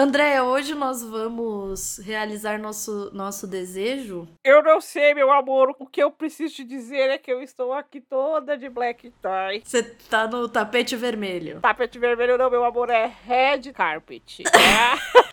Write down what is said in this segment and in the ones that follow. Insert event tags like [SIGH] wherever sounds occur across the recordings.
Andréia, hoje nós vamos realizar nosso, nosso desejo. Eu não sei, meu amor. O que eu preciso te dizer é que eu estou aqui toda de black tie. Você tá no tapete vermelho. Tapete vermelho não, meu amor, é red carpet. Amo. [LAUGHS]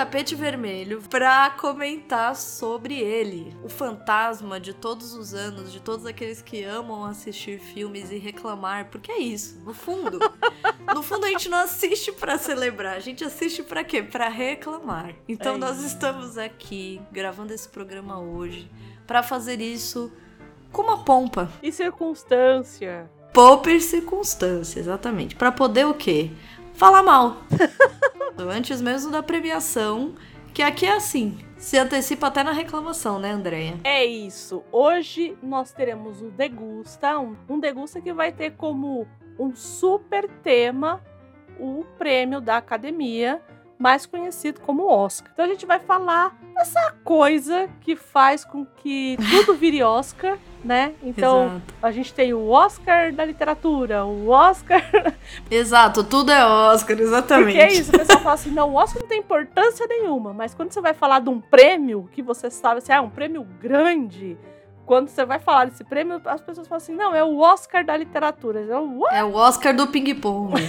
tapete vermelho para comentar sobre ele, o fantasma de todos os anos, de todos aqueles que amam assistir filmes e reclamar, porque é isso, no fundo. [LAUGHS] no fundo a gente não assiste para celebrar, a gente assiste para quê? Para reclamar. Então É nós estamos aqui gravando esse programa hoje para fazer isso com uma pompa. e circunstância. Poupa e circunstância, exatamente. Pra poder o quê? Falar mal. [LAUGHS] Antes mesmo da premiação, que aqui é assim. Se antecipa até na reclamação, né, Andréia? É isso. Hoje nós teremos o Degusta, um, um Degusta que vai ter como um super tema o prêmio da academia, mais conhecido como Oscar. Então a gente vai falar dessa coisa que faz com que tudo vire Oscar, né? Então Exato. a gente tem o Oscar da literatura, o Oscar. [LAUGHS] Exato, tudo é Oscar, exatamente. Porque é isso, o pessoal fala assim: não, o Oscar não tem importância nenhuma, mas quando você vai falar de um prêmio que você sabe assim, ah, é um prêmio grande. Quando você vai falar desse prêmio, as pessoas falam assim: não, é o Oscar da literatura. É o what? É o Oscar do ping-pong. [LAUGHS]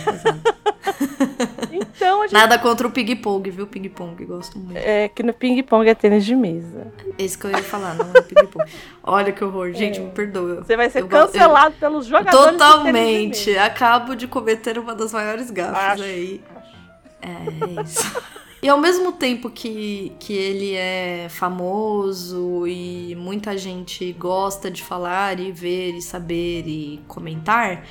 Então gente. Nada contra o ping-pong, viu? Ping-pong, gosto muito. É que no ping-pong é tênis de mesa. Esse que eu ia falar, não é ping-pong. Olha que horror, gente, me perdoa. Você vai ser Eu go- eu- cancelado pelos jogadores. de tênis de Totalmente. mesa. Acabo de cometer uma das maiores gafes Acho, aí. acho. É isso. [LAUGHS] E ao mesmo tempo que, que ele é famoso e muita gente gosta de falar e ver e saber e comentar,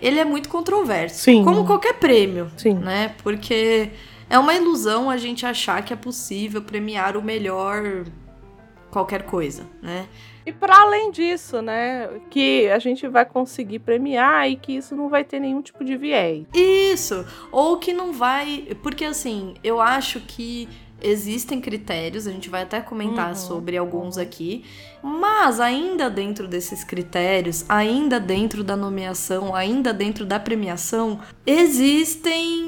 ele é muito controverso. Sim. Como qualquer prêmio, Sim. né? Porque é uma ilusão a gente achar que é possível premiar o melhor qualquer coisa, né? E para além disso, né, que a gente vai conseguir premiar e que isso não vai ter nenhum tipo de viés. Isso. Ou que não vai. Porque assim, eu acho que existem critérios, a gente vai até comentar Uhum. sobre alguns aqui, mas ainda dentro desses critérios, ainda dentro da nomeação, ainda dentro da premiação, existem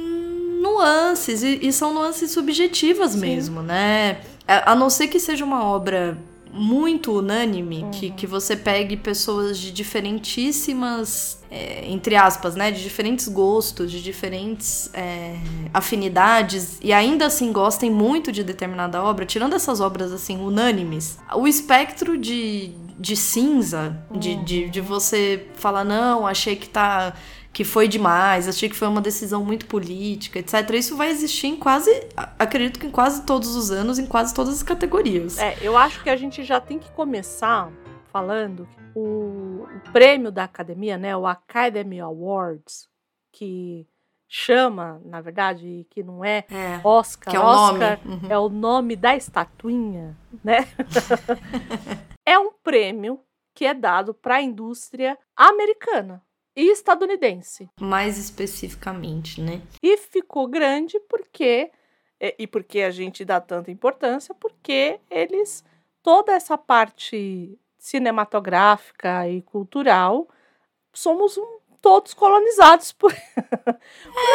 nuances, e, e são nuances subjetivas Sim. mesmo, né? A, a não ser que seja uma obra muito unânime, que, que você pegue pessoas de diferentíssimas, é, entre aspas, né? De diferentes gostos, de diferentes é, afinidades, e ainda assim gostem muito de determinada obra, tirando essas obras assim, unânimes, o espectro de, de cinza, de, de, de você falar, não, achei que tá que foi demais, achei que foi uma decisão muito política, etc. Isso vai existir em quase, acredito que em quase todos os anos, em quase todas as categorias. É, eu acho que a gente já tem que começar falando que o, o prêmio da academia, né, o Academy Awards, que chama, na verdade, que não é É, Oscar, que é o Oscar nome. Uhum. é o nome da estatuinha, né? [LAUGHS] é um prêmio que é dado para a indústria americana e estadunidense. Mais especificamente, né? E ficou grande porque e porque a gente dá tanta importância, porque eles toda essa parte cinematográfica e cultural somos um- todos colonizados por, [LAUGHS] por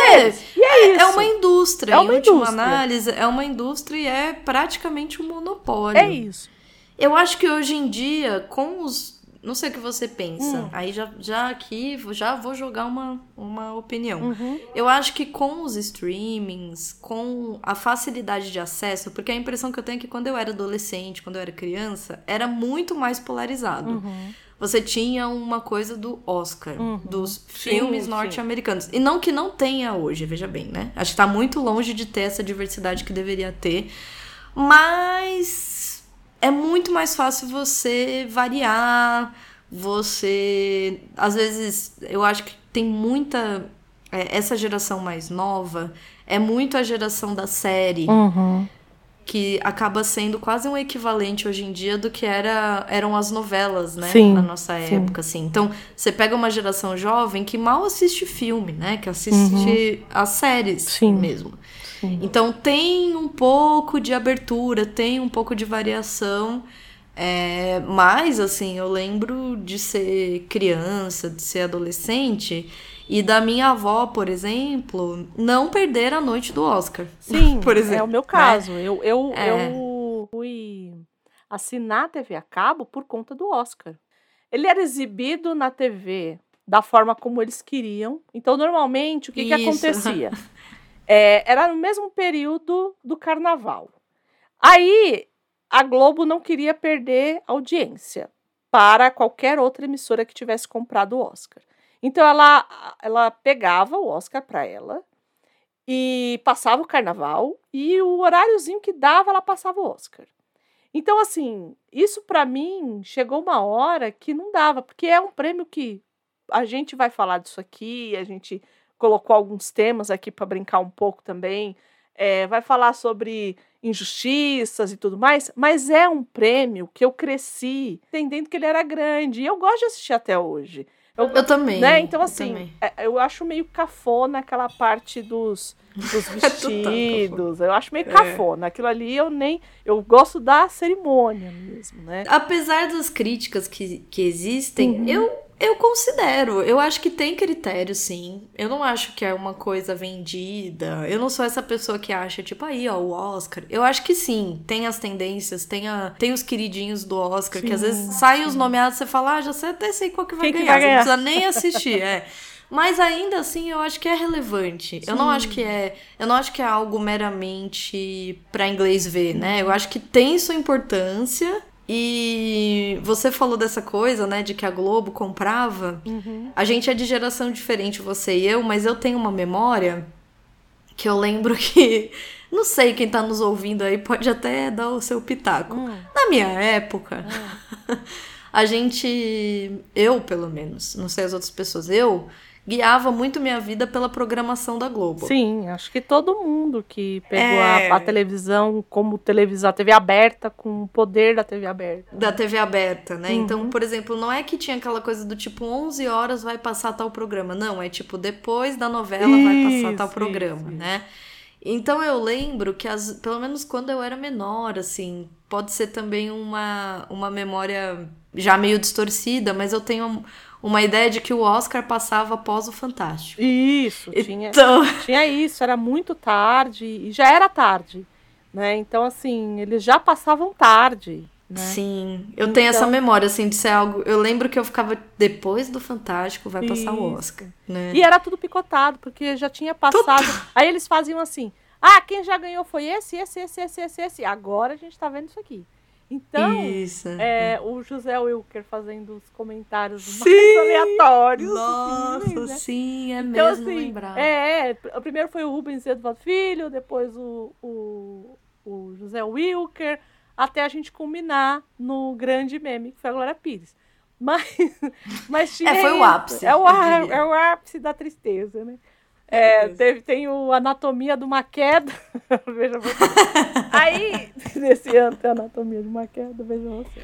É, eles. E é isso. É uma indústria, É em uma última indústria. análise, é uma indústria e é praticamente um monopólio. É isso. Eu acho que hoje em dia, com os. Não sei o que você pensa. Hum. Aí já, já aqui, já vou jogar uma, uma opinião. Uhum. Eu acho que com os streamings, com a facilidade de acesso, porque a impressão que eu tenho é que quando eu era adolescente, quando eu era criança, era muito mais polarizado. Uhum. Você tinha uma coisa do Oscar, Uhum. dos filmes norte-americanos. E não que não tenha hoje, veja bem, né? Acho que tá muito longe de ter essa diversidade que deveria ter. Mas é muito mais fácil você variar, você. Às vezes, eu acho que tem muita. é, essa geração mais nova é muito a geração da série Uhum. que acaba sendo quase um equivalente hoje em dia do que era, eram as novelas, né? Sim, na nossa sim. época, assim. Então, você pega uma geração jovem que mal assiste filme, né? Que assiste as séries Uhum. Sim. mesmo. Então tem um pouco de abertura, tem um pouco de variação. É, mas, assim, eu lembro de ser criança, de ser adolescente, e da minha avó, por exemplo, não perder a noite do Oscar. Sim, [LAUGHS] por exemplo. é o meu caso. Né? Eu, eu, é. eu fui assinar a TV a cabo por conta do Oscar. Ele era exibido na TV da forma como eles queriam. Então, normalmente, o que, que acontecia? [LAUGHS] É, era no mesmo período do carnaval. Aí, a Globo não queria perder audiência para qualquer outra emissora que tivesse comprado o Oscar. Então, ela, ela pegava o Oscar para ela e passava o carnaval e o horáriozinho que dava, ela passava o Oscar. Então, assim, isso para mim chegou uma hora que não dava, porque é um prêmio que a gente vai falar disso aqui, a gente colocou alguns temas aqui para brincar um pouco também, é, vai falar sobre injustiças e tudo mais, mas é um prêmio que eu cresci entendendo que ele era grande e eu gosto de assistir até hoje. Eu, eu também. Né? Então, assim, eu, é, eu acho meio cafona aquela parte dos, dos [LAUGHS] é vestidos. eu acho meio é. cafona. Aquilo ali eu nem. Eu gosto da cerimônia mesmo, né? Apesar das críticas que, que existem, uhum. eu eu considero. Eu acho que tem critério, sim. Eu não acho que é uma coisa vendida. Eu não sou essa pessoa que acha, tipo, aí, ó, o Oscar. Eu acho que sim. Tem as tendências, tem, a, tem os queridinhos do Oscar, sim, que às vezes saem os nomeados você fala, ah, já sei até sei qual que vai, ganhar. Que vai ganhar. Você não precisa nem assistir, [LAUGHS] é. Mas ainda assim, eu acho que é relevante. Sim. Eu não acho que é, eu não acho que é algo meramente para inglês ver, né? Eu acho que tem sua importância, e você falou dessa coisa, né, de que a Globo comprava. Uhum. A gente é de geração diferente, você e eu, mas eu tenho uma memória que eu lembro [LAUGHS] que. Não sei, quem tá nos ouvindo aí pode até dar o seu pitaco. Uhum. Na minha época, uhum. [LAUGHS] a gente. Eu, pelo menos, não sei as outras pessoas, eu guiava muito minha vida pela programação da Globo. Sim, acho que todo mundo que pegou é... a, a, televisão como televisão, a TV aberta, com o poder da TV aberta. Da TV aberta, né? Uhum. Então, por exemplo, não é que tinha aquela coisa do tipo 11 horas vai passar tal programa. Não, é tipo depois da novela isso, vai passar tal programa, isso, né? Então eu lembro que, as, pelo menos quando eu era menor, assim, pode ser também uma, uma memória já meio distorcida, mas eu tenho uma ideia de que o Oscar passava após o Fantástico. Isso, tinha, então... tinha isso, era muito tarde, e já era tarde, né? Então, assim, eles já passavam tarde. Né? Sim, eu então... tenho essa então memória, assim, de ser algo. Eu lembro que eu ficava depois do Fantástico, vai passar isso. o Oscar. Né? E era tudo picotado, porque já tinha passado. Aí eles faziam assim: ah, quem já ganhou foi esse, esse, esse, esse, esse, esse. Agora a gente tá vendo isso aqui. Então. É, o José Wilker fazendo os comentários sim. mais aleatórios. Nossa, sim, né? sim é então, mesmo assim, lembrar. É, é, o primeiro foi o Rubens Eduardo Filho, depois o, o, o José Wilker, até a gente culminar no grande meme, que foi a Glória Pires. [LAUGHS] Mas, mas tinha É, foi o ápice. É o, é o ápice da tristeza, né? É, teve, tem o Anatomia de uma Queda. [LAUGHS] veja você. Aí, [LAUGHS] nesse ano tem Anatomia de uma Queda, veja você.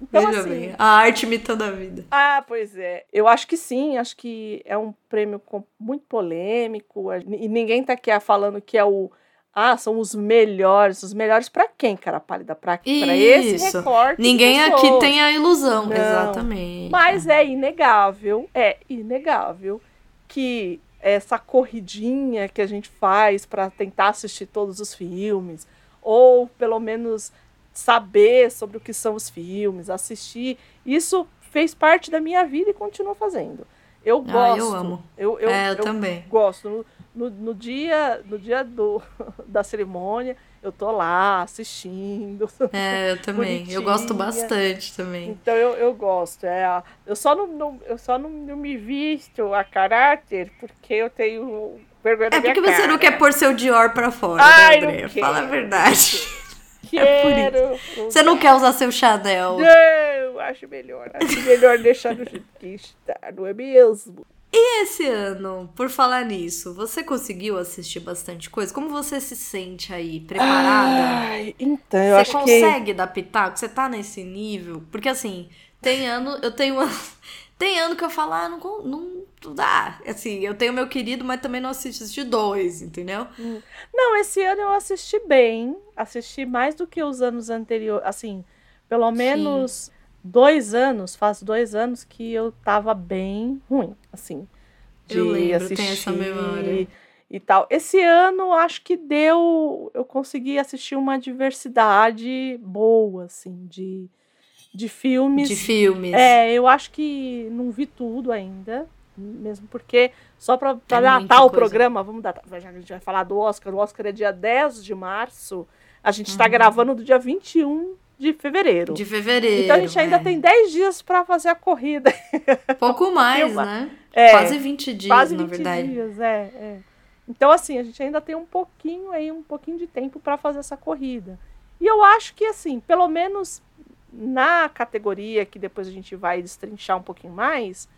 Então, veja assim, bem, a arte imitando a vida. Ah, pois é. Eu acho que sim, acho que é um prêmio muito polêmico. E ninguém tá aqui falando que é o. Ah, são os melhores. Os melhores para quem, cara pálida? Pra, pra esse recorte. Ninguém aqui tem a ilusão. Não. Exatamente. Mas é inegável, é inegável que essa corridinha que a gente faz para tentar assistir todos os filmes, ou pelo menos saber sobre o que são os filmes, assistir, isso fez parte da minha vida e continua fazendo. Eu gosto. Ah, eu amo. Eu, eu, é, eu, eu também. Gosto. No, no, no, dia, no dia do, [LAUGHS] da cerimônia, eu tô lá assistindo. É, eu [LAUGHS] também. Eu gosto bastante também. Então eu, eu gosto. É, eu só, não, não eu só não, não me visto a caráter porque eu tenho vergonha É porque você cara. não quer pôr seu Dior pra fora, né, Ai, né, André? Fala a verdade. [LAUGHS] Quero. É você não quer usar seu Chanel. Não, acho melhor. Acho melhor deixar no jeito que está, não é mesmo? E esse ano, por falar nisso, você conseguiu assistir bastante coisa? Como você se sente aí? Preparada? Ai, então, eu você acho consegue que... dar pitaco? Você tá nesse nível? Porque assim, tem ano, eu tenho [LAUGHS] Tem ano que eu falo, ah, não, não, não dá. Assim, eu tenho meu querido, mas também não assisto, assisti dois, entendeu? Hum. Não, esse ano eu assisti bem. Assisti mais do que os anos anteriores. Assim, pelo menos Sim. Dois anos, faz dois anos que eu tava bem ruim, assim. De eu lembro, assistir tem essa memória. E tal. Esse ano, acho que deu. Eu consegui assistir uma diversidade boa, assim, de de filmes. De filmes. É, eu acho que não vi tudo ainda. Mesmo porque, só para é datar o programa, vamos datar. A gente vai falar do Oscar. O Oscar é dia 10 de março. A gente está uhum. gravando do dia 21 de fevereiro. De fevereiro. Então a gente ainda é. tem 10 dias para fazer a corrida. [LAUGHS] Pouco mais, né? É, quase 20 dias, quase 20 na verdade. dias, é, é. Então, assim, a gente ainda tem um pouquinho aí, um pouquinho de tempo para fazer essa corrida. E eu acho que, assim, pelo menos na categoria que depois a gente vai destrinchar um pouquinho mais,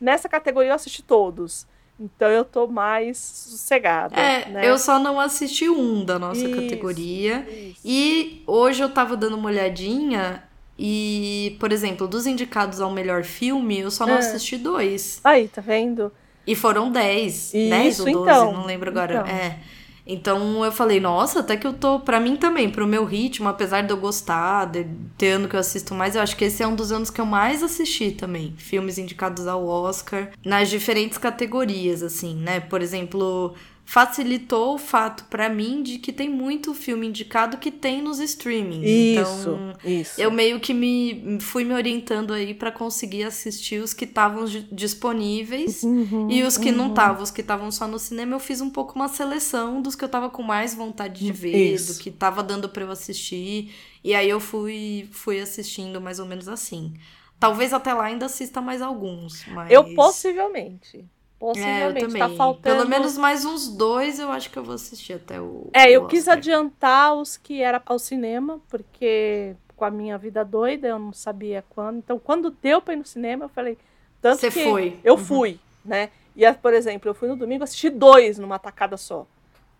nessa categoria eu assisti todos. Então eu tô mais sossegada. É, né? eu só não assisti um da nossa isso, categoria. Isso. E hoje eu tava dando uma olhadinha e, por exemplo, dos indicados ao melhor filme, eu só não é. assisti dois. Aí, tá vendo? E foram dez. dez ou doze, então, não lembro agora. Então. É. Então eu falei, nossa, até que eu tô. para mim também, pro meu ritmo, apesar de eu gostar, de ter ano que eu assisto mais, eu acho que esse é um dos anos que eu mais assisti também. Filmes indicados ao Oscar, nas diferentes categorias, assim, né? Por exemplo facilitou o fato para mim de que tem muito filme indicado que tem nos streamings. Isso, então, isso. Eu meio que me fui me orientando aí para conseguir assistir os que estavam disponíveis uhum, e os que uhum. não estavam, os que estavam só no cinema, eu fiz um pouco uma seleção dos que eu tava com mais vontade de ver, isso. do que tava dando para eu assistir, e aí eu fui fui assistindo mais ou menos assim. Talvez até lá ainda assista mais alguns, mas Eu possivelmente. Possivelmente. É, tá faltando. Pelo menos mais uns dois eu acho que eu vou assistir até o. É, eu o quis adiantar os que era ao cinema, porque com a minha vida doida eu não sabia quando. Então, quando deu pra ir no cinema, eu falei. Tanto Você que foi. Eu uhum. fui, né? E, por exemplo, eu fui no domingo assisti dois numa tacada só.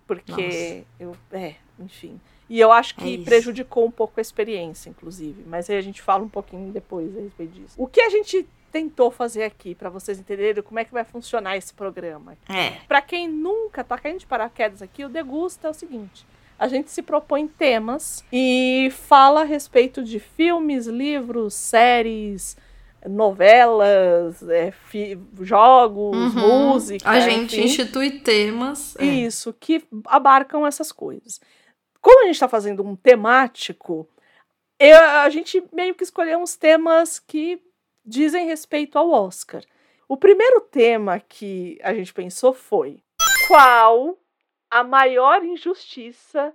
Porque Nossa. eu. É, enfim. E eu acho que é prejudicou um pouco a experiência, inclusive. Mas aí a gente fala um pouquinho depois a respeito disso. O que a gente tentou fazer aqui para vocês entenderem como é que vai funcionar esse programa. É. Para quem nunca tá caindo de paraquedas aqui, o Degusta é o seguinte: a gente se propõe temas e fala a respeito de filmes, livros, séries, novelas, é, jogos, uhum. música. A gente enfim. institui temas. É. Isso, que abarcam essas coisas. Como a gente está fazendo um temático, eu, a gente meio que escolheu uns temas que dizem respeito ao Oscar. O primeiro tema que a gente pensou foi: qual a maior injustiça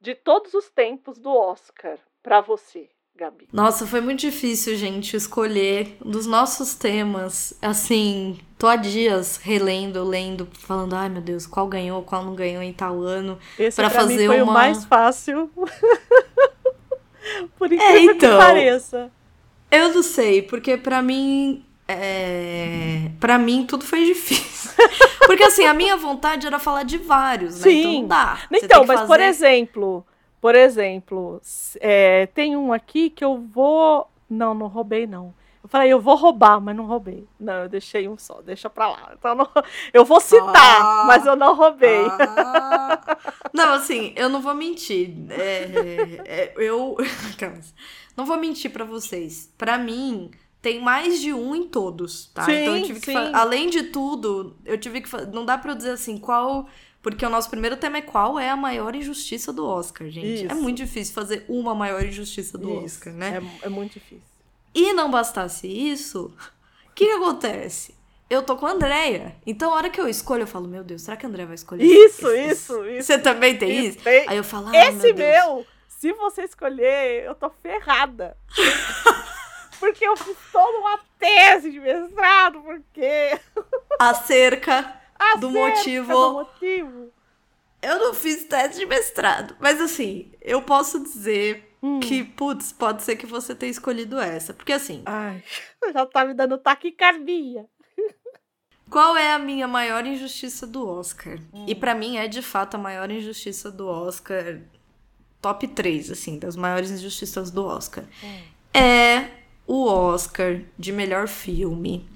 de todos os tempos do Oscar para você? Gabi. Nossa, foi muito difícil, gente, escolher dos nossos temas. Assim, tô há dias relendo, lendo, falando, ai meu Deus, qual ganhou, qual não ganhou em tal ano. Esse pra fazer mim foi uma... o mais fácil. [LAUGHS] Por é, incrível é, então, que pareça. Eu não sei, porque para mim. É... para mim tudo foi difícil. [LAUGHS] porque assim, a minha vontade era falar de vários, né? Sim. Então não dá. então, mas fazer... por exemplo, por exemplo, é, tem um aqui que eu vou. Não, não roubei, não. Eu falei, eu vou roubar, mas não roubei. Não, eu deixei um só, deixa pra lá. Então, não... [LAUGHS] eu vou citar, ah, mas eu não roubei. Ah. Não, assim, eu não vou mentir. É, é, eu. [LAUGHS] Não vou mentir para vocês. Para mim, tem mais de um em todos, tá? Sim, então eu tive que além de tudo, eu tive que não dá para eu dizer assim qual, porque o nosso primeiro tema é qual é a maior injustiça do Oscar, gente. É Isso. É muito difícil fazer uma maior injustiça do isso. Oscar, né? É, é muito difícil. E não bastasse isso, o que, que acontece? eu tô com a Andrea. Então, a hora que eu escolho, eu falo, meu Deus, será que a Andrea vai escolher? Isso, isso, [LAUGHS] isso. Você também tem isso? Tem. Aí eu falo, ah, Esse meu, meu se você escolher, eu tô ferrada. [LAUGHS] porque eu fiz toda uma tese de mestrado, porque. [LAUGHS] Acerca do motivo. do motivo. Eu não fiz tese de mestrado, mas assim, eu posso dizer hum. que, putz, pode ser que você tenha escolhido essa. Porque assim. Ai, [LAUGHS] já tá me dando taquicardia. Qual é a minha maior injustiça do Oscar? Hum. E para mim é de fato a maior injustiça do Oscar top 3, assim, das maiores injustiças do Oscar. Hum. É o Oscar de melhor filme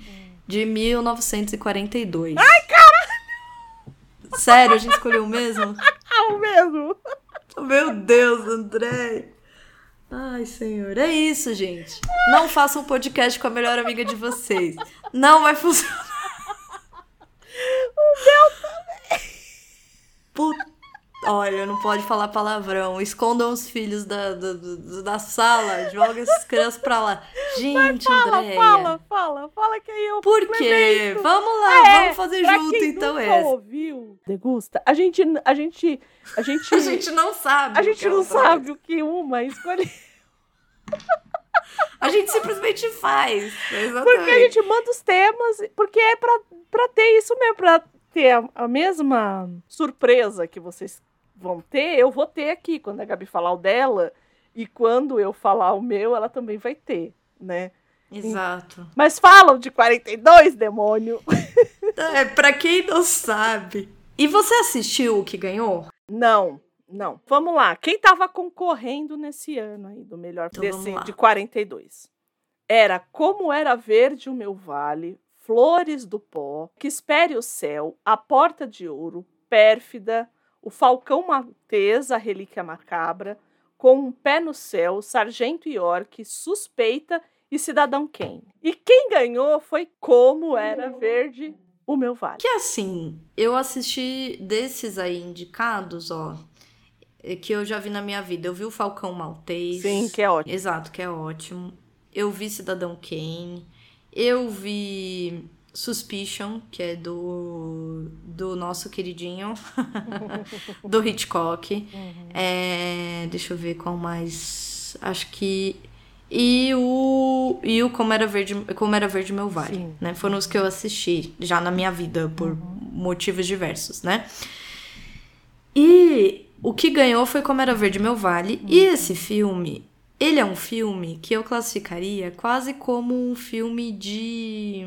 de 1942. Ai, caralho! Sério, a gente escolheu o mesmo? É [LAUGHS] o mesmo! Meu Deus, André! Ai, senhor. É isso, gente. Não façam um podcast com a melhor amiga de vocês. Não vai funcionar. [LAUGHS] O meu também. Puta. Olha, não pode falar palavrão. Escondam os filhos da, da, da sala. Joga essas crianças pra lá. Gente, fala, Andréia. Fala, fala, fala que aí eu Por quê? Vamos lá, É, vamos fazer junto então essa. ouviu, degusta. A gente, a gente, a gente, [LAUGHS] A gente não sabe. a gente é não sabe o que uma escolhe. A gente simplesmente faz. Exatamente. Porque a gente manda os temas, porque é pra, pra ter isso mesmo, pra ter a, a mesma surpresa que vocês vão ter, eu vou ter aqui quando a Gabi falar o dela e quando eu falar o meu, ela também vai ter, né? Exato. Mas falam de 42, demônio. [LAUGHS] É, pra quem não sabe. E você assistiu o que ganhou? Não, não. Vamos lá. Quem tava concorrendo nesse ano aí do melhor Então desse de 42? Era Como Era Verde o Meu Vale, Flores do Pó, Que Espere o Céu, A Porta de Ouro, Pérfida, O Falcão Maltês, A Relíquia Macabra, Com um Pé no Céu, Sargento York, Suspeita e Cidadão Kane. E quem ganhou foi Como Era Verde o Meu Vale. Que assim, eu assisti desses aí indicados, ó. é, Que eu já vi na minha vida. Eu vi o Falcão Maltês. Sim, que é ótimo. Exato, que é ótimo. Eu vi Cidadão Kane. Eu vi Suspicion, que é do, do nosso queridinho, [LAUGHS] do Hitchcock. É, deixa eu ver qual mais. Acho que. E o, e o Como Era Verde, Como Era Verde Meu Vale, Sim. né? Foram os que eu assisti já na minha vida, por motivos diversos, né? E o que ganhou foi Como Era Verde Meu Vale. E esse filme, ele é um filme que eu classificaria quase como um filme de,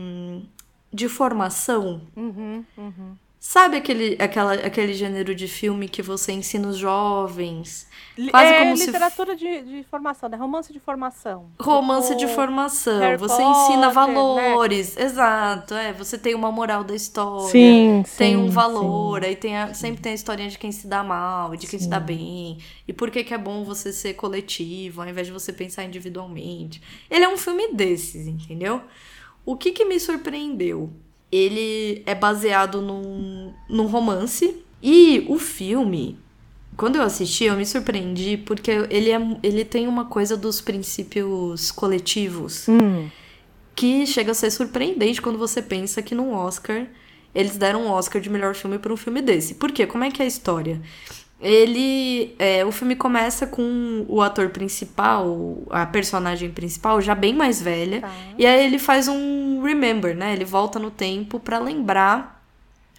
de formação. Uhum, uhum. Sabe aquele, aquela, aquele gênero de filme que você ensina os jovens? Quase é como se literatura de, de formação, né? Romance de formação. Romance de Tipo, formação. Harry você Potter, ensina né? valores. Exato, é. Você tem uma moral da história. Sim, Tem um sim, valor, aí tem a- sempre tem a historinha de quem se dá mal e de quem se dá Sim. bem. E por que, que é bom você ser coletivo, ao invés de você pensar individualmente. Ele é um filme desses, entendeu? O que, que me surpreendeu? Ele é baseado num, num romance. E o filme, quando eu assisti, eu me surpreendi porque ele, é, ele tem uma coisa dos princípios coletivos Hum, que chega a ser surpreendente quando você pensa que no Oscar eles deram um Oscar de melhor filme para um filme desse. Por quê? Como é que é a história? Ele. é, o filme começa com o ator principal, a personagem principal, já bem mais velha. tá. E aí ele faz um remember, né? Ele volta no tempo para lembrar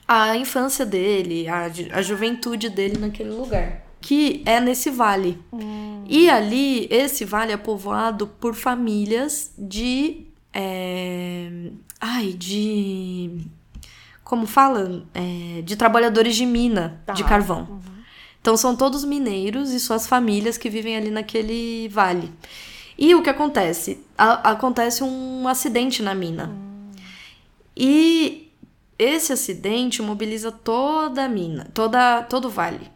a infância dele, a, ju- a juventude dele naquele lugar. Que é nesse vale. Hum, E ali, esse vale é povoado por famílias de. é, ai, de. Como fala? É, de trabalhadores de mina, Tá. de carvão. uhum. Então são todos mineiros e suas famílias que vivem ali naquele vale. E o que acontece? A- acontece um acidente na mina. E esse acidente mobiliza toda a mina, toda, todo o vale.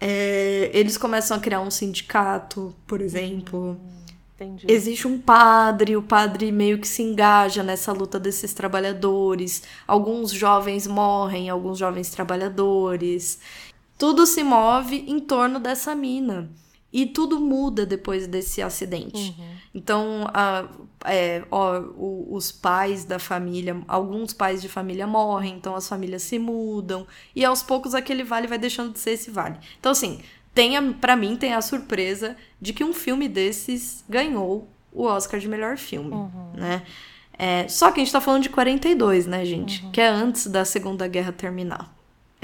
É, eles começam a criar um sindicato, por exemplo. Entendi. Existe um padre, o padre meio que se engaja nessa luta desses trabalhadores. Alguns jovens morrem, alguns jovens trabalhadores. Tudo se move em torno dessa mina. E tudo muda depois desse acidente. Uhum. Então, a- é, ó, o- os pais da família, alguns pais de família morrem, então as famílias se mudam. E aos poucos aquele vale vai deixando de ser esse vale. Então, assim, tem a, pra mim tem a surpresa de que um filme desses ganhou o Oscar de melhor filme, Uhum. né? É, só que a gente tá falando de 42, né, gente? Que é antes da Segunda Guerra terminar.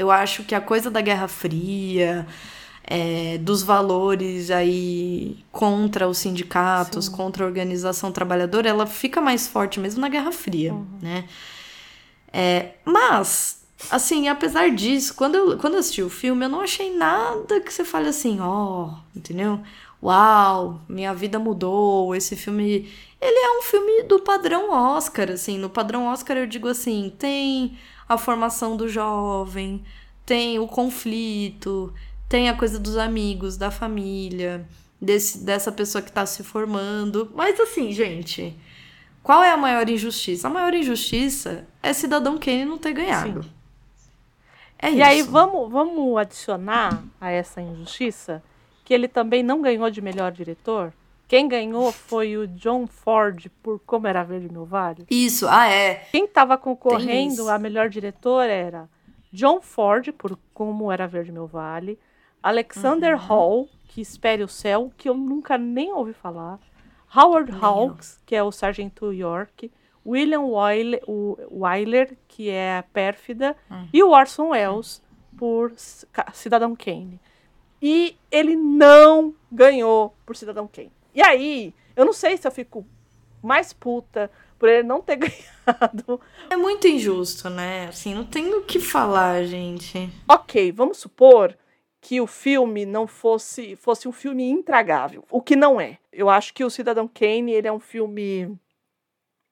Eu acho que a coisa da Guerra Fria, é, dos valores aí contra os sindicatos, Sim. contra a organização trabalhadora, ela fica mais forte mesmo na Guerra Fria, né? É, mas, assim, apesar disso, quando eu, quando eu assisti o filme, eu não achei nada que você fale assim, ó, entendeu? uau, minha vida mudou, esse filme. Ele é um filme do padrão Oscar, assim. No padrão Oscar eu digo assim: tem a formação do jovem, tem o conflito, tem a coisa dos amigos, da família, desse, dessa pessoa que tá se formando. Mas assim, gente, qual é a maior injustiça? A maior injustiça é Cidadão Kane não ter ganhado. Sim. É e isso. aí vamos, vamos adicionar a essa injustiça que ele também não ganhou de melhor diretor. Quem ganhou foi o John Ford por Como Era Verde Meu Vale. Isso, ah é. Quem estava concorrendo a melhor diretor era John Ford por Como Era Verde Meu Vale, Alexander uhum. Hall, que Espere o Céu, que eu nunca nem ouvi falar, Howard Hawks, que é o Sargento York, William Wyler, o Wyler, que é a Pérfida, uhum. e o Orson Welles por Cidadão Kane. E ele não ganhou por Cidadão Kane. E aí, eu não sei se eu fico mais puta por ele não ter [LAUGHS] ganhado. É muito injusto, né? Assim, não tem o que falar, gente. Ok, vamos supor que o filme não fosse fosse um filme intragável, o que não é. Eu acho que o Cidadão Kane, ele é um filme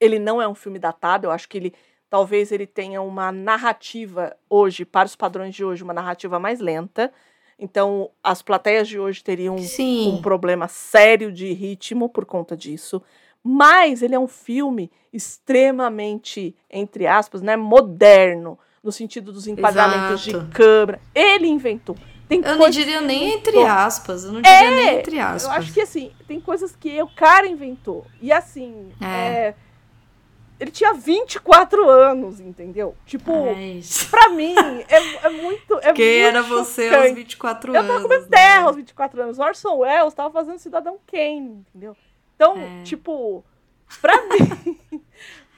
ele não é um filme datado, eu acho que ele talvez ele tenha uma narrativa hoje, para os padrões de hoje, uma narrativa mais lenta. Então, as plateias de hoje teriam Sim. um problema sério de ritmo por conta disso. Mas ele é um filme extremamente, entre aspas, né, moderno, no sentido dos enquadramentos Exato. de câmera. Ele inventou. Tem eu não diria nem entre aspas. Eu não diria é, nem entre aspas. Eu acho que assim, tem coisas que o cara inventou. E assim, é. É, ele tinha 24 anos, entendeu? Tipo, é pra mim, é, é muito. É Quem muito era você aos 24 anos? Eu tava comendo né? terra aos 24 anos. Orson Welles tava fazendo Cidadão Kane, entendeu? Então, é. tipo, pra [LAUGHS] mim.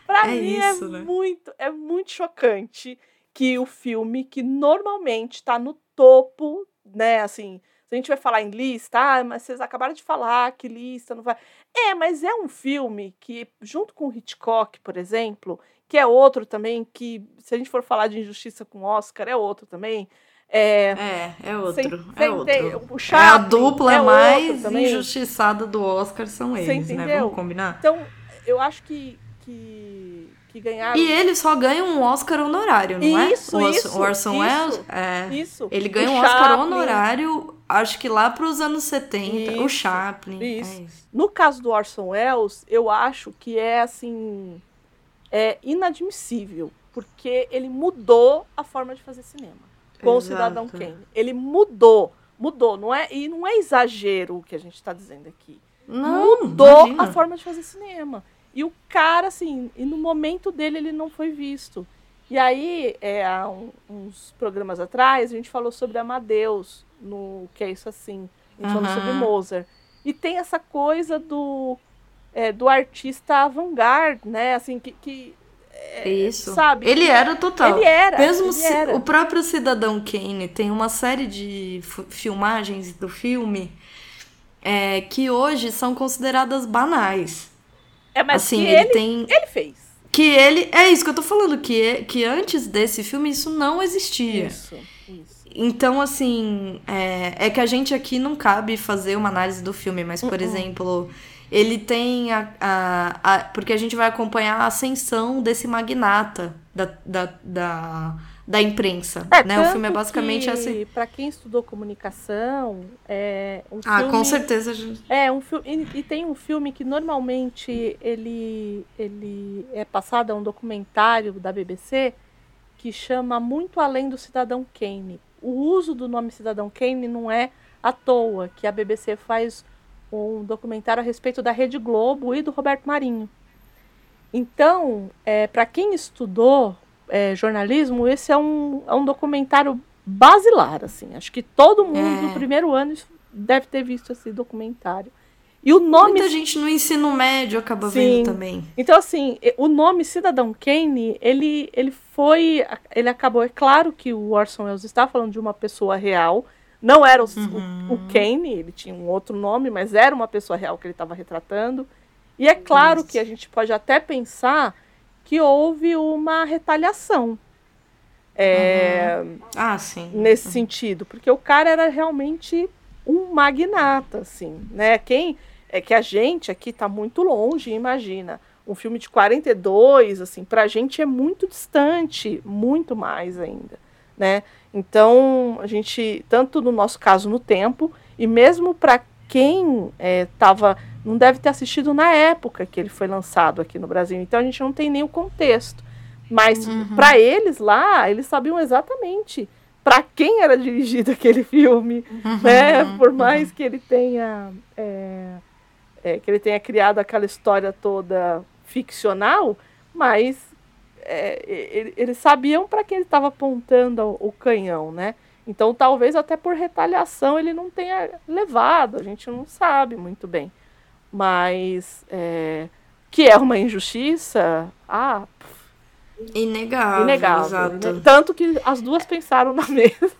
pra é mim é isso, é né? muito. É muito chocante que o filme, que normalmente tá no topo, né, assim. Se a gente vai falar em lista, ah, mas vocês acabaram de falar que lista não vai. É, mas é um filme que, junto com Hitchcock, por exemplo, que é outro também, que se a gente for falar de injustiça com Oscar, é outro também. É, é, é outro. Sem, é, outro. O Chaplin, é a dupla é mais injustiçada do Oscar são eles, né? Vamos combinar? Então, eu acho que, que, que ganharam. E ele só ganha um Oscar honorário, não isso, é? Isso, o Orson Welles? É. Isso. Ele ganha o um Oscar honorário acho que lá para os anos 70, isso, o Chaplin. Isso. É isso. No caso do Orson Welles, eu acho que é assim é inadmissível, porque ele mudou a forma de fazer cinema com Exato. o Cidadão Kane. Ele mudou, mudou, não é? E não é exagero o que a gente está dizendo aqui. Não, mudou imagina. a forma de fazer cinema. E o cara, assim, e no momento dele ele não foi visto. E aí, é, há um, uns programas atrás, a gente falou sobre Amadeus, no que é isso assim. Gente uhum. sobre Mozart. E tem essa coisa do, é, do artista avant-garde, né? Assim, que, que é, isso. Sabe? Ele era total. Ele era. Mesmo ele era. o próprio Cidadão Kane tem uma série de filmagens do filme é, que hoje são consideradas banais. É, mas assim, ele, ele tem. Ele fez. Que ele. É isso que eu tô falando, que, que antes desse filme isso não existia. Isso, isso. Então, assim, é, é que a gente aqui não cabe fazer uma análise do filme, mas, por uh -uh. exemplo, ele tem a, a, a, Porque a gente vai acompanhar a ascensão desse magnata da, da, da da imprensa, é, né? O filme é basicamente que, assim. Para quem estudou comunicação, é um ah, filme, com certeza. Gente. É um filme e, e, tem um filme que normalmente ele ele é passado a um documentário da BBC que chama Muito Além do Cidadão Kane. O uso do nome Cidadão Kane não é à toa que a BBC faz um documentário a respeito da Rede Globo e do Roberto Marinho. Então, é, para quem estudou é, jornalismo, esse é um, é um documentário basilar, assim. Acho que todo mundo é. primeiro ano deve ter visto esse documentário. E o nome. Muita gente no ensino médio acaba Sim. vendo também. Então, assim, o nome Cidadão Kane, ele, ele foi. Ele acabou. É claro que o Orson Welles está falando de uma pessoa real. Não era o, uhum. o, o Kane, ele tinha um outro nome, mas era uma pessoa real que ele estava retratando. E é claro Isso. que a gente pode até pensar que houve uma retaliação. É, uhum. Ah, sim. Nesse uhum. sentido. Porque o cara era realmente um magnata, assim, né? Quem é que a gente aqui está muito longe, imagina. Um filme de 42, assim, pra gente é muito distante, muito mais ainda, né? Então, a gente, tanto no nosso caso no tempo, e mesmo para quem estava, é, não deve ter assistido na época que ele foi lançado aqui no Brasil, então a gente não tem nem o contexto. Mas uhum. para eles lá, eles sabiam exatamente para quem era dirigido [LAUGHS] aquele filme, uhum. né? Por mais que ele tenha é, é, que ele tenha criado aquela história toda ficcional, mas é, ele, eles sabiam para quem ele estava apontando o, o, canhão, né? Então talvez até por retaliação ele não tenha levado, a gente não sabe muito bem, mas é, que é uma injustiça, ah, Inegável. Inegável. Exato. Né? Tanto que as duas pensaram na [LAUGHS] mesma.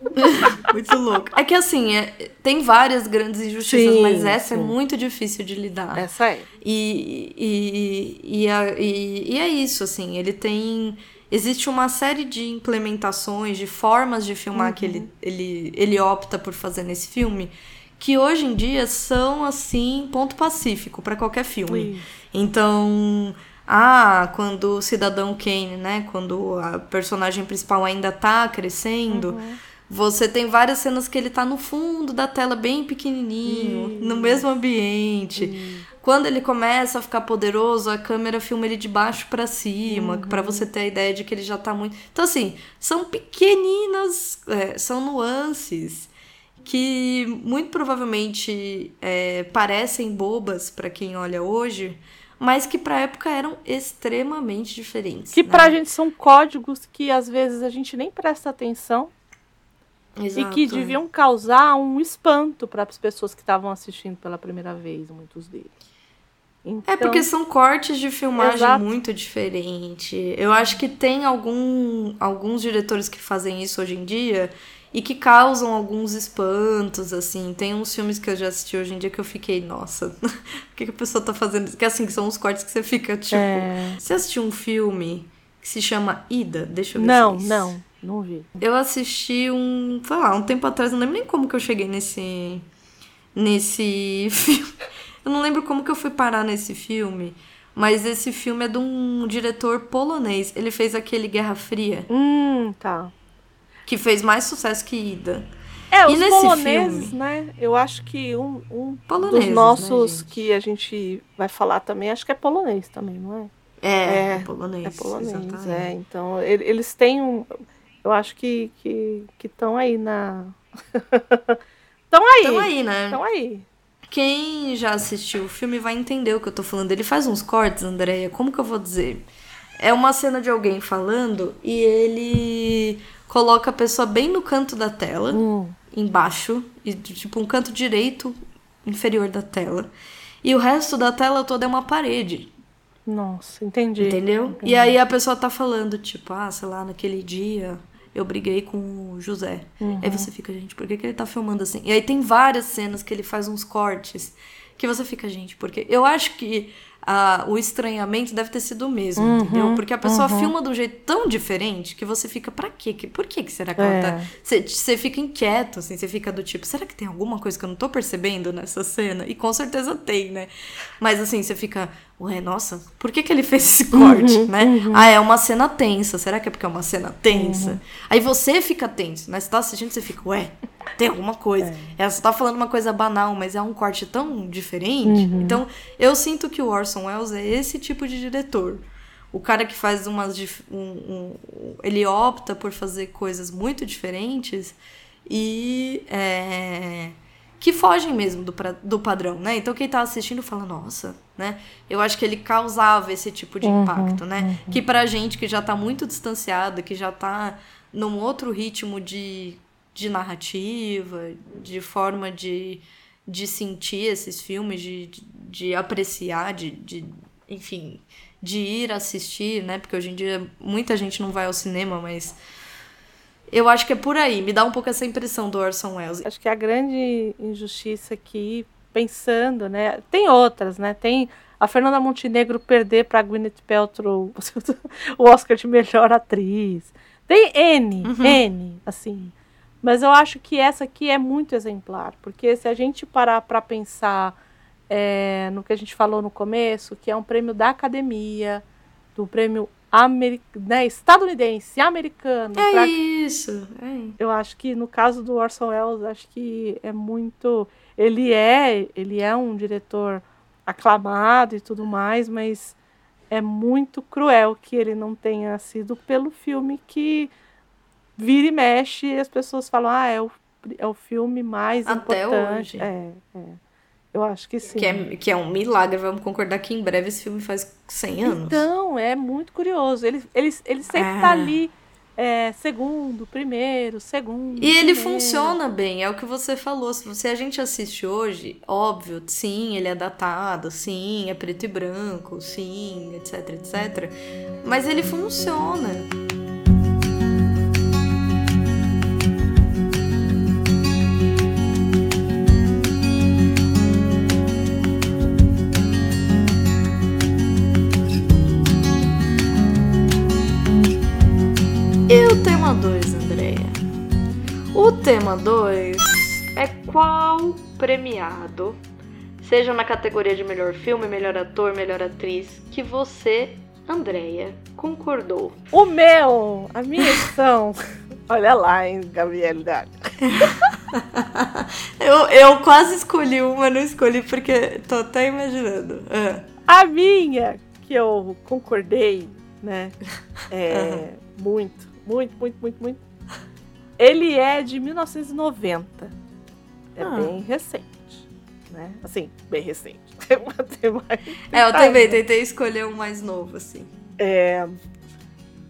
[LAUGHS] muito louco. É que assim, é, tem várias grandes injustiças, sim, mas essa é sim. é muito difícil de lidar. Essa é. E, e, e, a, e, e é isso, assim, ele tem. Existe uma série de implementações, de formas de filmar uhum. que ele, ele, ele opta por fazer nesse filme, que hoje em dia são, assim, ponto pacífico para qualquer filme. Então ah, quando o cidadão Kane, né, quando a personagem principal ainda tá crescendo, uhum. você tem várias cenas que ele tá no fundo da tela bem pequenininho, uhum. no mesmo ambiente. Uhum. Quando ele começa a ficar poderoso, a câmera filma ele de baixo para cima, uhum. para você ter a ideia de que ele já tá muito. Então assim, são pequeninas, é, são nuances que muito provavelmente é, parecem bobas para quem olha hoje, mas que para a época eram extremamente diferentes. Que né? para a gente são códigos que às vezes a gente nem presta atenção Exato. e que deviam causar um espanto para as pessoas que estavam assistindo pela primeira vez, muitos deles. É então... É porque são cortes de filmagem Exato. muito diferente. Eu acho que tem algum, alguns diretores que fazem isso hoje em dia e que causam alguns espantos, assim. Tem uns filmes que eu já assisti hoje em dia que eu fiquei, nossa, [LAUGHS] o que, que a pessoa tá fazendo? Que assim, são os cortes que você fica, tipo. É... Você assistiu um filme que se chama Ida? Deixa eu ver Não, se é não, não vi. Eu assisti um, sei lá, um tempo atrás, não lembro nem como que eu cheguei nesse. nesse [LAUGHS] filme. Eu não lembro como que eu fui parar nesse filme. Mas esse filme é de um diretor polonês. Ele fez aquele Guerra Fria. Hum, tá que fez mais sucesso que Ida. É, os poloneses, filme... né? Eu acho que um, um dos né, nossos né, que a gente vai falar também, acho que é polonês também, não é? É, é polonês. É polonês, é. Então, eles têm um. Eu acho que estão que, que aí na. [LAUGHS] Estão aí. Estão aí, né? Estão aí. Quem já assistiu o filme vai entender o que eu tô falando. Ele faz uns cortes, Andréia. Como que eu vou dizer? É uma cena de alguém falando e ele coloca a pessoa bem no canto da tela, hum. embaixo, e tipo um canto direito inferior da tela. E o resto da tela toda é uma parede. Nossa, entendi. Entendeu? Entendi. E aí a pessoa tá falando, tipo, ah, sei lá, naquele dia eu briguei com o José. Uhum. Aí você fica, gente, por que, que ele tá filmando assim? E aí tem várias cenas que ele faz uns cortes que você fica, gente, porque eu acho que a, o estranhamento deve ter sido o mesmo, uhum, entendeu? Porque a pessoa uhum. filma de um jeito tão diferente que você fica, pra quê? Por que, que será que ela tá. É. Você fica inquieto, assim, você fica do tipo, será que tem alguma coisa que eu não tô percebendo nessa cena? E com certeza tem, né? Mas assim, você fica, ué, nossa, por que, que ele fez esse corte, uhum, né? Uhum. Ah, é uma cena tensa. Será que é porque é uma cena tensa? Uhum. Aí você fica tenso, né? Você tá assistindo, você fica, ué, tem alguma coisa. É. Ela só tá falando uma coisa banal, mas é um corte tão diferente. Uhum. Então, eu sinto que o Orson Welles é esse tipo de diretor. O cara que faz umas. Um, um, ele opta por fazer coisas muito diferentes e. É, que fogem mesmo do, pra, do padrão, né? Então quem tá assistindo fala, nossa, né? Eu acho que ele causava esse tipo de uhum, impacto, né? Uhum. Que pra gente que já tá muito distanciado, que já tá num outro ritmo de de narrativa, de forma de, de sentir esses filmes, de, de, de apreciar, de, de, enfim, de ir assistir, né? Porque hoje em dia muita gente não vai ao cinema, mas eu acho que é por aí. Me dá um pouco essa impressão do Orson Welles. Acho que a grande injustiça aqui, pensando, né? Tem outras, né? Tem a Fernanda Montenegro perder para Gwyneth Paltrow [LAUGHS] o Oscar de melhor atriz. Tem N, uhum. N, assim. Mas eu acho que essa aqui é muito exemplar, porque se a gente parar para pensar é, no que a gente falou no começo, que é um prêmio da academia, do prêmio Ameri né, estadunidense, americano. É pra... isso. É. Eu acho que no caso do Orson Welles, acho que é muito. Ele é, ele é um diretor aclamado e tudo mais, mas é muito cruel que ele não tenha sido pelo filme que vira e mexe e as pessoas falam, ah, é o, é o filme mais Até importante. Hoje. É, é. Eu acho que sim. Que é, que é um milagre, vamos concordar que em breve esse filme faz 100 anos. Então, é muito curioso. Ele, ele, ele sempre está ali é, segundo, primeiro, segundo. E primeiro. ele funciona bem, é o que você falou. Se você, a gente assiste hoje, óbvio, sim, ele é datado, sim, é preto e branco, sim, etc, etc. Mas ele funciona. Tema 2, Andréia? O tema 2 é qual premiado, seja na categoria de melhor filme, melhor ator, melhor atriz, que você, Andréia, concordou? O meu, a minha edição. [LAUGHS] Olha lá, hein, Gabriele [LAUGHS] eu, eu quase escolhi uma, não escolhi porque tô até imaginando. Uh. A minha, que eu concordei, né? [LAUGHS] É, muito muito, muito, muito, muito. Ele é de 1990. É ah. bem recente. Né? Assim, bem recente. [LAUGHS] é, eu também tentei escolher um mais novo, assim. É...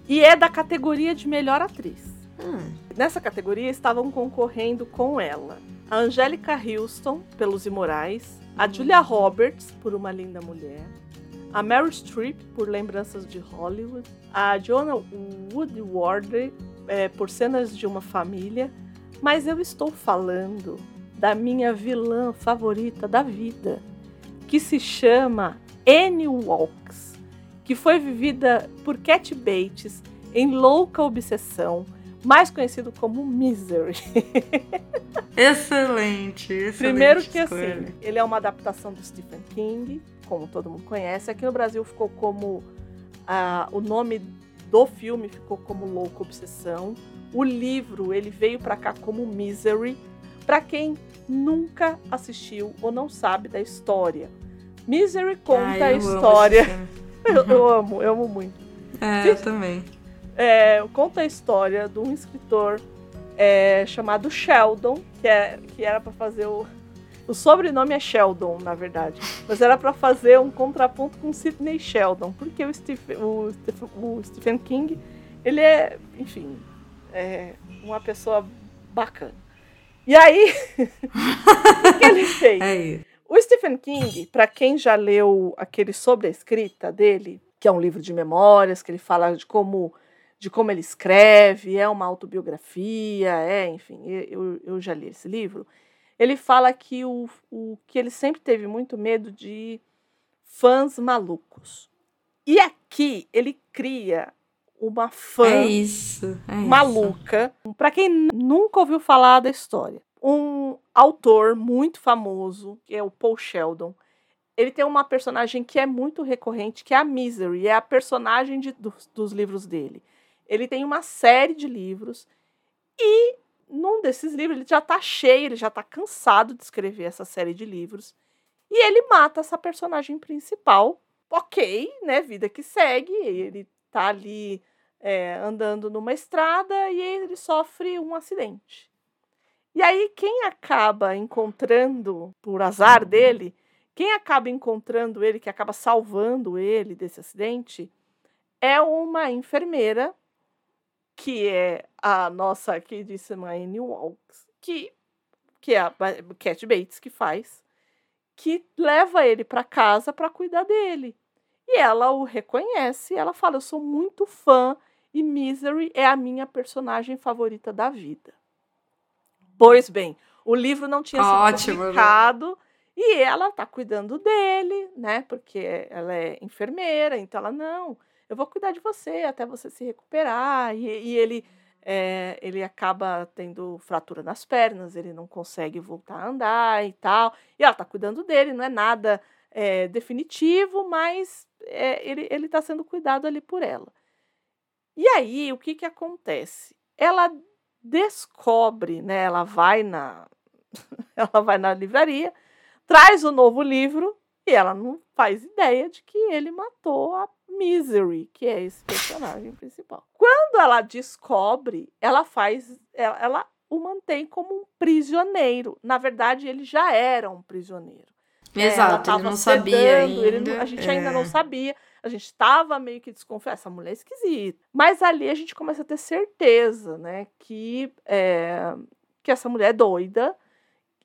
E é da categoria de melhor atriz. Hum. Nessa categoria estavam concorrendo com ela a Angélica Houston, pelos Imorais, a hum. Julia Roberts, por Uma Linda Mulher, a Meryl Streep, por Lembranças de Hollywood, a Jonah Woodward, é, por Cenas de uma Família, mas eu estou falando da minha vilã favorita da vida, que se chama Annie Walks, que foi vivida por Cat Bates em Louca Obsessão, mais conhecido como Misery. excelente, [LAUGHS] excelente. Primeiro que assim, escolha. assim, ele é uma adaptação do Stephen King, como todo mundo conhece. Aqui no Brasil ficou como. Uh, o nome do filme ficou como Louco Obsessão. O livro ele veio para cá como Misery. Para quem nunca assistiu ou não sabe da história, Misery conta a história. [LAUGHS] eu, eu, amo, eu amo muito. É, eu também. É, conta a história de um escritor é, chamado Sheldon, que, é, que era para fazer o o sobrenome é Sheldon, na verdade. Mas era para fazer um contraponto com Sidney Sheldon. Porque o Stephen, o, o Stephen King, ele é, enfim, é uma pessoa bacana. E aí, [LAUGHS] o que ele fez? É o Stephen King, para quem já leu aquele sobre a escrita dele, que é um livro de memórias, que ele fala de como de como ele escreve, é uma autobiografia, é, enfim, eu, eu já li esse livro. Ele fala que o, o que ele sempre teve muito medo de fãs malucos. E aqui ele cria uma fã é isso, é maluca. Para quem nunca ouviu falar da história, um autor muito famoso, que é o Paul Sheldon, ele tem uma personagem que é muito recorrente, que é a Misery, é a personagem de, dos, dos livros dele. Ele tem uma série de livros e num desses livros, ele já tá cheio, ele já tá cansado de escrever essa série de livros. E ele mata essa personagem principal. Ok, né? Vida que segue. Ele tá ali é, andando numa estrada e ele sofre um acidente. E aí, quem acaba encontrando, por azar dele, quem acaba encontrando ele, que acaba salvando ele desse acidente, é uma enfermeira que é a nossa queridíssima Annie Walks, que, que é a Cat Bates que faz, que leva ele para casa para cuidar dele. E ela o reconhece, ela fala: Eu sou muito fã e Misery é a minha personagem favorita da vida. Pois bem, o livro não tinha sido Ótimo, publicado e ela tá cuidando dele, né? Porque ela é enfermeira, então ela não eu vou cuidar de você até você se recuperar. E, e ele é, ele acaba tendo fratura nas pernas, ele não consegue voltar a andar e tal. E ela tá cuidando dele, não é nada é, definitivo, mas é, ele, ele tá sendo cuidado ali por ela. E aí, o que que acontece? Ela descobre, né? Ela vai na, [LAUGHS] ela vai na livraria, traz o novo livro e ela não faz ideia de que ele matou a Misery, que é esse personagem principal. Quando ela descobre, ela faz. Ela, ela o mantém como um prisioneiro. Na verdade, ele já era um prisioneiro. É, Exato, ele não sabia ainda. Ele, a gente é. ainda não sabia. A gente estava meio que desconfiado. Essa mulher é esquisita. Mas ali a gente começa a ter certeza, né? Que, é, que essa mulher é doida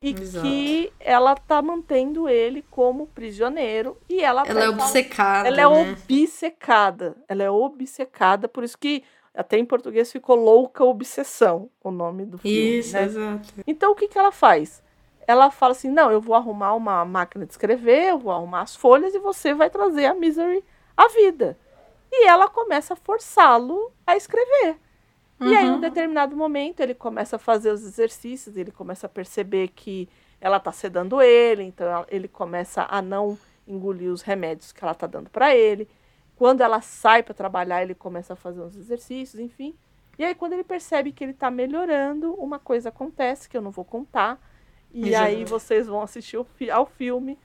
e Exato. que ela tá mantendo ele como prisioneiro e ela ela é obcecada ela é né? obcecada ela é obcecada por isso que até em português ficou louca obsessão o nome do filme isso né? exato então o que que ela faz ela fala assim não eu vou arrumar uma máquina de escrever eu vou arrumar as folhas e você vai trazer a misery à vida e ela começa a forçá-lo a escrever Uhum. E aí, em um uhum. determinado momento, ele começa a fazer os exercícios, ele começa a perceber que ela está sedando ele, então ele começa a não engolir os remédios que ela está dando para ele. Quando ela sai para trabalhar, ele começa a fazer uns exercícios, enfim. E aí, quando ele percebe que ele está melhorando, uma coisa acontece que eu não vou contar. E Exato. aí vocês vão assistir ao filme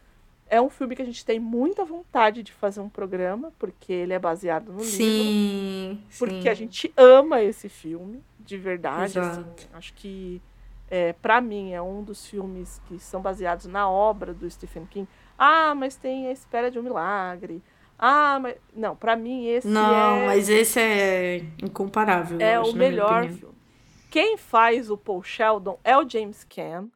é um filme que a gente tem muita vontade de fazer um programa, porque ele é baseado no sim, livro. Porque sim. a gente ama esse filme, de verdade. Assim, acho que, é, para mim, é um dos filmes que são baseados na obra do Stephen King. Ah, mas tem A Espera de um Milagre. Ah, mas. Não, para mim esse Não, é... mas esse é incomparável. É o melhor filme. Quem faz o Paul Sheldon é o James Caan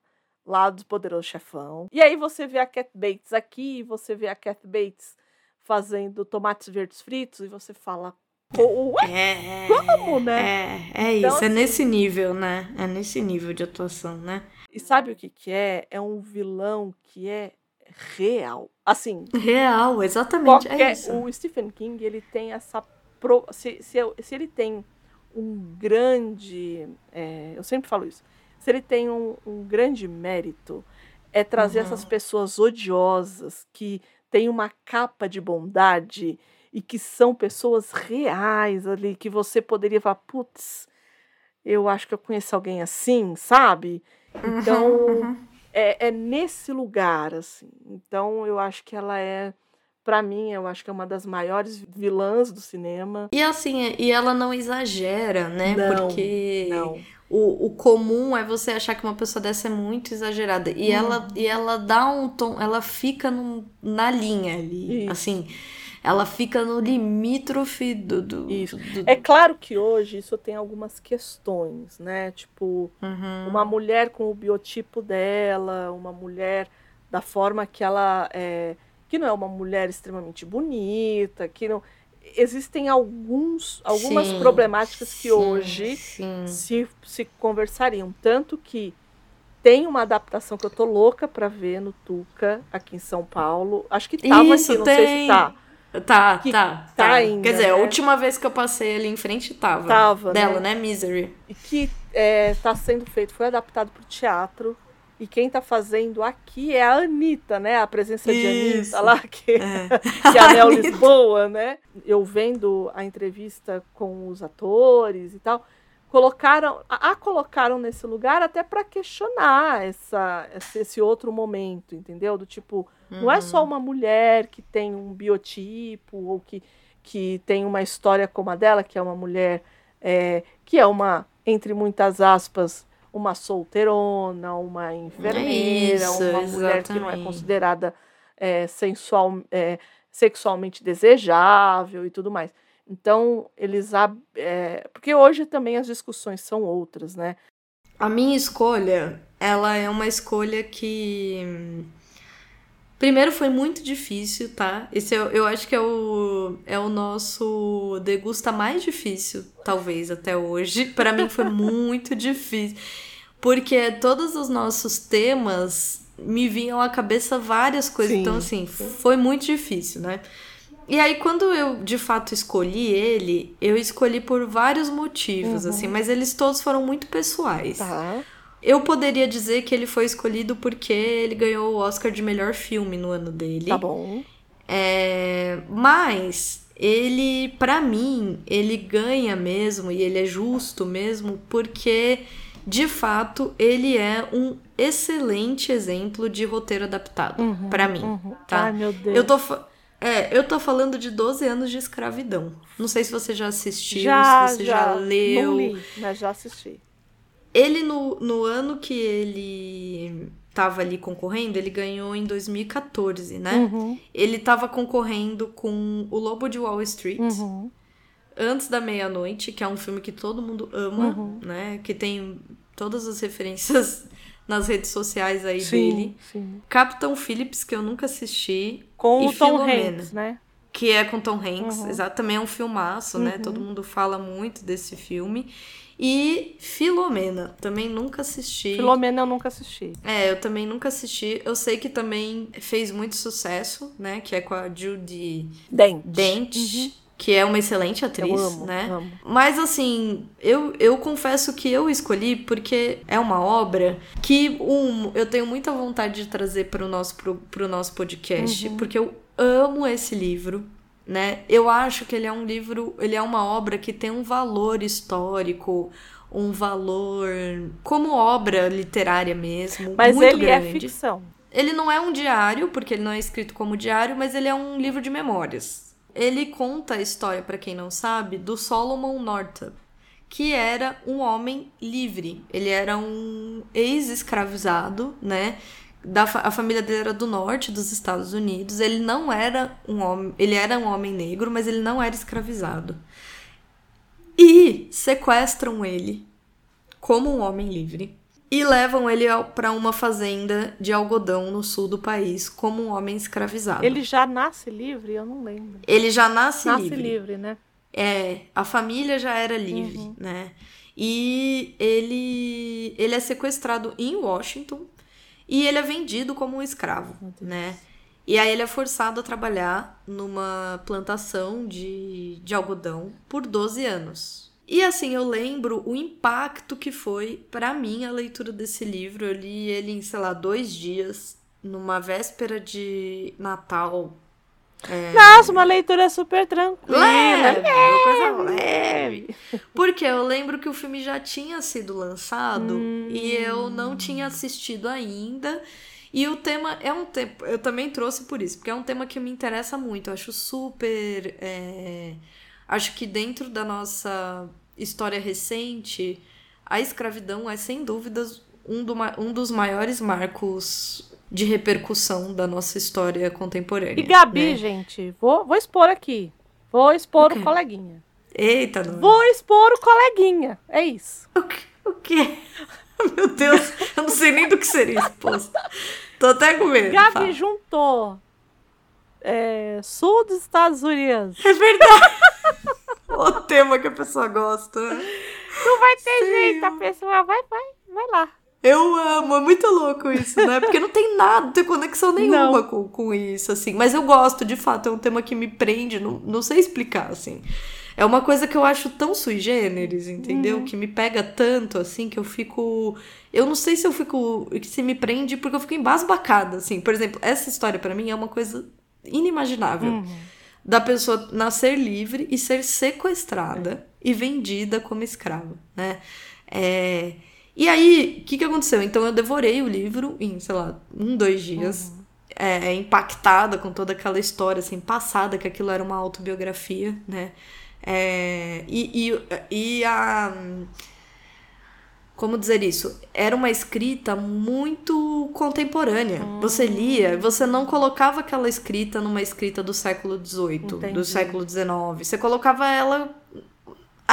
lá do Poderoso Chefão. E aí você vê a Cat Bates aqui, você vê a Cat Bates fazendo tomates verdes fritos e você fala, Ué, é, como, né? É, é então, isso, é assim, nesse nível, né? É nesse nível de atuação, né? E sabe o que que é? É um vilão que é real. Assim... Real, exatamente, é qualquer, é isso. O Stephen King, ele tem essa... Pro, se, se, se ele tem um grande... É, eu sempre falo isso se ele tem um, um grande mérito, é trazer uhum. essas pessoas odiosas que têm uma capa de bondade e que são pessoas reais ali, que você poderia falar, putz, eu acho que eu conheço alguém assim, sabe? Então, uhum, uhum. É, é nesse lugar, assim. Então, eu acho que ela é para mim, eu acho que é uma das maiores vilãs do cinema. E assim, e ela não exagera, né? Não, Porque não o, o comum é você achar que uma pessoa dessa é muito exagerada. E, hum. ela, e ela dá um tom, ela fica num, na linha ali. Isso. Assim, ela fica no limítrofe do, do, isso. Do, É claro que hoje isso tem algumas questões, né? Tipo, uhum. uma mulher com o biotipo dela, uma mulher da forma que ela é. Que não é uma mulher extremamente bonita, que não existem alguns, algumas sim, problemáticas que sim, hoje sim. Se, se conversariam. Tanto que tem uma adaptação que eu tô louca para ver no Tuca, aqui em São Paulo. Acho que tava Isso, aqui, não tem. sei se tá. Tá, que tá, tá. tá ainda, Quer dizer, né? a última vez que eu passei ali em frente tava. Tava, Dela, né? né? Misery. E que é, tá sendo feito, foi adaptado pro teatro. E quem tá fazendo aqui é a Anitta, né? A presença de Anitta lá, que é, [LAUGHS] que é a [LAUGHS] Nel Lisboa, né? Eu vendo a entrevista com os atores e tal, colocaram, a, a colocaram nesse lugar até para questionar essa, esse outro momento, entendeu? Do tipo, uhum. não é só uhum. uma mulher que tem um biotipo ou que, que tem uma história como a dela, que é uma mulher é, que é uma, entre muitas aspas, uma solteirona, uma enfermeira, Isso, uma mulher que não é considerada é, sensual, é, sexualmente desejável e tudo mais. Então, eles. É, porque hoje também as discussões são outras, né? A minha escolha, ela é uma escolha que. Primeiro foi muito difícil, tá? Esse eu, eu acho que é o, é o nosso degusta mais difícil, talvez, até hoje. [LAUGHS] para mim foi muito difícil. Porque todos os nossos temas me vinham à cabeça várias coisas. Sim, então, assim, foi muito difícil, né? E aí, quando eu de fato escolhi ele, eu escolhi por vários motivos, Uhum. assim, mas eles todos foram muito pessoais. Tá. Eu poderia dizer que ele foi escolhido porque ele ganhou o Oscar de melhor filme no ano dele. Tá bom. É, mas ele, pra mim, ele ganha mesmo e ele é justo mesmo porque de fato ele é um excelente exemplo de roteiro adaptado Uhum, pra mim, uhum. tá? Ai, meu Deus. Eu tô é, eu tô falando de 12 anos de escravidão. Não sei se você já assistiu, já, se você já, já, leu. Não li, mas já assisti. Ele, no, no ano que ele tava ali concorrendo, ele ganhou em 2014, né? Uhum, Ele tava concorrendo com O Lobo de Wall Street, uhum. Antes da Meia-Noite, que é um filme que todo mundo ama, Uhum. né? Que tem todas as referências [LAUGHS] nas redes sociais aí Sim, dele. sim. Capitão Phillips, que eu nunca assisti, Com E o Tom Filomena. Hanks, né? que é com Tom Hanks, Uhum. exato, também é um filmaço, né? Uhum. Todo mundo fala muito desse filme. E Filomena, também nunca assisti. Filomena eu nunca assisti. É, eu também nunca assisti. Eu sei que também fez muito sucesso, né? Que é com a Judy Dente. Dent, Uhum. que é uma excelente atriz, amo, né? amo. Mas assim, eu, eu confesso que eu escolhi porque é uma obra que um, eu tenho muita vontade de trazer para o nosso, pro, pro nosso podcast, Uhum. porque eu amo esse livro. Né? Eu acho que ele é um livro, ele é uma obra que tem um valor histórico, um valor como obra literária mesmo, Mas muito ele é grande. ficção. Ele não é um diário, porque ele não é escrito como diário, mas ele é um livro de memórias. Ele conta a história, para quem não sabe, do Solomon Northup, que era um homem livre. Ele era um ex-escravizado, né? Da a família dele era do norte dos Estados Unidos. Ele não era um homem, ele era um homem negro, mas ele não era escravizado. E sequestram ele como um homem livre e levam ele para uma fazenda de algodão no sul do país como um homem escravizado. Ele já nasce livre? Eu não lembro. Ele já nasce, nasce livre. livre, né? É, a família já era livre, Uhum. né? E ele, ele é sequestrado em Washington e ele é vendido como um escravo, né? E aí ele é forçado a trabalhar numa plantação de, de algodão por 12 anos. E assim, eu lembro o impacto que foi pra mim a leitura desse livro. Eu li ele em, sei lá, dois dias, numa véspera de Natal. É, Nossa, uma leitura super tranquila. Leve, uma coisa leve. leve. Porque eu lembro que o filme já tinha sido lançado Hum. e eu não tinha assistido ainda. E o tema é um tema. Eu também trouxe por isso, porque é um tema que me interessa muito. Eu acho super. é, acho que dentro da nossa história recente, a escravidão é sem dúvidas um, do ma- um dos maiores marcos de repercussão da nossa história contemporânea. E Gabi, né? gente, vou, vou expor aqui. Vou expor O o, coleguinha. Eita, não. Vou expor o coleguinha. É isso. O quê? O quê? [LAUGHS] Meu Deus, eu não sei nem do que seria exposto. Tô até com medo. Gabi fala. juntou é, sul dos Estados Unidos. É verdade. [LAUGHS] o tema que a pessoa gosta. Não vai ter Sim. jeito, a pessoa vai, vai, vai lá. Eu amo, é muito louco isso, né? Porque não tem nada, não tem conexão [LAUGHS] nenhuma Não. com, com isso, assim. Mas eu gosto, de fato, é um tema que me prende, não, não sei explicar, assim. É uma coisa que eu acho tão sui generis, entendeu? Uhum. Que me pega tanto, assim, que eu fico. Eu não sei se eu fico. Se me prende, porque eu fico embasbacada, assim. Por exemplo, essa história pra mim é uma coisa inimaginável. Uhum. Da pessoa nascer livre e ser sequestrada e vendida como escrava, né? É, E aí, o que, que aconteceu? Então eu devorei o livro em, sei lá, um, dois dias. é, impactada com toda aquela história, assim, passada, que aquilo era uma autobiografia, né? É, e, e, e a. Como dizer isso? Era uma escrita muito contemporânea. Você lia, você não colocava aquela escrita numa escrita do século XVIII, do século XIX. Você colocava ela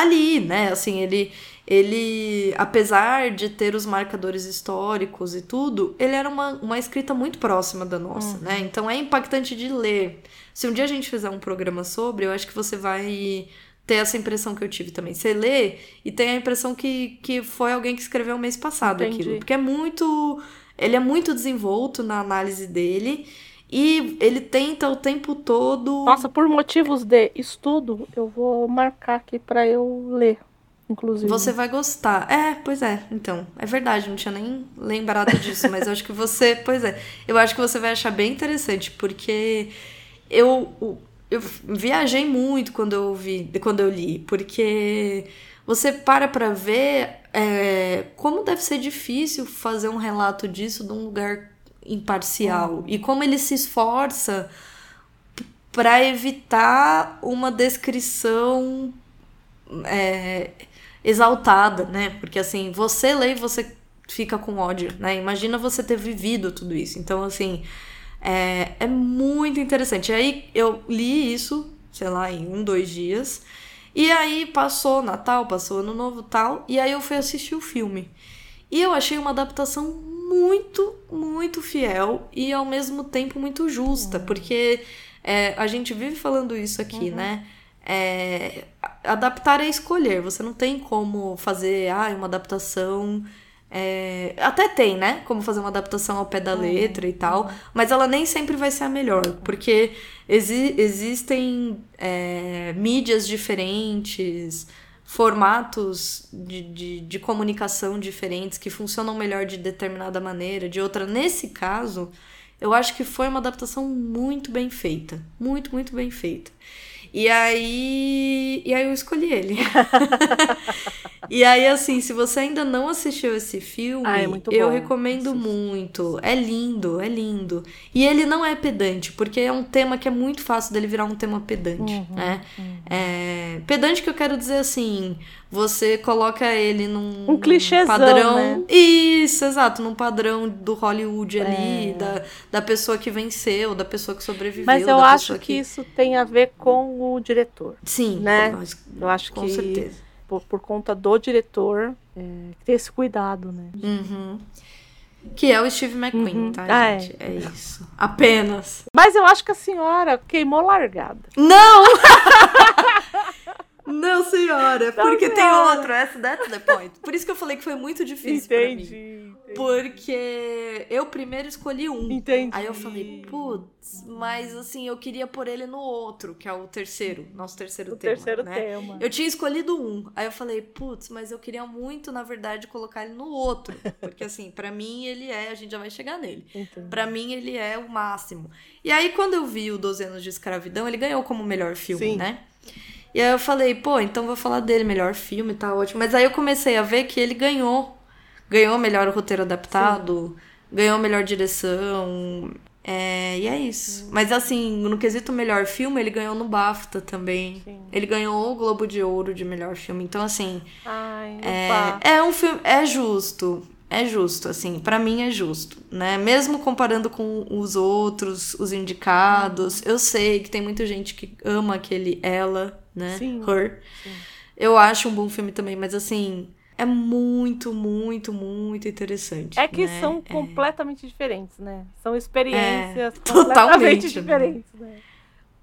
ali, né? Assim, ele, ele, apesar de ter os marcadores históricos e tudo, ele era uma, uma escrita muito próxima da nossa, Uhum. né? Então é impactante de ler. Se um dia a gente fizer um programa sobre, eu acho que você vai ter essa impressão que eu tive também. Você lê e tem a impressão que, que foi alguém que escreveu mês passado Entendi. aquilo. Porque é muito. Ele é muito desenvolto na análise dele. E ele tenta o tempo todo. Nossa, por motivos de estudo, eu vou marcar aqui para eu ler, inclusive. Você vai gostar. É, pois é. Então, é verdade, não tinha nem lembrado disso, mas eu acho que você, [LAUGHS] pois é, eu acho que você vai achar bem interessante, porque eu eu viajei muito quando eu vi, quando eu li, porque você para para ver é, como deve ser difícil fazer um relato disso de um lugar imparcial e como ele se esforça para evitar uma descrição é, exaltada, né? Porque assim, você lê e você fica com ódio, né? Imagina você ter vivido tudo isso. Então, assim, é, é muito interessante. Aí eu li isso, sei lá, em um, dois dias. E aí passou Natal, passou Ano Novo tal. E aí eu fui assistir o filme. E eu achei uma adaptação muito, muito fiel e ao mesmo tempo muito justa, uhum. porque é, a gente vive falando isso aqui, uhum. né? É, adaptar é escolher, você não tem como fazer ah, uma adaptação é, até tem, né? Como fazer uma adaptação ao pé da uhum. letra e tal, mas ela nem sempre vai ser a melhor, porque exi existem é, mídias diferentes, formatos de, de, de, comunicação diferentes que funcionam melhor de determinada maneira, de outra. Nesse caso, eu acho que foi uma adaptação muito bem feita. Muito, muito bem feita. E aí, e aí eu escolhi ele. [LAUGHS] e aí, assim, se você ainda não assistiu esse filme, ah, é eu recomendo muito. É lindo, é lindo. E ele não é pedante, porque é um tema que é muito fácil dele virar um tema pedante, uhum, né? Uhum. É, pedante que eu quero dizer assim, você coloca ele num um clichêzão, padrão. Né? Isso, exato, num padrão do Hollywood ali, é. da, da pessoa que venceu, da pessoa que sobreviveu. Mas eu acho que... que... isso tem a ver com o diretor. Sim, né? Eu acho com que certeza. Por, por conta do diretor é, ter esse cuidado, né? Uhum. Que é o Steve McQueen, uhum. tá, ah, gente? É. é isso. Apenas. Mas eu acho que a senhora queimou largada. Não! [LAUGHS] Não, senhora, Não, porque senhora. tem outro. Essa, that's the point. Por isso que eu falei que foi muito difícil entendi, pra mim. Entendi. Porque eu primeiro escolhi um. Entendi. Aí eu falei, putz, mas assim, eu queria pôr ele no outro, que é o terceiro, nosso terceiro o tema. terceiro né? tema. Eu tinha escolhido um. Aí eu falei, putz, mas eu queria muito, na verdade, colocar ele no outro. Porque assim, para mim ele é, a gente já vai chegar nele. Para mim ele é o máximo. E aí, quando eu vi o 12 anos de escravidão, ele ganhou como melhor filme, Sim. né? E aí eu falei, pô, então vou falar dele, melhor filme, tá ótimo. Mas aí eu comecei a ver que ele ganhou. Ganhou melhor roteiro adaptado, Sim. ganhou melhor direção. É, e é isso. Mas assim, no quesito melhor filme, ele ganhou no BAFTA também. Sim. Ele ganhou o Globo de Ouro de melhor filme. Então, assim. Ai, é, é um filme. É justo. É justo, assim, para mim é justo, né? Mesmo comparando com os outros, os indicados, eu sei que tem muita gente que ama aquele ela, né? Sim. Her. Sim. Eu acho um bom filme também, mas assim, é muito, muito, muito interessante. É que né? são é... completamente diferentes, né? São experiências é, completamente diferentes, né?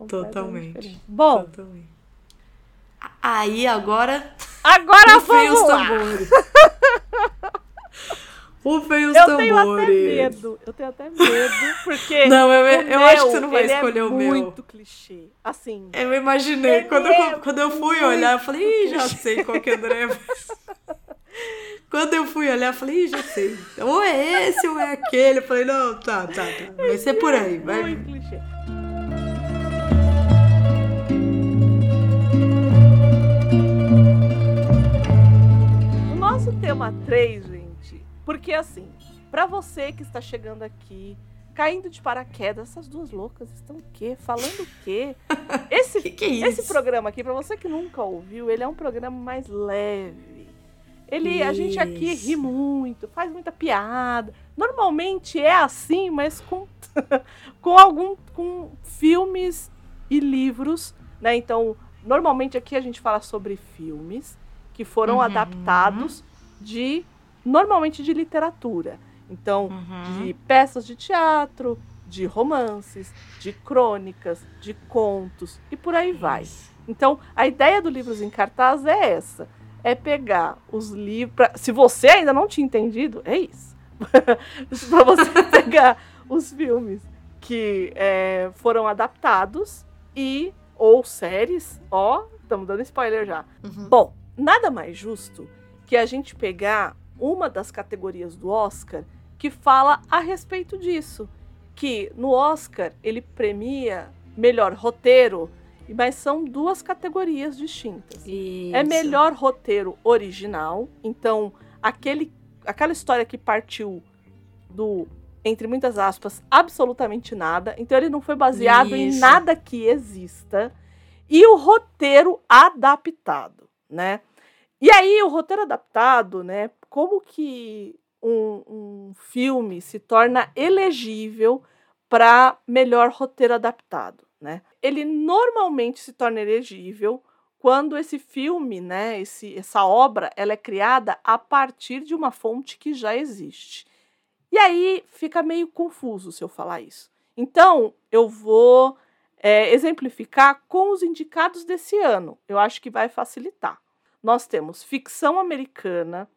Totalmente. Diferentes. Bom, totalmente. aí agora. Agora vamos os tambores. [LAUGHS] Rufem os eu tambores. Tenho até medo. Eu tenho até medo, porque. [LAUGHS] Não, eu, eu meu, acho que você não vai é escolher é o meu. muito clichê. Assim. Eu imaginei. Quando, é eu, quando eu fui olhar, eu falei, Ih, já sei qual que é André. [LAUGHS] quando eu fui olhar, eu falei, Ih, já sei. Ou é esse ou é aquele. Eu falei, não, tá, tá, tá. Vai ser por aí. Vai. Muito clichê. O nosso tema 3, porque assim, para você que está chegando aqui, caindo de paraquedas, essas duas loucas estão o quê? Falando o quê? [LAUGHS] Esse, que que é esse programa aqui, para você que nunca ouviu, ele é um programa mais leve. Ele, a gente aqui ri muito, faz muita piada. Normalmente é assim, mas com, [LAUGHS] com algum com filmes e livros, né? Então, normalmente aqui a gente fala sobre filmes que foram uhum. adaptados de normalmente de literatura. Então, uhum. de peças de teatro, de romances, de crônicas, de contos e por aí vai. Então, a ideia do Livros em Cartaz é essa: é pegar os livros. Se você ainda não tinha entendido, é isso. [LAUGHS] para você [LAUGHS] pegar os filmes que é, foram adaptados e ou séries, ó, estamos dando spoiler já. Uhum. Bom, nada mais justo que a gente pegar uma das categorias do Oscar que fala a respeito disso, que no Oscar ele premia melhor roteiro, mas são duas categorias distintas. É Isso. É melhor roteiro original, então aquele, aquela história que partiu do entre muitas aspas, absolutamente nada. Então ele não foi baseado Isso. em nada que exista. E o roteiro adaptado, né? E aí, o roteiro adaptado, né? Como que um, um filme se torna elegível para melhor roteiro adaptado, né? Ele normalmente se torna elegível quando esse filme, né, esse, essa obra, ela é criada a partir de uma fonte que já existe. E aí fica meio confuso se eu falar isso. Então, eu vou é, exemplificar com os indicados desse ano. Eu acho que vai facilitar. Nós temos Ficção Americana,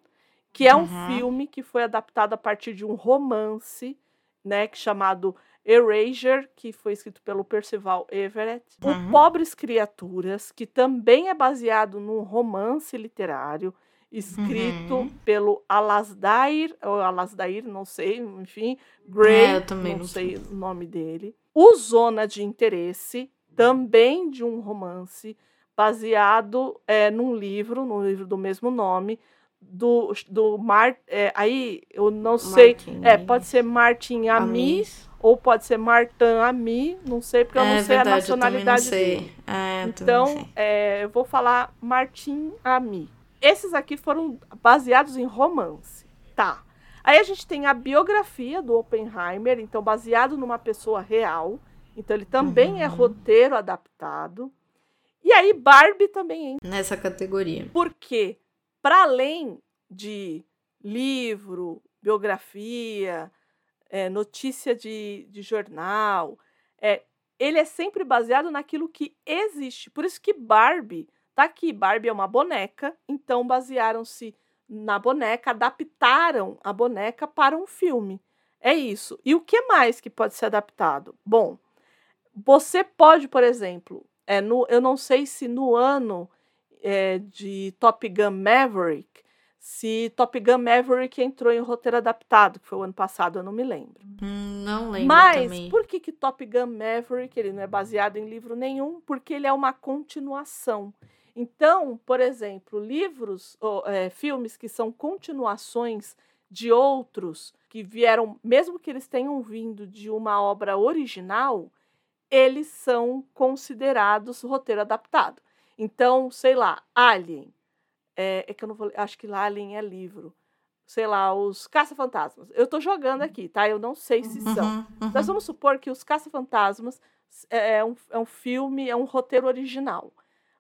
que é um uhum. filme que foi adaptado a partir de um romance, né, chamado Erasure, que foi escrito pelo Percival Everett. Uhum. O Pobres Criaturas, que também é baseado num romance literário escrito uhum. pelo Alasdair, ou Alasdair, não sei, enfim, Gray, é, não, não sei o nome dele. O Zona de Interesse, também de um romance, baseado é, num livro, num livro do mesmo nome, do, do Mar, é, aí eu não sei, Martin. é, pode ser Martin Ami, ou pode ser Martin Ami, não sei, porque eu não é, sei verdade, a nacionalidade dele. É, então, é, eu vou falar Martin Ami. Esses aqui foram baseados em romance. Tá. Aí a gente tem a biografia do Oppenheimer, então baseado numa pessoa real. Então ele também é uhum. é roteiro adaptado. E aí Barbie também entra. Nessa categoria. Porque, para além de livro, biografia, é, notícia de, de jornal, é, ele é sempre baseado naquilo que existe. Por isso que Barbie Tá aqui, Barbie é uma boneca, então basearam-se na boneca, adaptaram a boneca para um filme. É isso. E o que mais que pode ser adaptado? Bom, você pode, por exemplo, é, no, eu não sei se no ano é, de Top Gun Maverick, se Top Gun Maverick entrou em roteiro adaptado, que foi o ano passado, eu não me lembro. Hum, não lembro Mas também. por que, que Top Gun Maverick ele não é baseado em livro nenhum? Porque ele é uma continuação. Então, por exemplo, livros, ou, é, filmes que são continuações de outros que vieram, mesmo que eles tenham vindo de uma obra original, eles são considerados roteiro adaptado. Então, sei lá, Alien. É, é que eu não vou. Acho que lá Alien é livro. Sei lá, os Caça-Fantasmas. Eu estou jogando aqui, tá? Eu não sei se são. Uhum, uhum. Nós vamos supor que os Caça-Fantasmas é, é, um, é um filme, é um roteiro original.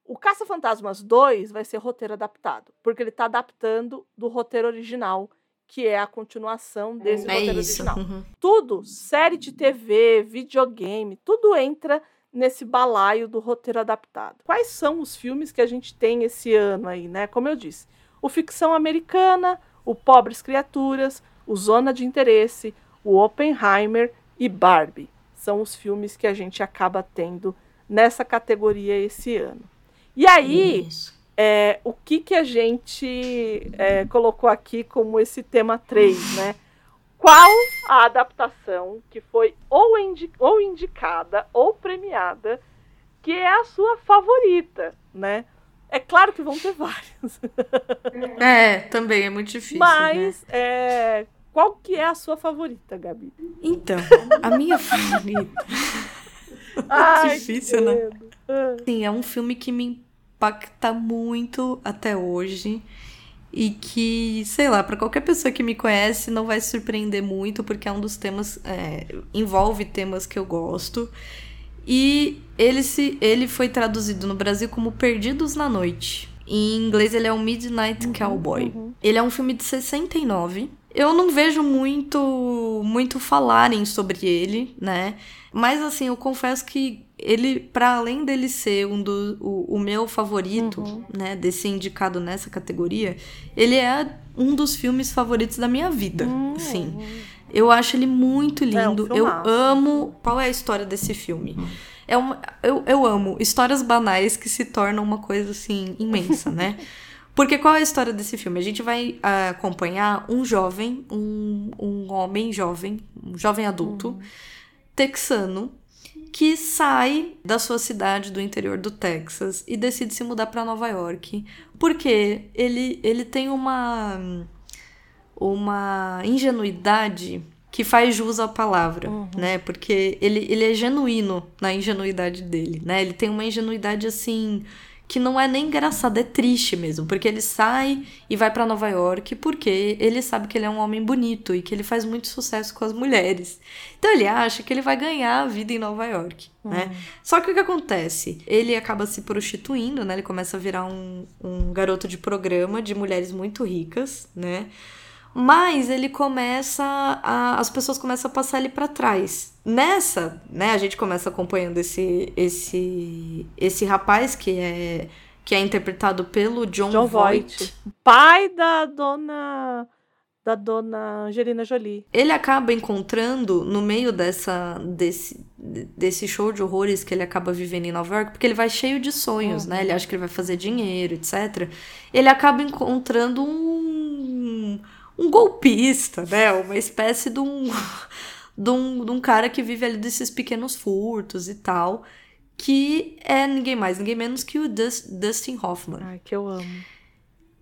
O Caça-Fantasmas 2 vai ser roteiro adaptado, porque ele está adaptando do roteiro original, que é a continuação desse é roteiro isso. original. Uhum. Tudo, série de TV, videogame, tudo entra nesse balaio do roteiro adaptado. Quais são os filmes que a gente tem esse ano aí, né? Como eu disse, o Ficção Americana, o Pobres Criaturas, o Zona de Interesse, o Oppenheimer e Barbie. São os filmes que a gente acaba tendo nessa categoria esse ano. E aí, é, o que, que a gente é, colocou aqui como esse tema 3, né? Qual a adaptação que foi ou, indi ou indicada ou premiada que é a sua favorita, né? É claro que vão ter várias. [LAUGHS] É, também é muito difícil. Mas né? é, qual que é a sua favorita, Gabi? Então, a minha [LAUGHS] favorita. Ai, [LAUGHS] difícil, né? Sim, é um filme que me impacta muito até hoje e que, sei lá, para qualquer pessoa que me conhece não vai se surpreender muito, porque é um dos temas, é, envolve temas que eu gosto. E ele, se, ele foi traduzido no Brasil como Perdidos na Noite. Em inglês ele é o Midnight uhum, Cowboy. Uhum. Ele é um filme de 69. Eu não vejo muito muito falarem sobre ele, né? Mas assim, eu confesso que ele, para além dele ser um do, o, o meu favorito, uhum. né, desse indicado nessa categoria, ele é um dos filmes favoritos da minha vida, uhum. sim. Eu acho ele muito lindo. É um eu amo. Qual é a história desse filme? É uma, eu, eu amo histórias banais que se tornam uma coisa assim imensa, né? [LAUGHS] Porque qual é a história desse filme? A gente vai ah, acompanhar um jovem, um, um homem jovem, um jovem adulto, texano, que sai da sua cidade do interior do Texas e decide se mudar para Nova York. Porque ele, ele tem uma, uma ingenuidade que faz jus à palavra, né? Porque ele, ele é genuíno na ingenuidade dele, né? Ele tem uma ingenuidade assim que não é nem engraçada, é triste mesmo, porque ele sai e vai pra Nova York porque ele sabe que ele é um homem bonito e que ele faz muito sucesso com as mulheres. Então ele acha que ele vai ganhar a vida em Nova York, né? Só que o que acontece? Ele acaba se prostituindo, né? Ele começa a virar um, um garoto de programa de mulheres muito ricas, né? Mas ele começa a, as pessoas começam a passar ele para trás. Nessa, né, a gente começa acompanhando esse esse esse rapaz que é que é interpretado pelo John, John Voight. Voight. Pai da dona. Da dona Angelina Jolie. Ele acaba encontrando no meio dessa desse desse show de horrores que ele acaba vivendo em Nova York, porque ele vai cheio de sonhos, né? Ele acha que ele vai fazer dinheiro, etc. Ele acaba encontrando um um golpista, né? Uma espécie de um, [LAUGHS] de um, de um cara que vive ali desses pequenos furtos e tal, que é ninguém mais, ninguém menos que o Dus- Dustin Hoffman. Ai, que eu amo.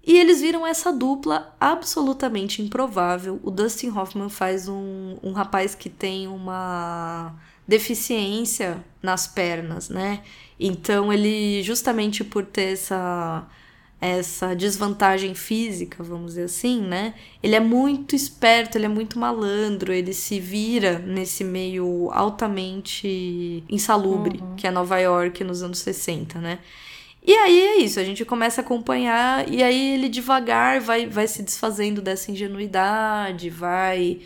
E eles viram essa dupla absolutamente improvável. O Dustin Hoffman faz um, um rapaz que tem uma deficiência nas pernas, né? Então ele, justamente por ter essa, essa desvantagem física, vamos dizer assim, né? Ele é muito esperto, ele é muito malandro, ele se vira nesse meio altamente insalubre, que é Nova York nos anos 60, né? E aí é isso, a gente começa a acompanhar e aí ele devagar vai, vai se desfazendo dessa ingenuidade, vai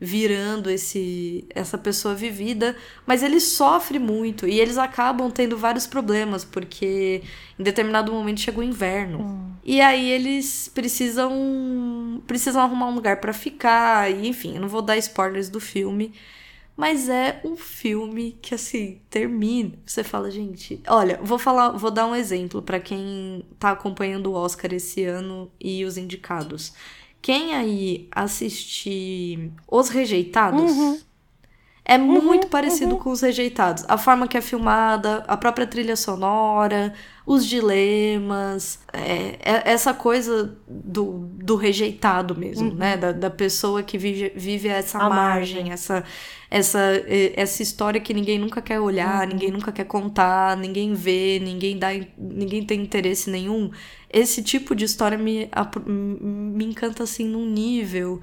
virando esse essa pessoa vivida, mas ele sofre muito e eles acabam tendo vários problemas porque em determinado momento chega o inverno. E aí eles precisam precisam arrumar um lugar pra ficar, e enfim, eu não vou dar spoilers do filme, mas é um filme que, assim, termina. Você fala, gente. Olha, vou falar, vou dar um exemplo pra quem tá acompanhando o Oscar esse ano e os indicados. Quem aí assistir Os Rejeitados é muito parecido com Os Rejeitados. A forma que é filmada, a própria trilha sonora, os dilemas, é, é- essa coisa do, do rejeitado mesmo, né? Da, da pessoa que vive, vive essa A margem, margem. essa, essa, essa história que ninguém nunca quer olhar, ninguém nunca quer contar, ninguém vê, ninguém dá, ninguém tem interesse nenhum. Esse tipo de história me, me encanta assim num nível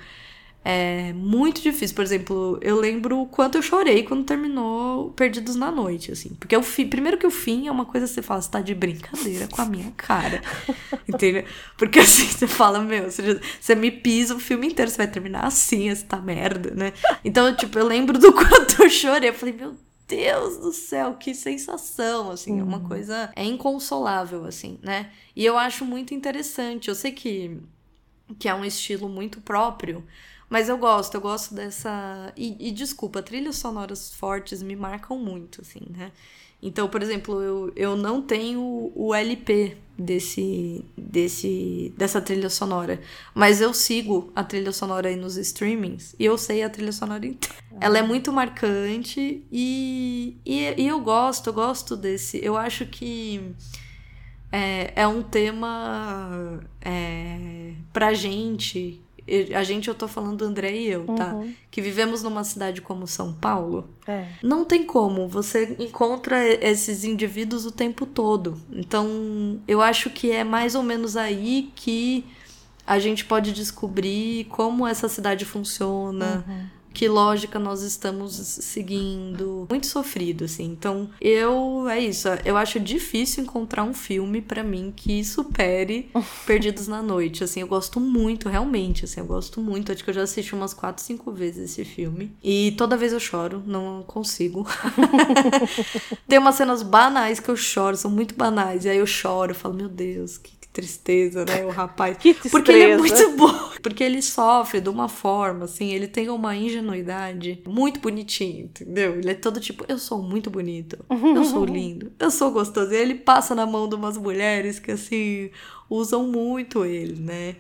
é muito difícil. Por exemplo, eu lembro o quanto eu chorei quando terminou Perdidos na Noite, assim. Porque o fim, primeiro que o fim é uma coisa que você fala, você tá de brincadeira com a minha cara. [LAUGHS] Entendeu? Porque assim, você fala, meu, você, você me pisa o filme inteiro, você vai terminar assim, essa merda, né? Então, tipo, eu lembro do [LAUGHS] quanto eu chorei. Eu falei, meu Deus do céu, que sensação, assim, é uma coisa, é inconsolável, assim, né? E eu acho muito interessante, eu sei que, que é um estilo muito próprio, mas eu gosto, eu gosto dessa, e, e desculpa, trilhas sonoras fortes me marcam muito, assim, né? Então, por exemplo, eu, eu não tenho o LP desse, desse, dessa trilha sonora, mas eu sigo a trilha sonora aí nos streamings e eu sei a trilha sonora inteira. Ela é muito marcante e, e, e eu gosto, eu gosto desse. Eu acho que é, é um tema é, pra gente. A gente, eu tô falando André e eu, tá? Que vivemos numa cidade como São Paulo. É. Não tem como, você encontra esses indivíduos o tempo todo. Então, eu acho que é mais ou menos aí que a gente pode descobrir como essa cidade funciona, que lógica nós estamos seguindo. Muito sofrido, assim. Então, eu. É isso. Eu acho difícil encontrar um filme pra mim que supere [LAUGHS] Perdidos na Noite. Assim, eu gosto muito, realmente. Assim, eu gosto muito. Acho que eu já assisti umas 4, 5 vezes esse filme. E toda vez eu choro, não consigo. [LAUGHS] Tem umas cenas banais que eu choro, são muito banais. E aí eu choro, eu falo, meu Deus, que tristeza, né? O rapaz. Que tristeza. Porque ele é muito [LAUGHS] bom. Porque ele sofre de uma forma, assim, ele tem uma ingenuidade muito bonitinha, entendeu? Ele é todo tipo, eu sou muito bonito, eu sou [LAUGHS] lindo, eu sou gostoso. E ele passa na mão de umas mulheres que, assim, usam muito ele, né?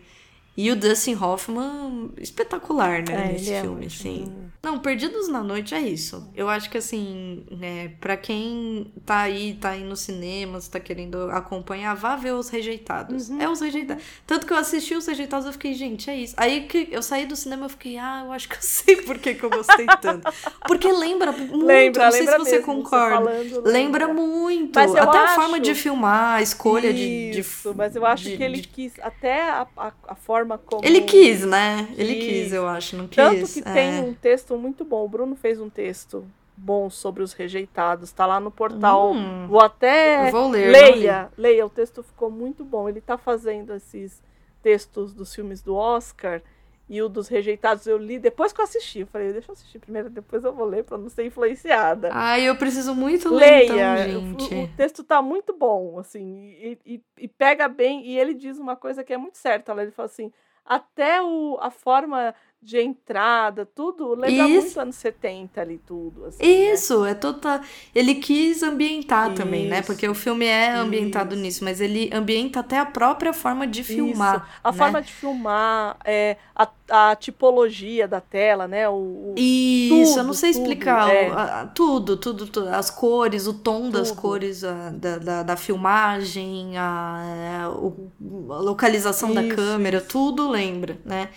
E o Dustin Hoffman, espetacular, né, É, nesse é filme, muito assim. lindo. Não, Perdidos na Noite é isso. Eu acho que, assim, né, pra quem tá aí, tá aí nos cinemas, tá querendo acompanhar, vá ver Os Rejeitados. Uhum. É Os Rejeitados. Tanto que eu assisti Os Rejeitados, eu fiquei, gente, é isso. Aí que eu saí do cinema, eu fiquei, ah, eu acho que eu [LAUGHS] sei por que, que eu gostei tanto. Porque lembra muito, Lembra, não sei lembra se você mesmo, concorda. falando, Lembra muito. Mas eu até a acho- forma de filmar, a escolha de, de. Isso, mas eu acho de- que ele de- quis, até a, a, a forma como... Ele quis, né? Ele Quis. quis, eu acho, não quis. Tanto que é. tem um texto muito bom. O Bruno fez um texto bom sobre os rejeitados. Tá lá no portal. Hum, Vou até. vou ler. Leia, leia. O texto ficou muito bom. Ele tá fazendo esses textos dos filmes do Oscar. E o dos rejeitados eu li depois que eu assisti. Eu falei, deixa eu assistir primeiro, depois eu vou ler pra não ser influenciada. Ai, eu preciso muito ler, Leia, então, gente. O, o texto tá muito bom, assim, e, e- e pega bem. E ele diz uma coisa que é muito certa. Ele fala assim: até o, a forma de entrada, tudo lembra Isso. muito anos 70 ali, tudo. Assim, né? Isso, é total. Ele quis ambientar também, né? Isso. Porque o filme é ambientado Isso. nisso, mas ele ambienta até a própria forma de filmar. Isso. A né? forma de filmar, é, a, a tipologia da tela, né? O, o- Isso, eu Tudo, não sei tudo, explicar. é. o- a- tudo, tudo, tudo. As cores, o tom das Tudo. cores a- da, da, da filmagem, a, o- a localização da Isso, câmera, isso. tudo lembra, né?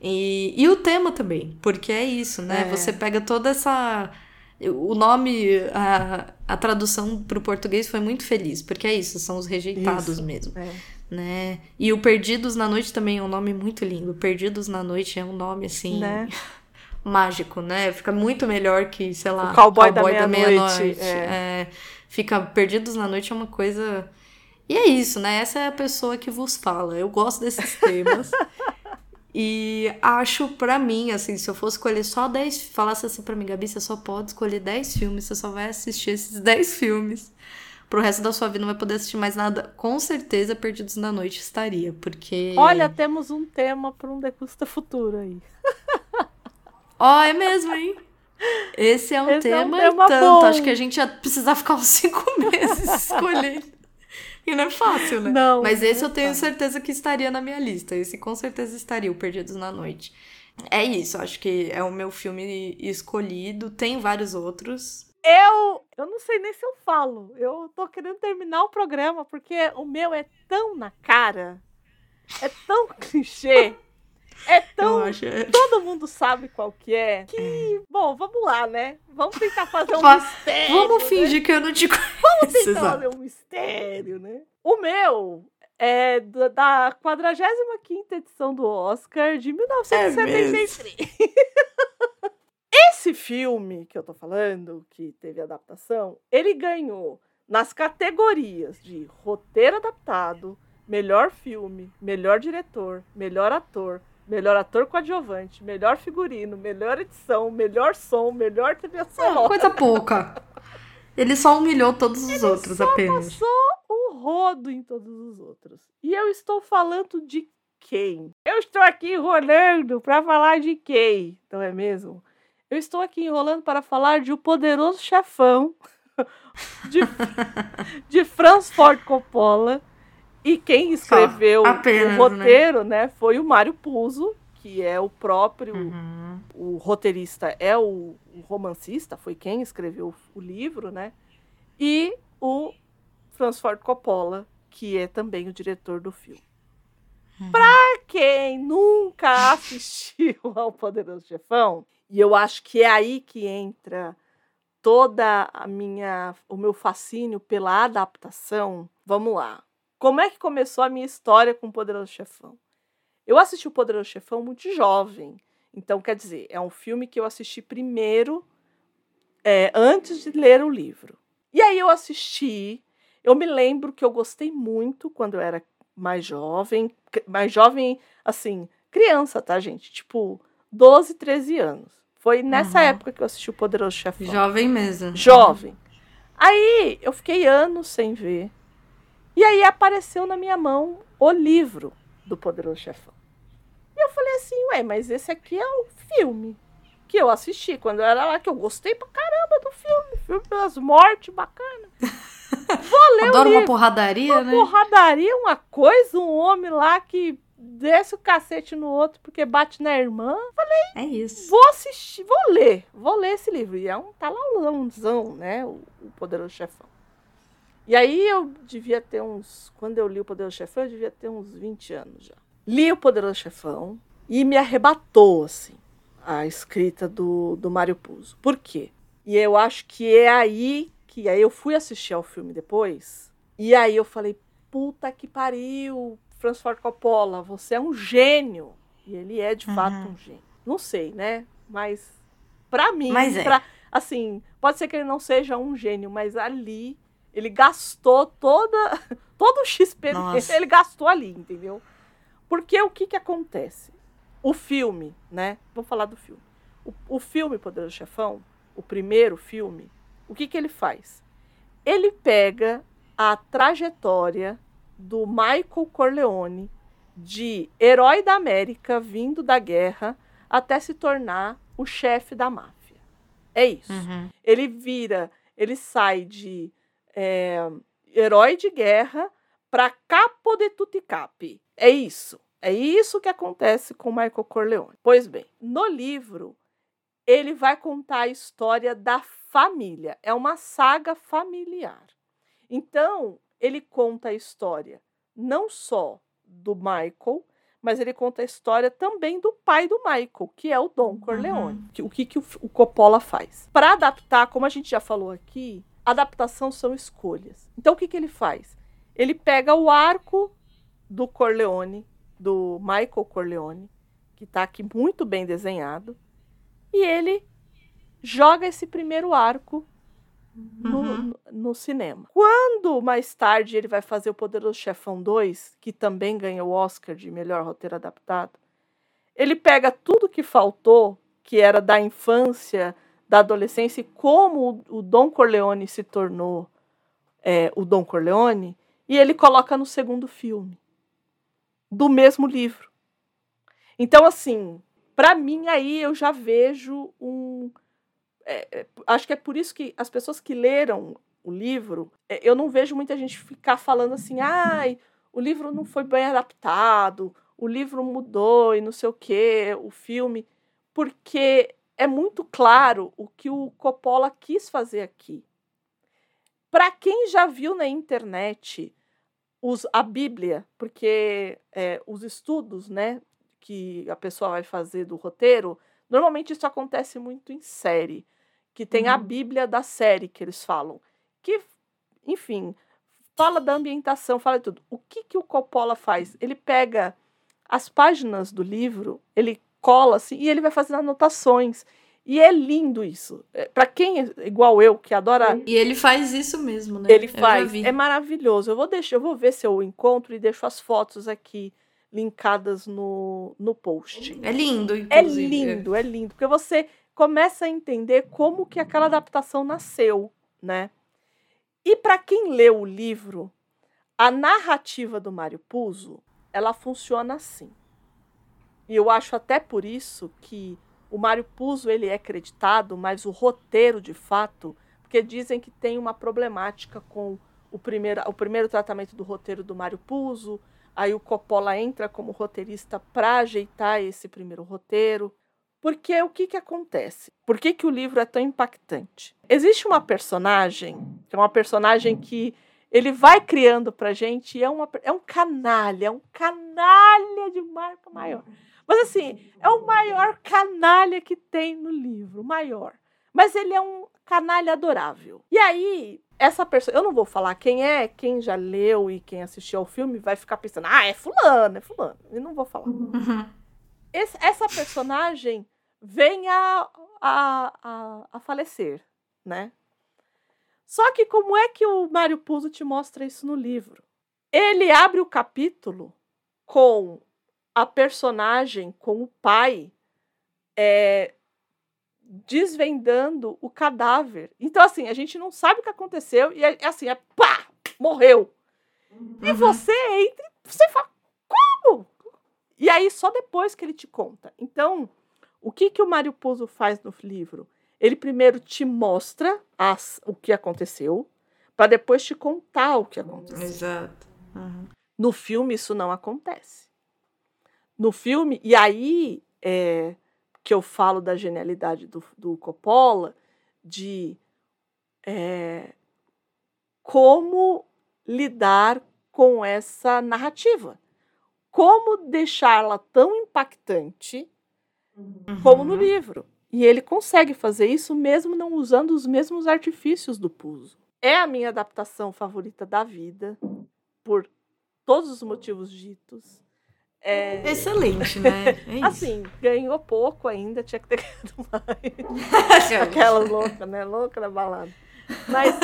E, e o tema também, porque é isso, né? É. Você pega toda essa. O nome, a, a tradução para o português foi muito feliz, porque é isso, são os rejeitados Isso. mesmo é. né? E o Perdidos na Noite também é um nome muito lindo. Perdidos na Noite é um nome assim Né? [LAUGHS] mágico, né? Fica muito melhor que, sei lá, O Cowboy da Meia-Noite, Meia-Noite. É, fica Perdidos na Noite é uma coisa E é isso, né? Essa é a pessoa que vos fala. Eu gosto desses temas. [LAUGHS] E acho pra mim, assim, se eu fosse escolher só 10, falasse assim pra mim, Gabi, você só pode escolher 10 filmes, você só vai assistir esses 10 filmes. Pro resto da sua vida não vai poder assistir mais nada. Com certeza, Perdidos na Noite estaria, porque. Olha, temos um tema para um degusta futuro aí. [LAUGHS] Ó, é mesmo, hein? Esse é um Esse é um tema, tema tanto. bom. Acho que a gente ia precisar ficar uns 5 [LAUGHS] meses escolhendo. E não é fácil, né? Não. Mas esse não eu é tenho fácil. certeza que estaria na minha lista. Esse com certeza estaria, o Perdidos na Noite. É isso, acho que é o meu filme escolhido. Tem vários outros. Eu, eu não sei nem se eu falo. Eu tô querendo terminar o programa porque o meu é tão na cara, é tão [LAUGHS] clichê, é tão acho. é- todo mundo sabe qual que é. Que, bom, vamos lá, né? Vamos tentar fazer um mistério. Vamos né? fingir que eu não te [LAUGHS] conheço. tentar exato. fazer um mistério, né? O meu é da- da 45ª edição do Oscar de 1973. [LAUGHS] Esse filme que eu tô falando, que teve adaptação, ele ganhou nas categorias de roteiro adaptado, melhor filme, melhor diretor, melhor ator, melhor ator coadjuvante, melhor figurino, melhor edição, melhor som, melhor trilha É, sonora. coisa pouca. Ele só humilhou todos os outros apenas. passou o rodo em todos os outros. E eu estou falando de quem? Eu estou aqui enrolando para falar de quem, não é mesmo? Eu estou aqui enrolando para falar de O Poderoso Chefão, [LAUGHS] de, de Franz Ford Coppola. E quem escreveu apenas, o roteiro, né? foi o Mário Puzo, que é o próprio Uhum. o roteirista é o, o romancista, foi quem escreveu o livro, né? E o Francis Ford Coppola, que é também o diretor do filme. Pra quem nunca assistiu [LAUGHS] ao Poderoso Chefão, e eu acho que é aí que entra toda a minha o meu fascínio pela adaptação. Vamos lá. Como é que começou a minha história com o Poderoso Chefão? Eu assisti o Poderoso Chefão muito jovem. Então, quer dizer, é um filme que eu assisti primeiro, é, antes de ler o livro. E aí eu assisti. Eu me lembro que eu gostei muito quando eu era mais jovem. Mais jovem, assim, criança, tá, gente? Tipo, 12, 13 anos. Foi nessa Uhum. época que eu assisti o Poderoso Chefão. Jovem mesmo. Jovem. Aí eu fiquei anos sem ver. E aí apareceu na minha mão o livro do Poderoso Chefão. E eu falei assim, ué, mas esse aqui é o filme que eu assisti quando eu era lá, que eu gostei pra caramba do filme. Filme das mortes, bacana. [LAUGHS] Vou ler Adoro uma porradaria, uma né? Uma porradaria, uma coisa, um homem lá que desce o cacete no outro porque bate na irmã. Falei, é isso. Vou assistir, vou ler, vou ler esse livro. E é um talalãozão, né? O, o Poderoso Chefão. E aí eu devia ter uns. Quando eu li o Poderoso Chefão, eu devia ter uns 20 anos já. Li o Poderoso Chefão e me arrebatou, assim, a escrita do, do Mário Puzo. Por quê? E eu acho que é aí que aí eu fui assistir ao filme depois. E aí eu falei, puta que pariu, Francis Ford Coppola, você é um gênio. E ele é de uhum. fato um gênio. Não sei, né? Mas para mim, mas é. Pra, assim, pode ser que ele não seja um gênio, mas ali ele gastou toda [LAUGHS] todo o XP dele, ele gastou ali, entendeu? Porque o que que acontece? O filme, né? Vamos falar do filme. O, o filme Poderoso Chefão, o primeiro filme, o que que ele faz? Ele pega a trajetória do Michael Corleone, de herói da América vindo da guerra até se tornar o chefe da máfia. É isso. Uhum. Ele vira, ele sai de é, herói de guerra para capo de tutti capi. É isso. É isso que acontece com Michael Corleone. Pois bem, no livro ele vai contar a história da família. É uma saga familiar. Então, ele conta a história não só do Michael, mas ele conta a história também do pai do Michael, que é o Don Corleone. Uhum. O que, que o, o Coppola faz? Para adaptar, como a gente já falou aqui, adaptação são escolhas. Então o que, que ele faz? Ele pega o arco do Corleone, do Michael Corleone, que está aqui muito bem desenhado, e ele joga esse primeiro arco no, uhum. no, cinema. Quando mais tarde ele vai fazer o Poderoso Chefão 2, que também ganha o Oscar de melhor roteiro adaptado, ele pega tudo que faltou, que era da infância, da adolescência, e como o, o Dom Corleone se tornou é, o Dom Corleone, e ele coloca no segundo filme, do mesmo livro. Então, assim, para mim aí eu já vejo um é, é, acho que é por isso que as pessoas que leram o livro, é, eu não vejo muita gente ficar falando assim, ai, o livro não foi bem adaptado, o livro mudou e não sei o que, o filme, porque é muito claro o que o Coppola quis fazer aqui. Para quem já viu na internet os, a Bíblia, porque é, os estudos né, que a pessoa vai fazer do roteiro, normalmente isso acontece muito em série que tem uhum. a Bíblia da série que eles falam, que, enfim, fala da ambientação, fala de tudo. O que, que o Coppola faz? Ele pega as páginas do livro, ele cola assim e ele vai fazendo anotações. E é lindo isso. É, para quem é igual eu, que adora. E ele faz isso mesmo, né? Ele faz. É maravilhoso. Eu vou deixar, eu vou ver se eu encontro e deixo as fotos aqui linkadas no, no post. É lindo, é inclusive. É lindo, é lindo. Porque você começa a entender como que aquela adaptação nasceu, né? E para quem leu o livro, a narrativa do Mário Puzo, ela funciona assim. E eu acho até por isso que o Mário Puzo ele é acreditado, mas o roteiro de fato, porque dizem que tem uma problemática com o primeiro, o primeiro tratamento do roteiro do Mário Puzo, aí o Coppola entra como roteirista para ajeitar esse primeiro roteiro. Porque o que, que acontece? Por que, que o livro é tão impactante? Existe uma personagem, que é uma personagem que ele vai criando pra gente e é, uma, é um canalha, é um canalha de marca maior. Mas assim, é o maior canalha que tem no livro, o maior. Mas ele é um canalha adorável. E aí, essa pessoa, eu não vou falar quem é, quem já leu e quem assistiu ao filme vai ficar pensando, ah, é fulano, é fulano. Eu não vou falar. Uhum. Esse, essa personagem vem a, a, a, a falecer, né? Só que como é que o Mário Puzo te mostra isso no livro? Ele abre o capítulo com a personagem, com o pai, é, desvendando o cadáver. Então, assim, a gente não sabe o que aconteceu e é, é assim, é pá, morreu. Uhum. E você entra e você fala, como? E aí só depois que ele te conta. Então, o que, que o Mário Puzo faz no livro? Ele primeiro te mostra as, o que aconteceu, para depois te contar o que aconteceu. Exato. Uhum. No filme isso não acontece. No filme, e aí é, que eu falo da genialidade do, do Coppola, de é, como lidar com essa narrativa. Como deixá-la tão impactante uhum. como no livro. E ele consegue fazer isso mesmo não usando os mesmos artifícios do Puzo. É a minha adaptação favorita da vida, por todos os motivos ditos. É... Excelente, né? [LAUGHS] É assim, ganhou pouco ainda, tinha que ter [LAUGHS] ganhado mais. [LAUGHS] Aquela louca, né? Louca da balada. Mas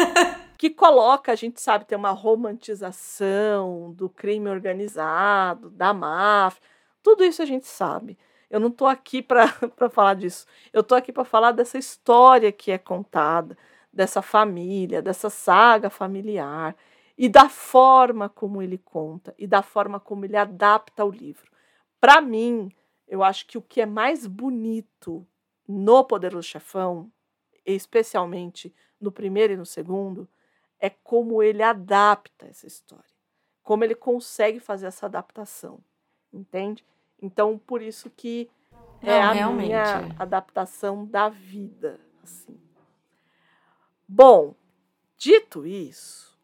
que coloca, a gente sabe, tem uma romantização do crime organizado, da máfia. Tudo isso a gente sabe. Eu não estou aqui para [LAUGHS] falar disso. Eu estou aqui para falar dessa história que é contada, dessa família, dessa saga familiar e da forma como ele conta e da forma como ele adapta o livro. Para mim, eu acho que o que é mais bonito no Poderoso Chefão, especialmente no primeiro e no segundo, é como ele adapta essa história, como ele consegue fazer essa adaptação, entende? Então, por isso que é a realmente. minha adaptação da vida, assim. Bom, dito isso,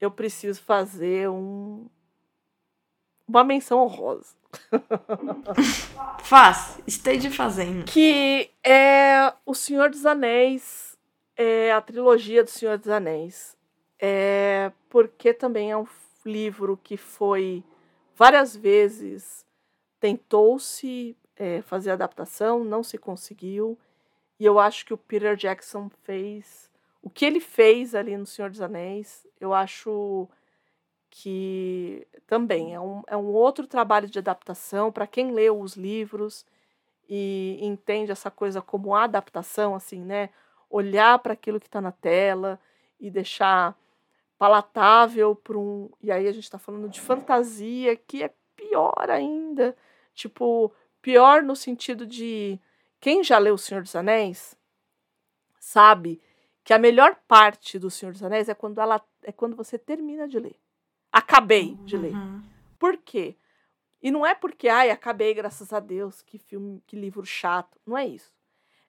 eu preciso fazer um, uma menção honrosa. [LAUGHS] Faz, esteja fazendo. Que é O Senhor dos Anéis é a trilogia do Senhor dos Anéis. É porque também é um livro que foi várias vezes tentou-se é, fazer adaptação, não se conseguiu. E eu acho que o Peter Jackson fez o que ele fez ali no Senhor dos Anéis. Eu acho que também é um, é um outro trabalho de adaptação para quem leu os livros e entende essa coisa como adaptação, assim, né? olhar para aquilo que está na tela e deixar palatável para um. E aí a gente está falando de fantasia, que é pior ainda. Tipo, pior no sentido de. Quem já leu O Senhor dos Anéis sabe que a melhor parte do Senhor dos Anéis é quando, ela, é quando você termina de ler. Acabei de ler. Uhum. Por quê? E não é porque, ai, acabei, graças a Deus, que filme, que livro chato. Não é isso.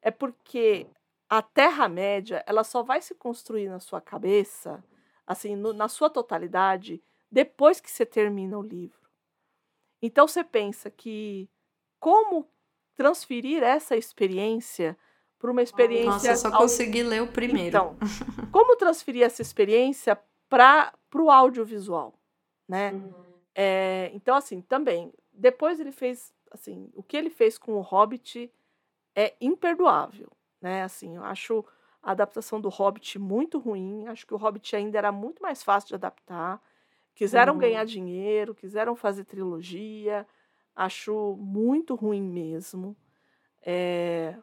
É porque a Terra-média ela só vai se construir na sua cabeça, assim, no, na sua totalidade, depois que você termina o livro. Então você pensa que como transferir essa experiência para uma experiência. Nossa, eu só ao... consegui ler o primeiro. Então, como transferir essa experiência para o audiovisual, né? Uhum. É, então, assim, também, depois ele fez, assim, o que ele fez com o Hobbit é imperdoável né? Assim, eu acho a adaptação do Hobbit muito ruim. Acho que o Hobbit ainda era muito mais fácil de adaptar. Quiseram uhum. ganhar dinheiro, quiseram fazer trilogia. Acho muito ruim mesmo. É,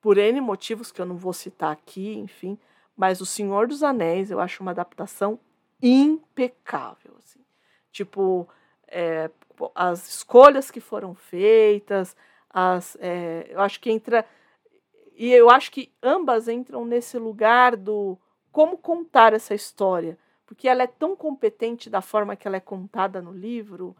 por N motivos que eu não vou citar aqui, enfim. Mas O Senhor dos Anéis eu acho uma adaptação impecável. Assim. Tipo, é, as escolhas que foram feitas, as, é, eu acho que entra e eu acho que ambas entram nesse lugar do como contar essa história, porque ela é tão competente da forma que ela é contada no livro,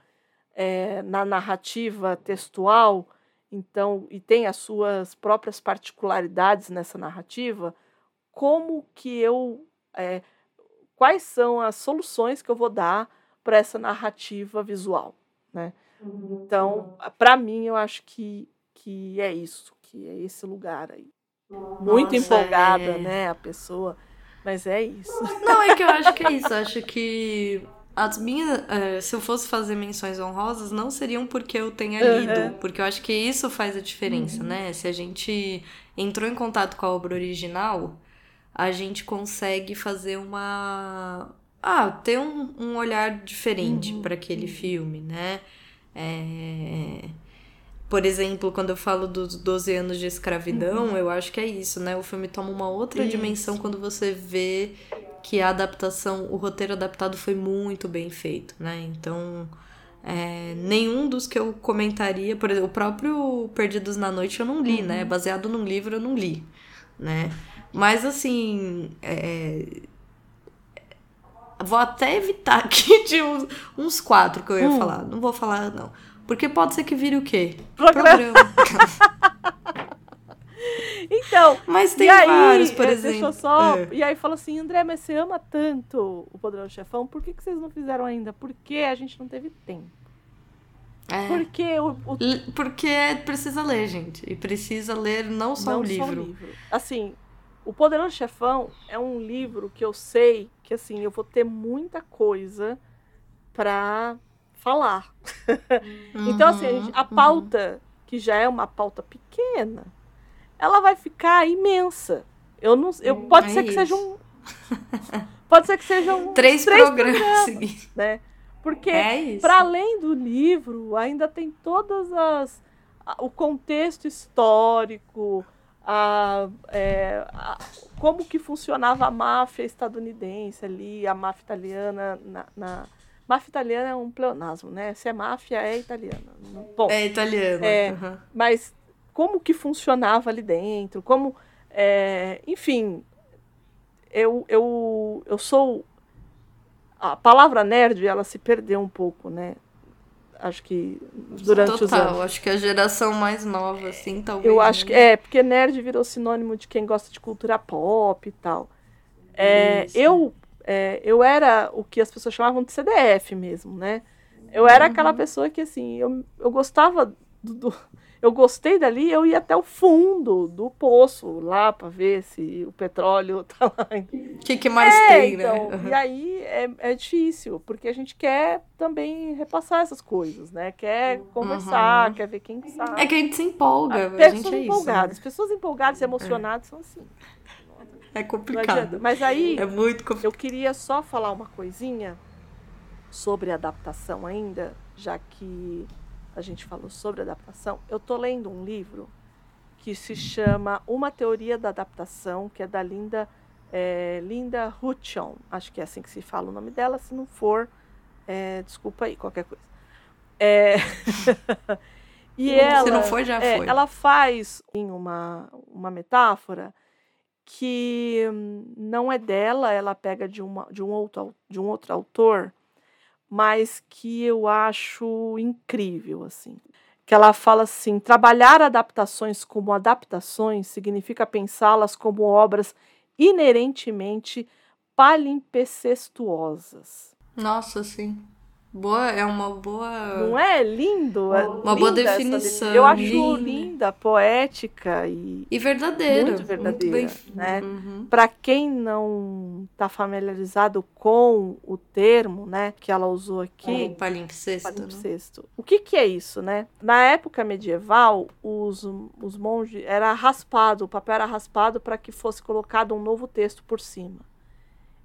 é, na narrativa textual, então e tem as suas próprias particularidades nessa narrativa. Como que eu, é, quais são as soluções que eu vou dar para essa narrativa visual, né? Então, para mim, eu acho que que é isso que é esse lugar aí. Muito Nossa, empolgada, é... né, a pessoa. Mas é isso. [LAUGHS] Não, é que eu acho que é isso. Eu acho que as minhas. É, se eu fosse fazer menções honrosas, não seriam porque eu tenha lido. Uhum. Porque eu acho que isso faz a diferença, uhum. né? Se a gente entrou em contato com a obra original, a gente consegue fazer uma. Ah, ter um, um olhar diferente uhum. para aquele filme, né? É por exemplo, quando eu falo dos 12 anos de escravidão, uhum. eu acho que é isso, né? O filme toma uma outra isso. dimensão quando você vê que a adaptação, o roteiro adaptado foi muito bem feito, né? Então, é, nenhum dos que eu comentaria, por exemplo, o próprio Perdidos na Noite eu não li, né? uhum. né? Baseado num livro eu não li, né? Mas assim, é... vou até evitar [LAUGHS] aqui de uns, uns quatro que eu ia hum. falar. Não vou falar, não. Porque pode ser que vire o quê? Programa. [LAUGHS] então, mas tem aí, vários, por é, exemplo. Deixa só. É. E aí fala assim, André, mas você ama tanto o Poderoso Chefão, por que, que vocês não fizeram ainda? Porque a gente não teve tempo. É. Porque o, o... Porque precisa ler, gente. E precisa ler não só, não o, livro. só o livro. Assim, o Poderoso Chefão é um livro que eu sei que assim, eu vou ter muita coisa pra falar. Uhum, então, assim, a, gente, a uhum. pauta, uhum. que já é uma pauta pequena, ela vai ficar imensa. Eu não, eu, hum, pode é ser isso. que seja um. Pode ser que sejam três, três programas, programas né? Porque é para além do livro, ainda tem todas as o contexto histórico, a, é, a, como que funcionava a máfia estadunidense ali, a máfia italiana na, na Máfia italiana é um pleonasmo, né? Se é máfia, é italiana. Bom, é italiana. É, uhum. Mas como que funcionava ali dentro? Como, é, enfim, eu, eu, eu sou... A palavra nerd, ela se perdeu um pouco, né? Acho que durante Total, os anos. acho que a geração mais nova, assim, talvez. Eu acho que é, porque nerd virou sinônimo de quem gosta de cultura pop e tal. É, eu é, eu era o que as pessoas chamavam de CDF mesmo, né? Eu era uhum. aquela pessoa que, assim, eu, eu gostava do, do, Eu gostei dali, eu ia até o fundo do poço lá para ver se o petróleo [LAUGHS] tá lá. O que, que mais é, tem, né? então, né? E aí é, é difícil, porque a gente quer também repassar essas coisas, né? Quer conversar, uhum. quer ver quem sabe. É que a gente se empolga. A, a gente é empolgadas. Isso, né? Pessoas empolgadas e emocionadas é. são assim. É complicado. Mas aí, é muito complicado. eu queria só falar uma coisinha sobre adaptação ainda, já que a gente falou sobre adaptação. Eu tô lendo um livro que se chama Uma Teoria da Adaptação, que é da Linda é, Linda Hutchon. Acho que é assim que se fala o nome dela. Se não for, é, desculpa aí, qualquer coisa. É... [LAUGHS] e ela, se não for, já é, foi. Ela faz uma, uma metáfora que não é dela, ela pega de, uma, de, um outro, de um outro autor, mas que eu acho incrível, assim. Que ela fala assim: trabalhar adaptações como adaptações significa pensá-las como obras inerentemente palimpsestuosas. Nossa, sim. Boa, é uma boa. Não é lindo? É uma boa definição. Eu acho linda. linda, poética e. E verdadeira. Muito verdadeira. Muito bem... né? Uhum. Para quem não está familiarizado com o termo, né, que ela usou aqui. Um palimpsesto. Né? palimpsesto. O que, que é isso, né? Na época medieval, os, os monges. Era raspado, o papel era raspado para que fosse colocado um novo texto por cima.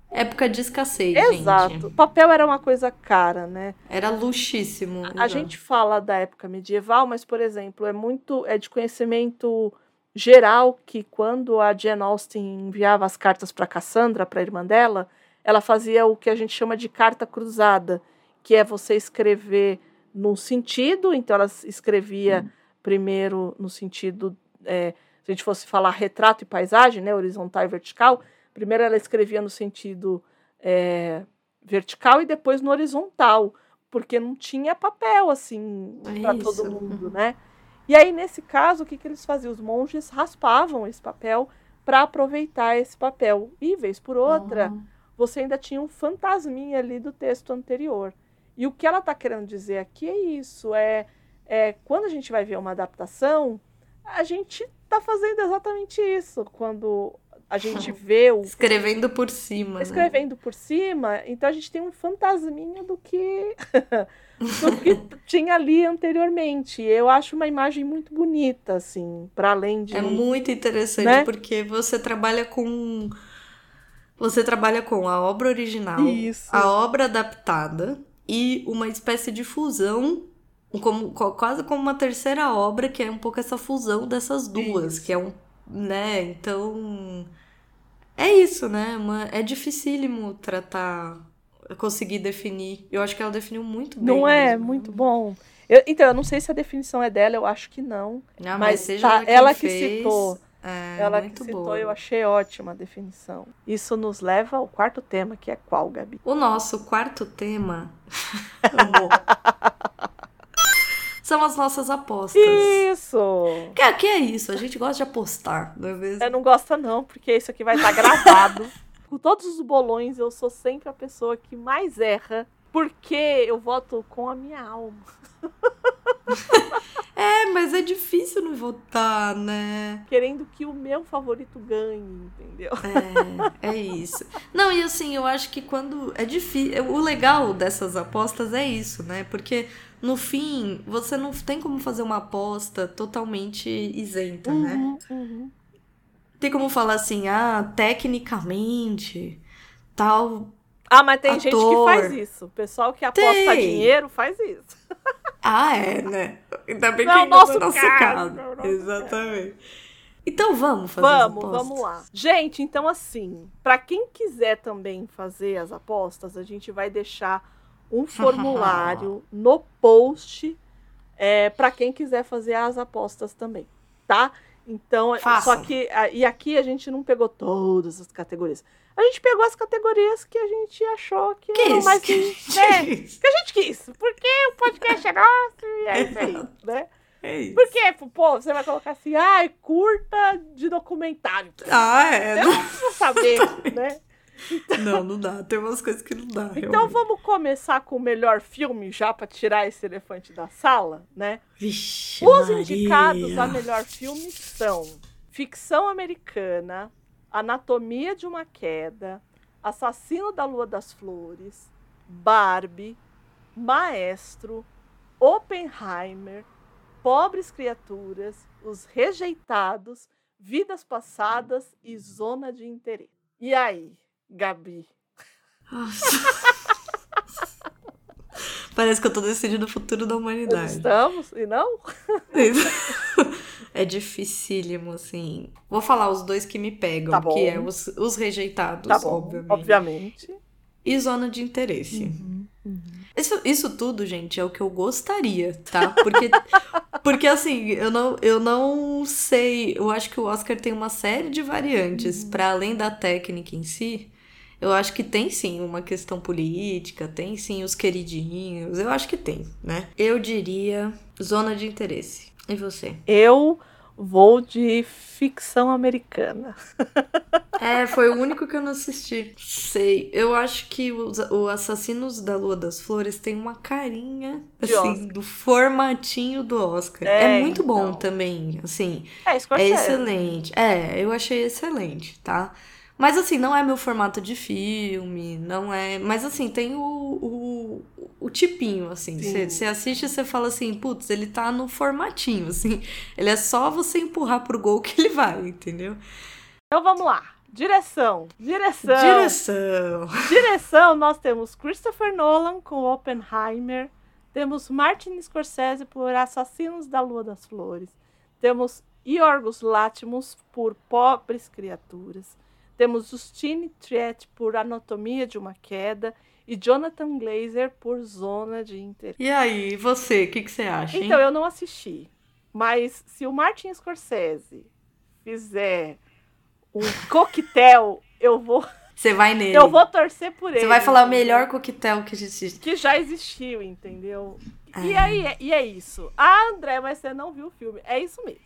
Época de escassez, Exato. Gente. Papel era uma coisa cara, né? Era luxíssimo. A, gente fala da época medieval, mas, por exemplo, é muito é de conhecimento geral que quando a Jane Austen enviava as cartas para Cassandra, para a irmã dela, ela fazia o que a gente chama de carta cruzada, que é você escrever num sentido, então ela escrevia hum. primeiro no sentido, é, se a gente fosse falar retrato e paisagem, né, horizontal e vertical, Primeiro ela escrevia no sentido é, vertical e depois no horizontal, porque não tinha papel assim é para todo mundo, né? E aí nesse caso o que, que eles faziam? Os monges raspavam esse papel para aproveitar esse papel e vez por outra uhum. você ainda tinha um fantasminha ali do texto anterior. E o que ela está querendo dizer aqui é isso, é, é quando a gente vai ver uma adaptação, a gente está fazendo exatamente isso. Quando a gente vê o. [LAUGHS] Escrevendo por cima. Né? Escrevendo né? por cima, então a gente tem um fantasminha do que. [LAUGHS] do que tinha ali anteriormente. Eu acho uma imagem muito bonita, assim, para além de. É muito interessante, né? porque você trabalha com. Você trabalha com a obra original, Isso. a obra adaptada e uma espécie de fusão como, quase como uma terceira obra, que é um pouco essa fusão dessas duas, Isso. que é um. Né? Então é isso, né? É dificílimo tratar, conseguir definir. Eu acho que ela definiu muito bem. Não é? mesmo. Muito bom. Eu- então, eu não sei se a definição é dela, eu acho que não. Ah, mas seja tá, ela que fez, citou. É, Ela muito que citou, boa. eu achei ótima a definição. Isso nos leva ao quarto tema, que é qual, Gabi? O nosso quarto tema [LAUGHS] são as nossas apostas. Isso! Que, que é isso? A gente gosta de apostar, não é mesmo? É, não gosta não, porque isso aqui vai estar gravado. [LAUGHS] com todos os bolões, eu sou sempre a pessoa que mais erra, porque eu voto com a minha alma. [LAUGHS] É, mas é difícil não votar, né? Querendo que o meu favorito ganhe, entendeu? É, é isso. Não, e assim, eu acho que quando. É difícil. O legal dessas apostas é isso, né? Porque no fim, você não tem como fazer uma aposta totalmente isenta, né? Uhum, uhum. Tem como falar assim, ah, tecnicamente, tal. Ah, mas tem gente que Ator. faz isso. O pessoal que aposta Tem. dinheiro faz isso. [LAUGHS] Ah, é, né? Ainda bem Não que é o nosso nosso caso, é nosso Exatamente. Então vamos fazer as Vamos, apostas? vamos lá. Gente, então assim, pra quem quiser também fazer as apostas, a gente vai deixar um formulário [LAUGHS] no post é, para quem quiser fazer as apostas também, tá? Então, Façam. só que e aqui a gente não pegou todas as categorias. A gente pegou as categorias que a gente achou que, Que eram mais Que é, isso? que a gente quis, porque o podcast é nosso e é isso aí, né? É isso. Porque, pô, você vai colocar assim, ai, curta de documentário. Ah, é. Eu não preciso saber, [LAUGHS] né? [LAUGHS] Não, não dá. Tem umas coisas que não dá. Então realmente. vamos começar com o melhor filme já pra tirar esse elefante da sala, né? Vixe, Os Maria. indicados a melhor filme são Ficção Americana, Anatomia de uma Queda, Assassino da Lua das Flores, Barbie, Maestro, Oppenheimer, Pobres Criaturas, Os Rejeitados, Vidas Passadas e Zona de Interesse. E aí, Gabi? [LAUGHS] Parece que eu tô decidindo o futuro da humanidade. Estamos? E não? [LAUGHS] É dificílimo, assim. Vou falar os dois que me pegam, Tá que é os, os rejeitados, Tá bom, obviamente. obviamente. E zona de interesse. Uhum. Isso, isso tudo, gente, é o que eu gostaria, tá? Porque, [LAUGHS] porque assim, eu não, eu não sei. Eu acho que o Oscar tem uma série de variantes, Uhum. para além da técnica em si. Eu acho que tem sim uma questão política, tem sim os queridinhos, eu acho que tem, né? Eu diria zona de interesse. E você? Eu vou de ficção americana. É, foi o único que eu não assisti. Sei. Eu acho que os, o Assassinos da Lua das Flores tem uma carinha, De assim, Oscar. do formatinho do Oscar. É, É, muito bom então. também, assim. É, É excelente. É, eu achei excelente, tá? Mas assim, não é meu formato de filme, não é. Mas assim, tem o, o, o tipinho, assim. Sim. Você assiste e você fala assim, putz, ele tá no formatinho, assim. Ele é só você empurrar pro gol que ele vai, entendeu? Então vamos lá. Direção. Direção. Direção. Direção, nós temos Christopher Nolan com Oppenheimer. Temos Martin Scorsese por Assassinos da Lua das Flores. Temos Yorgos Lanthimos por Pobres Criaturas. Temos Justine Triet por Anatomia de uma Queda. E Jonathan Glazer por Zona de Interesse. E aí, você, o que, que você acha, hein? Então, eu não assisti. Mas se o Martin Scorsese fizer um [LAUGHS] coquetel, eu vou, Você vai nele. eu vou torcer por ele. Você vai falar o melhor coquetel que existe. que já existiu, entendeu? E Ah. aí, é- e é isso. Ah, André, mas você não viu o filme. É isso mesmo.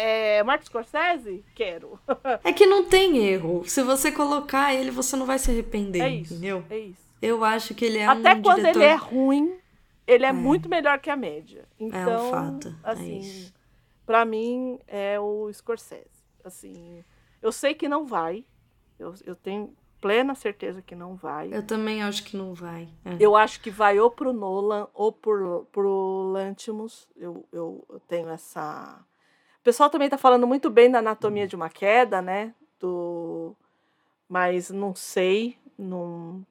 É, Martin Scorsese? Quero. [LAUGHS] É que não tem erro. Se você colocar ele, você não vai se arrepender, É isso. entendeu? É isso. Eu acho que ele é Até um quando diretor... ele é ruim, ele é, muito melhor que a média. Então, fato, é assim, isso. pra mim é o Scorsese. Assim, eu sei que não vai. Eu, eu tenho plena certeza que não vai. Eu também acho que não vai. É. Eu acho que vai ou pro Nolan ou pro, pro Lantimos. Eu, eu, eu tenho essa. O pessoal também tá falando muito bem da anatomia de uma queda, né? Do... Mas não sei. Não,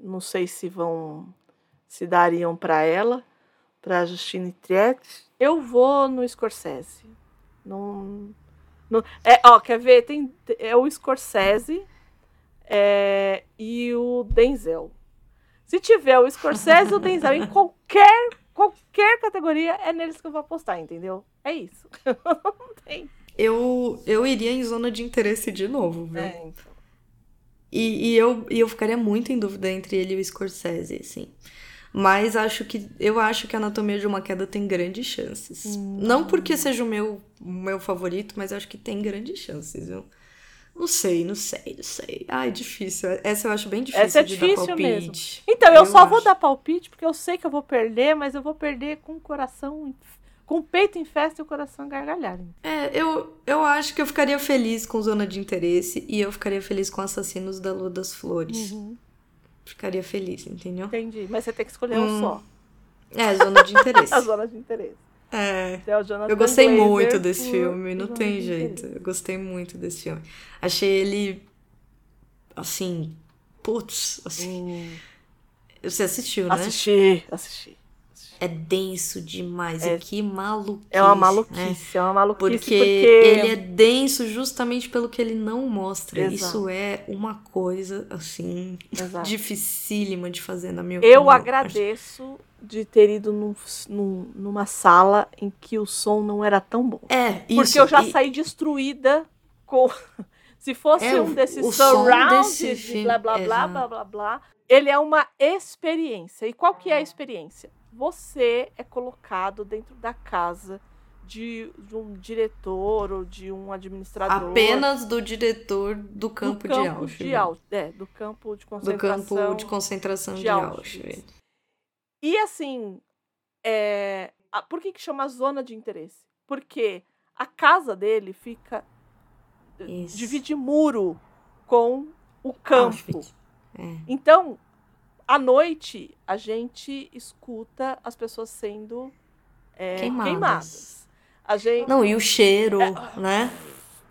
não sei se vão. Se dariam para ela, para Justine Triet. Eu vou no Scorsese. Não, No, é, ó, quer ver? Tem, é o Scorsese é, e o Denzel. Se tiver o Scorsese e o Denzel em [LAUGHS] qualquer, qualquer categoria, é neles que eu vou apostar, entendeu? É isso. [LAUGHS] Não tem. Eu, eu iria em zona de interesse de novo, viu? É, então. E, e, eu, e eu ficaria muito em dúvida entre ele e o Scorsese, assim. Mas acho que eu acho que a Anatomia de uma Queda tem grandes chances. Hum. Não porque seja o meu, o meu favorito, mas acho que tem grandes chances, viu? Não sei, não sei, não sei. Ai, difícil. Essa eu acho bem difícil Essa é de difícil dar mesmo. Então, eu, Eu só vou acho. dar palpite porque eu sei que eu vou perder, mas eu vou perder com o coração, com o peito em festa e o coração gargalhar. É, eu, eu acho que eu ficaria feliz com Zona de Interesse e eu ficaria feliz com Assassinos da Lua das Flores. Uhum, Ficaria feliz, entendeu? entendi. Mas você tem que escolher um Hum. só. É, Zona de [LAUGHS] Interesse. A zona de interesse. É. Eu gostei Glazer muito desse filme, não tem jeito. Eu gostei muito desse filme. Achei ele. Assim. Putz, assim. Hum, Você assistiu, né? assisti, assisti. É denso demais. É. E que maluquice. É uma né? maluquice, é uma maluquice Porque, porque, ele é denso justamente pelo que ele não mostra. Exato. Isso é uma coisa, assim, Exato. dificílima de fazer, na minha Eu opinião. agradeço de ter ido num- num- numa sala em que o som não era tão bom. É, isso. Porque eu já e- saí destruída com. [LAUGHS] Se fosse É, um desses o som surround desse de blá blá blá exato. blá blá blá, ele é uma experiência. E qual que é a experiência? Você é colocado dentro da casa de, de um diretor ou de um administrador. Apenas do diretor do do campo, campo de Auschwitz. de Auschwitz. É, do campo de do concentração. campo de concentração de, de Auschwitz. Auschwitz. E assim, é, por que, que chama zona de interesse? Porque a casa dele fica. Isso. divide muro com o campo. É. Então, à noite, a gente escuta as pessoas sendo é, Queimadas. queimadas. A gente. Não, e o cheiro, É. né?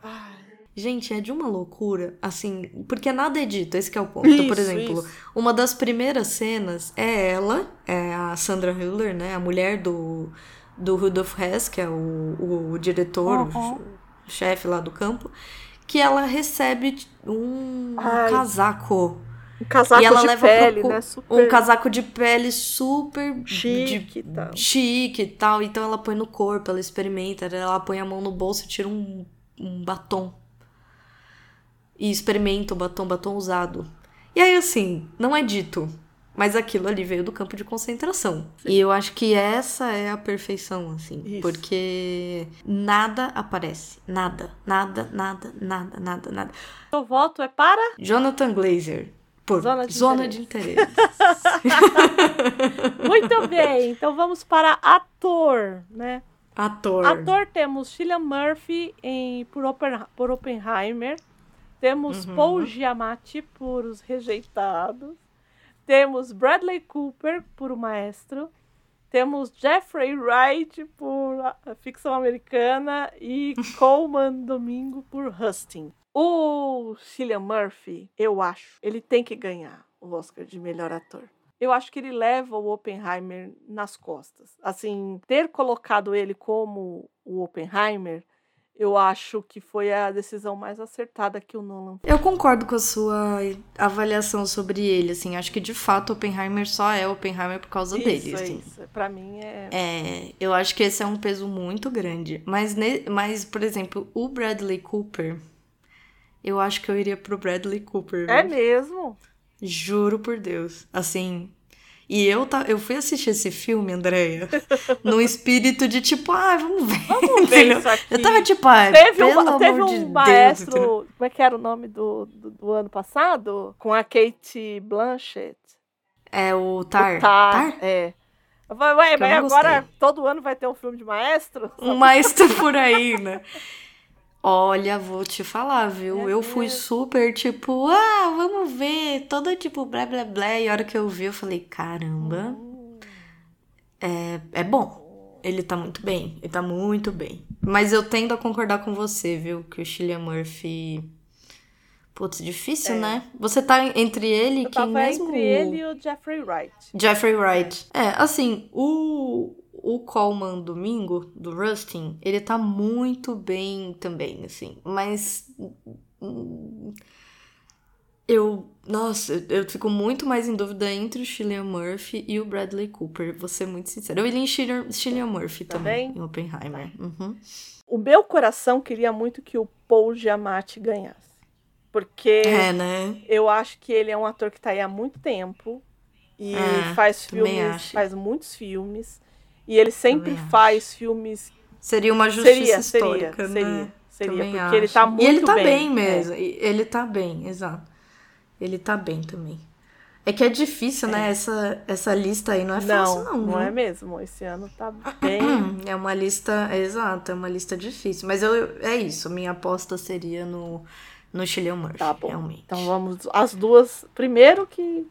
Ai, Gente, é de uma loucura, assim, porque nada é dito, esse que é o ponto. Então, por isso, exemplo, isso. uma das primeiras cenas é ela, é a Sandra Hüller, né? A mulher do, do Rudolf Hess, que é o, o diretor, Uhum. o chefe lá do campo, que ela recebe um Ai. casaco. Um casaco E ela de leva pro pele, cu- né? Super Um casaco de pele super chique e de- tal. chique e tal. Então ela põe no corpo, ela experimenta, ela põe a mão no bolso e tira um, um batom. E experimenta o batom, batom usado. E aí, assim, não é dito. Mas aquilo ali veio do campo de concentração. E eu acho que essa é a perfeição, assim. Isso. Porque nada aparece. Nada, nada, nada, nada, nada, nada. Meu voto é para. Jonathan Glazer. Por Zona de zona de interesse. [LAUGHS] Muito bem, então vamos para ator, né? Ator. Ator temos Cillian Murphy em, por, Oppen- por Oppenheimer. Temos Uhum. Paul Giamatti por Os Rejeitados. Temos Bradley Cooper por O Maestro. Temos Jeffrey Wright por a- a Ficção Americana e [LAUGHS] Coleman Domingo por Husting. O Cillian Murphy, eu acho, ele tem que ganhar o Oscar de melhor ator. Eu acho que ele leva o Oppenheimer nas costas. Assim, ter colocado ele como o Oppenheimer, eu acho que foi a decisão mais acertada que o Nolan Eu concordo com a sua avaliação sobre ele, assim. Acho que de fato Oppenheimer só é Oppenheimer por causa Isso, dele, é assim. isso. Pra mim é. É, eu acho que esse é um peso muito grande. Mas, mas, por exemplo, o Bradley Cooper, eu acho que eu iria pro Bradley Cooper. É viu? mesmo? Juro por Deus. Assim. E eu, tá, eu fui assistir esse filme, Andréia, [LAUGHS] num espírito de tipo, ah, vamos ver. Vamos ver isso aqui. Eu tava tipo, ah, Teve pelo um, teve amor um de Deus, maestro, entendeu? como é que era o nome do, do, do ano passado? Com a Kate Blanchett. É o Tar. O Tar, é. Vai, vai, Que eu mas agora gostei. todo ano vai ter um filme de maestro? Um maestro por aí, né? Olha, vou te falar, viu? É eu fui super tipo, ah, vamos ver, toda tipo blá blá blá. E a hora que eu vi, eu falei, caramba, é, é bom. Ele tá muito bem, ele tá muito bem. Mas eu tendo a concordar com você, viu? Que o Cillian Murphy. Putz, difícil, É. né? Você tá entre ele e quem mesmo? entre ele e o Jeffrey Wright. Jeffrey Wright. É, assim, o, o Coleman Domingo, do Rustin, ele tá muito bem também, assim. Mas. hum, Eu. Nossa, eu fico muito mais em dúvida entre o Cillian Murphy e o Bradley Cooper, vou ser muito sincera. Eu iria em Cillian, Murphy também, Também? em Oppenheimer. Uhum. O meu coração queria muito que o Paul Giamatti ganhasse. Porque É, né? eu acho que ele é um ator que tá aí há muito tempo e É, faz filmes, faz muitos filmes. E ele sempre Também acho. faz filmes. Seria uma justiça Seria, seria, histórica, né? seria, seria, Também porque ele acho. tá muito E ele tá bem, bem, mesmo. e Ele tá bem, exato. Ele tá bem também. É que é difícil, né? Essa, essa lista aí não é fácil, não, não. é mesmo. Esse ano tá [CLEARS THROAT] bem. É uma lista, é exato, é uma lista difícil. Mas eu, é isso, minha aposta seria no, no Cillian Murphy, Tá bom. realmente. Então vamos as duas. Primeiro que,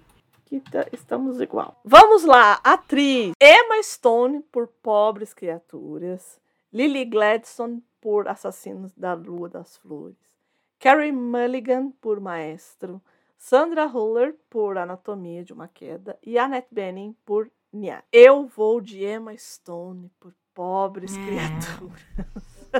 que tá- estamos igual. Vamos lá, atriz Emma Stone por Pobres Criaturas, Lily Gladstone por Assassinos da Lua das Flores, Carrie Mulligan por Maestro, Sandra Huller por Anatomia de uma Queda e Annette Bening por Nia. Eu vou de Emma Stone por Pobres É. Criaturas.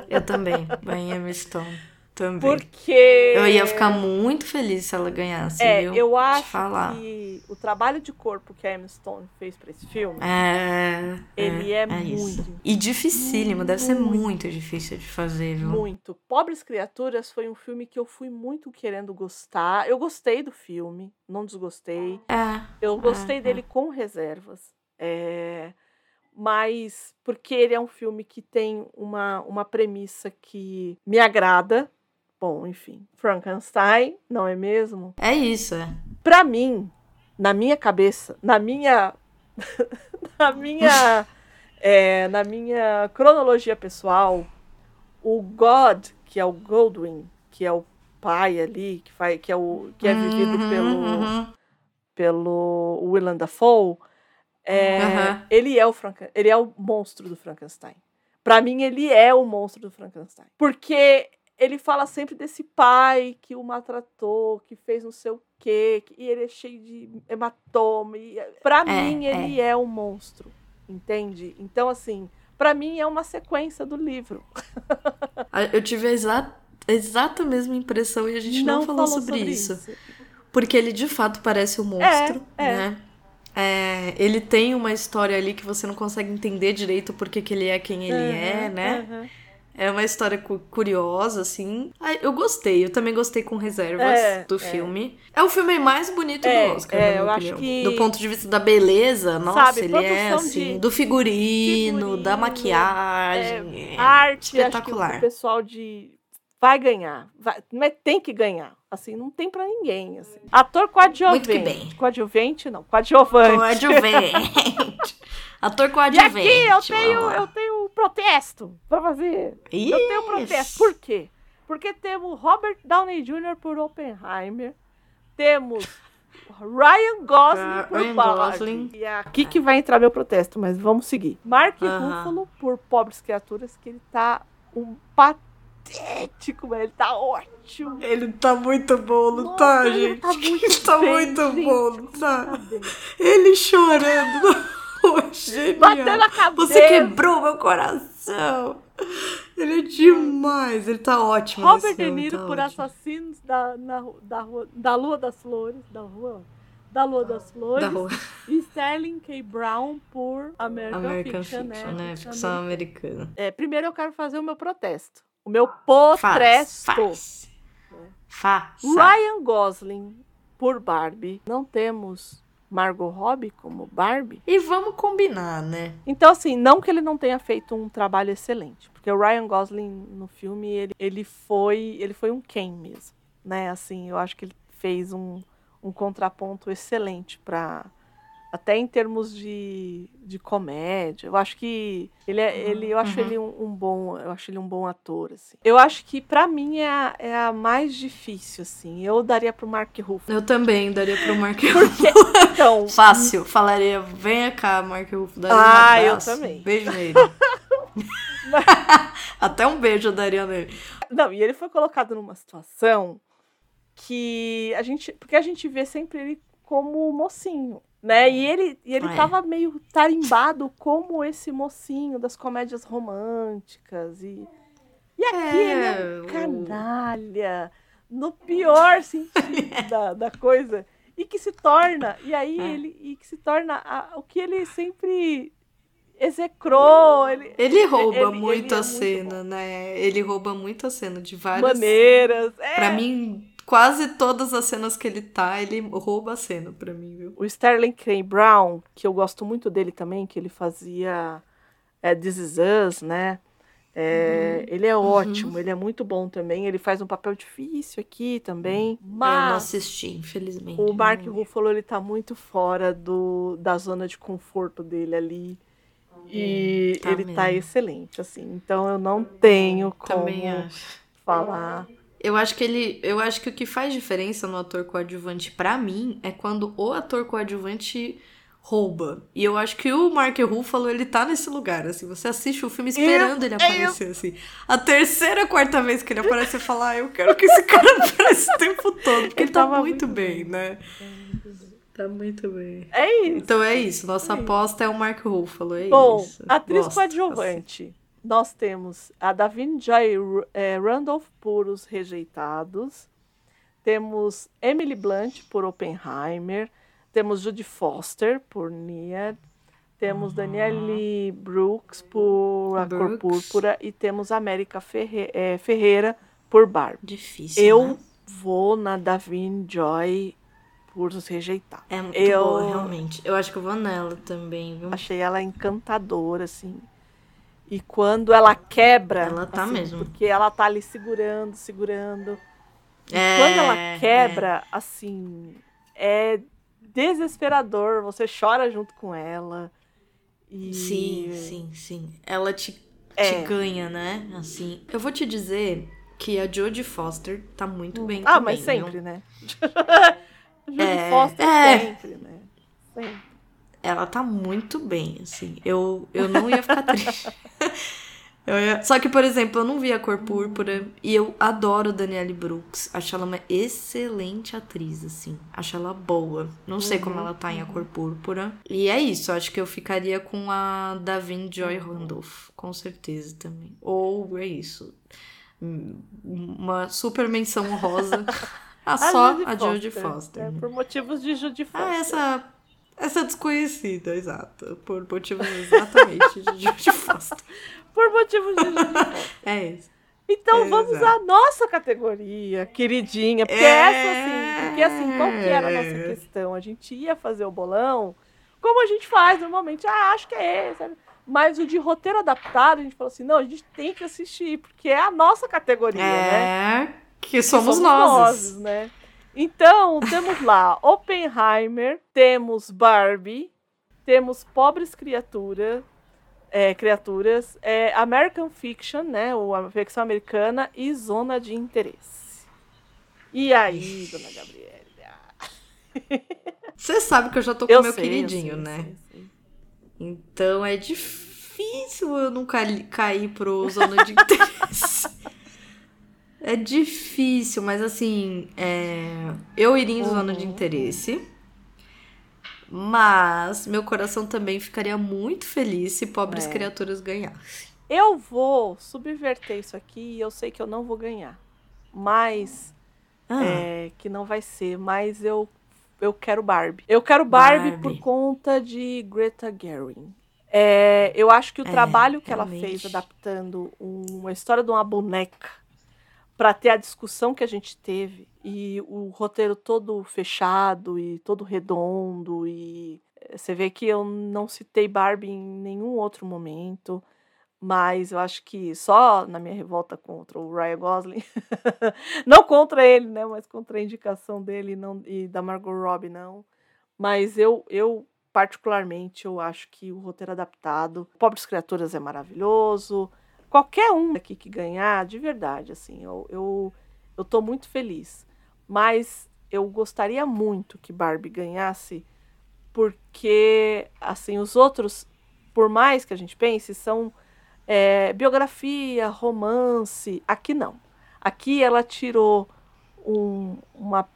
Eu também, Emma Stone. Também. Porque Eu ia ficar muito feliz se ela ganhasse, É, viu? eu acho falar. que o trabalho de corpo que a Emma Stone fez pra esse filme, É, ele é, isso. muito, E dificílimo, deve ser muito. muito difícil de fazer, viu? muito. Pobres Criaturas foi um filme que eu fui muito querendo gostar. Eu gostei do filme, não desgostei. É. Eu gostei é. dele com reservas. É, Mas porque ele é um filme que tem uma, uma premissa que me agrada. Bom, enfim, Frankenstein, não é mesmo? É isso, é. Pra mim, na minha cabeça, na minha. [LAUGHS] na minha. [LAUGHS] é, na minha cronologia pessoal, o God, que é o Goldwyn, que é o pai ali, que, faz, que, é, o, que é vivido Uhum, pelo, uhum. pelo Willem Dafoe, é, Aham. ele, é o Franken, ele é o monstro do Frankenstein. Pra mim, ele é o monstro do Frankenstein. Porque ele fala sempre desse pai que o maltratou, que fez não sei o quê, que, e ele é cheio de hematoma. E, pra É, mim, ele é. o monstro. Entende? Então, assim, pra mim é uma sequência do livro. [LAUGHS] Eu tive a exata, exata mesma impressão e a gente não, falou, sobre, isso. Porque ele de fato parece um monstro, é. né? É, ele tem uma história ali que você não consegue entender direito porque que ele é quem ele é, Uhum, né? uhum. É uma história cu- curiosa, assim. Ah, Eu gostei, eu também gostei com reservas É, do é. filme. É o filme mais bonito É, do Oscar, é, na minha eu acho opinião. que- Do ponto de vista da beleza, nossa, Sabe, ele é assim, de- do figurino, da figurino, maquiagem. é arte, acho que espetacular. o pessoal de vai ganhar, vai, mas tem que ganhar. Assim, não tem pra ninguém, assim. Ator coadjuvante. Muito bem. Coadjuvante não, coadjuvante. Coadjuvante. [LAUGHS] Ator E coadjuvante. aqui eu tenho, eu tenho um protesto pra fazer. Eu tenho um protesto. Por quê? Porque temos Robert Downey Jr. por Oppenheimer, temos Ryan Gosling Ah, por Ryan Barbie. Gosling. E é aqui que vai entrar meu protesto, mas vamos seguir. Mark Aham. Ruffalo por Pobres Criaturas, que ele tá um patético, mas ele tá ótimo. Ele tá muito bom, não Nossa, tá, ele gente? tá muito Ele tá bem, muito gente. bom, não Tá tá? Ele chorando. [LAUGHS] Genial. Batendo a cabeça. Você quebrou meu coração. Ele é demais. Ele tá ótimo. Robert De Niro tá por ótimo. assassinos da, na, da, rua, da Lua das Flores. Da Rua? Da Lua das Flores. Da rua. E Sterling K. Brown por American, American Fiction, Fiction, né? né? Ficção americana. É, primeiro eu quero fazer o meu protesto. O meu Faz, protesto. faz. Ryan Gosling por Barbie. Não temos Margot Robbie como Barbie. E vamos combinar, né? Então, assim, não que ele não tenha feito um trabalho excelente, porque o Ryan Gosling no filme, ele, ele foi ele foi um Ken mesmo, né? Assim, eu acho que ele fez um, um contraponto excelente para até em termos de, de comédia. Eu acho que ele é, ele eu acho Uhum. ele um, um bom, eu acho ele um bom ator assim. Eu acho que pra mim é a, é a mais difícil assim. Eu daria pro Mark Ruffalo. Eu também daria pro Mark [LAUGHS] Porque então, Fácil. Falaria, venha cá, Mark Ruffalo. daria um Ah, eu também. Beijo nele. [LAUGHS] [LAUGHS] Até um beijo eu daria nele. Não, e ele foi colocado numa situação que a gente. Porque a gente vê sempre ele como mocinho. Né? E ele, e ele É. tava meio tarimbado como esse mocinho das comédias românticas. E, e aqui ele é um canalha, no pior sentido [LAUGHS] da, da coisa. E que se torna, e aí É. ele, e que se torna a- o que ele sempre execrou, ele, Ele rouba Ele- ele muito é a muito cena, né? Ele rouba muito a cena de várias. maneiras. É. Pra mim, quase todas as cenas que ele tá, ele rouba a cena pra mim, viu? O Sterling K. Brown, que eu gosto muito dele também, que ele fazia é, This Is Us, né? É, Ele é ótimo, ele é muito bom também. Ele faz um papel difícil aqui também. Eu não Mas assisti, infelizmente. o Mark Não- Ruffalo, ele tá muito fora do, da zona de conforto dele ali. E Tá ele tá mesmo. excelente, assim. Então eu não tenho como falar. Eu acho que ele. Eu acho que o que faz diferença no ator coadjuvante pra mim é quando o ator coadjuvante rouba. E eu acho que o Mark Ruffalo, ele tá nesse lugar, assim. Você assiste o filme esperando ele aparecer, assim. A terceira, quarta vez que ele aparece, você fala, ah, eu quero que esse cara [LAUGHS] apareça o tempo todo. Porque Ele ele tá tava muito muito bem, né? Tá muito bem. É isso. Então é isso. Nossa É isso. aposta é o Mark Ruffalo, é Bom, isso. atriz Gosto, coadjuvante. Nós temos a Davine Joy eh, Randolph por Os Rejeitados. Temos Emily Blunt por Oppenheimer. Temos Judy Foster por Nia. Temos Danielle Brooks por A Cor Uhum. Brooks. Púrpura. E temos América Ferre- eh, Ferreira por Barbie. Difícil, Eu né? vou na Davine Joy por Os Rejeitados. É muito eu- boa, realmente. Eu acho que eu vou nela também, viu? Achei ela encantadora, assim. E quando ela quebra. Ela tá assim, mesmo. Porque ela tá ali segurando, segurando. E É, quando ela quebra, assim, é desesperador. Você chora junto com ela. E... Sim, sim, sim. Ela te, te É. ganha, né? Assim. Eu vou te dizer que a Jodie Foster tá muito bem Ah, também, mas sempre, né? [LAUGHS] Judy É, Foster é. sempre, né? Sempre. Ela tá muito bem, assim. Eu, eu não ia ficar triste. [LAUGHS] Ia- Só que, por exemplo, eu não vi a cor púrpura e eu adoro Danielle Brooks. Acho ela uma excelente atriz, assim. Acho ela boa. Não sei como ela tá em a cor púrpura. E é isso, acho que eu ficaria com a Davine Joy Randolph, com certeza também. Ou é isso. Uma super menção honrosa [LAUGHS] a só a Jodie Foster. né? né? Por motivos de Judy Foster. Ah, essa. Essa desconhecida, exato. Por motivos exatamente de Jodie Foster. Por motivos de Judy [LAUGHS] Foster. É isso. Então vamos Exato. à nossa categoria, queridinha. Porque É. essa, assim, porque assim, qual que era a nossa questão? A gente ia fazer o bolão, como a gente faz normalmente. Ah, acho que é esse. Mas o de roteiro adaptado, a gente falou assim, não, a gente tem que assistir, porque é a nossa categoria, né? É. Que somos, Que nós. né? Então, temos lá Oppenheimer, temos Barbie, temos Pobres Criaturas, é, criaturas, é, American Fiction, né, ou a ficção americana, e Zona de Interesse. E aí, dona Gabriela? [LAUGHS] Você sabe que eu já tô com Eu meu sei, eu queridinho, sei, né? eu sei. Então é difícil eu não cair pro zona de interesse. [LAUGHS] é difícil, mas assim, é, eu iria em zona de Uhum. interesse. Mas meu coração também ficaria muito feliz se pobres É. criaturas ganhassem. Eu vou subverter isso aqui e eu sei que eu não vou ganhar. Mas Ah, é, que não vai ser, mas eu, eu quero Barbie. Eu quero Barbie, Barbie. por conta de Greta Gerwig. É, eu acho que o É, trabalho que ela realmente. fez adaptando uma história de uma boneca para ter a discussão que a gente teve e o roteiro todo fechado e todo redondo e eh, você vê que eu não citei Barbie em nenhum outro momento. Mas eu acho que só na minha revolta contra o Ryan Gosling, [LAUGHS] não contra ele, né? Mas contra a indicação dele não, e da Margot Robbie, não. Mas eu, eu, particularmente, eu acho que o roteiro adaptado, Pobres Criaturas é maravilhoso. Qualquer um aqui que ganhar, de verdade, assim, eu, eu, eu tô muito feliz. Mas eu gostaria muito que Barbie ganhasse, porque, assim, os outros, por mais que a gente pense, são é, biografia, romance. Aqui não. Aqui ela tirou um- uma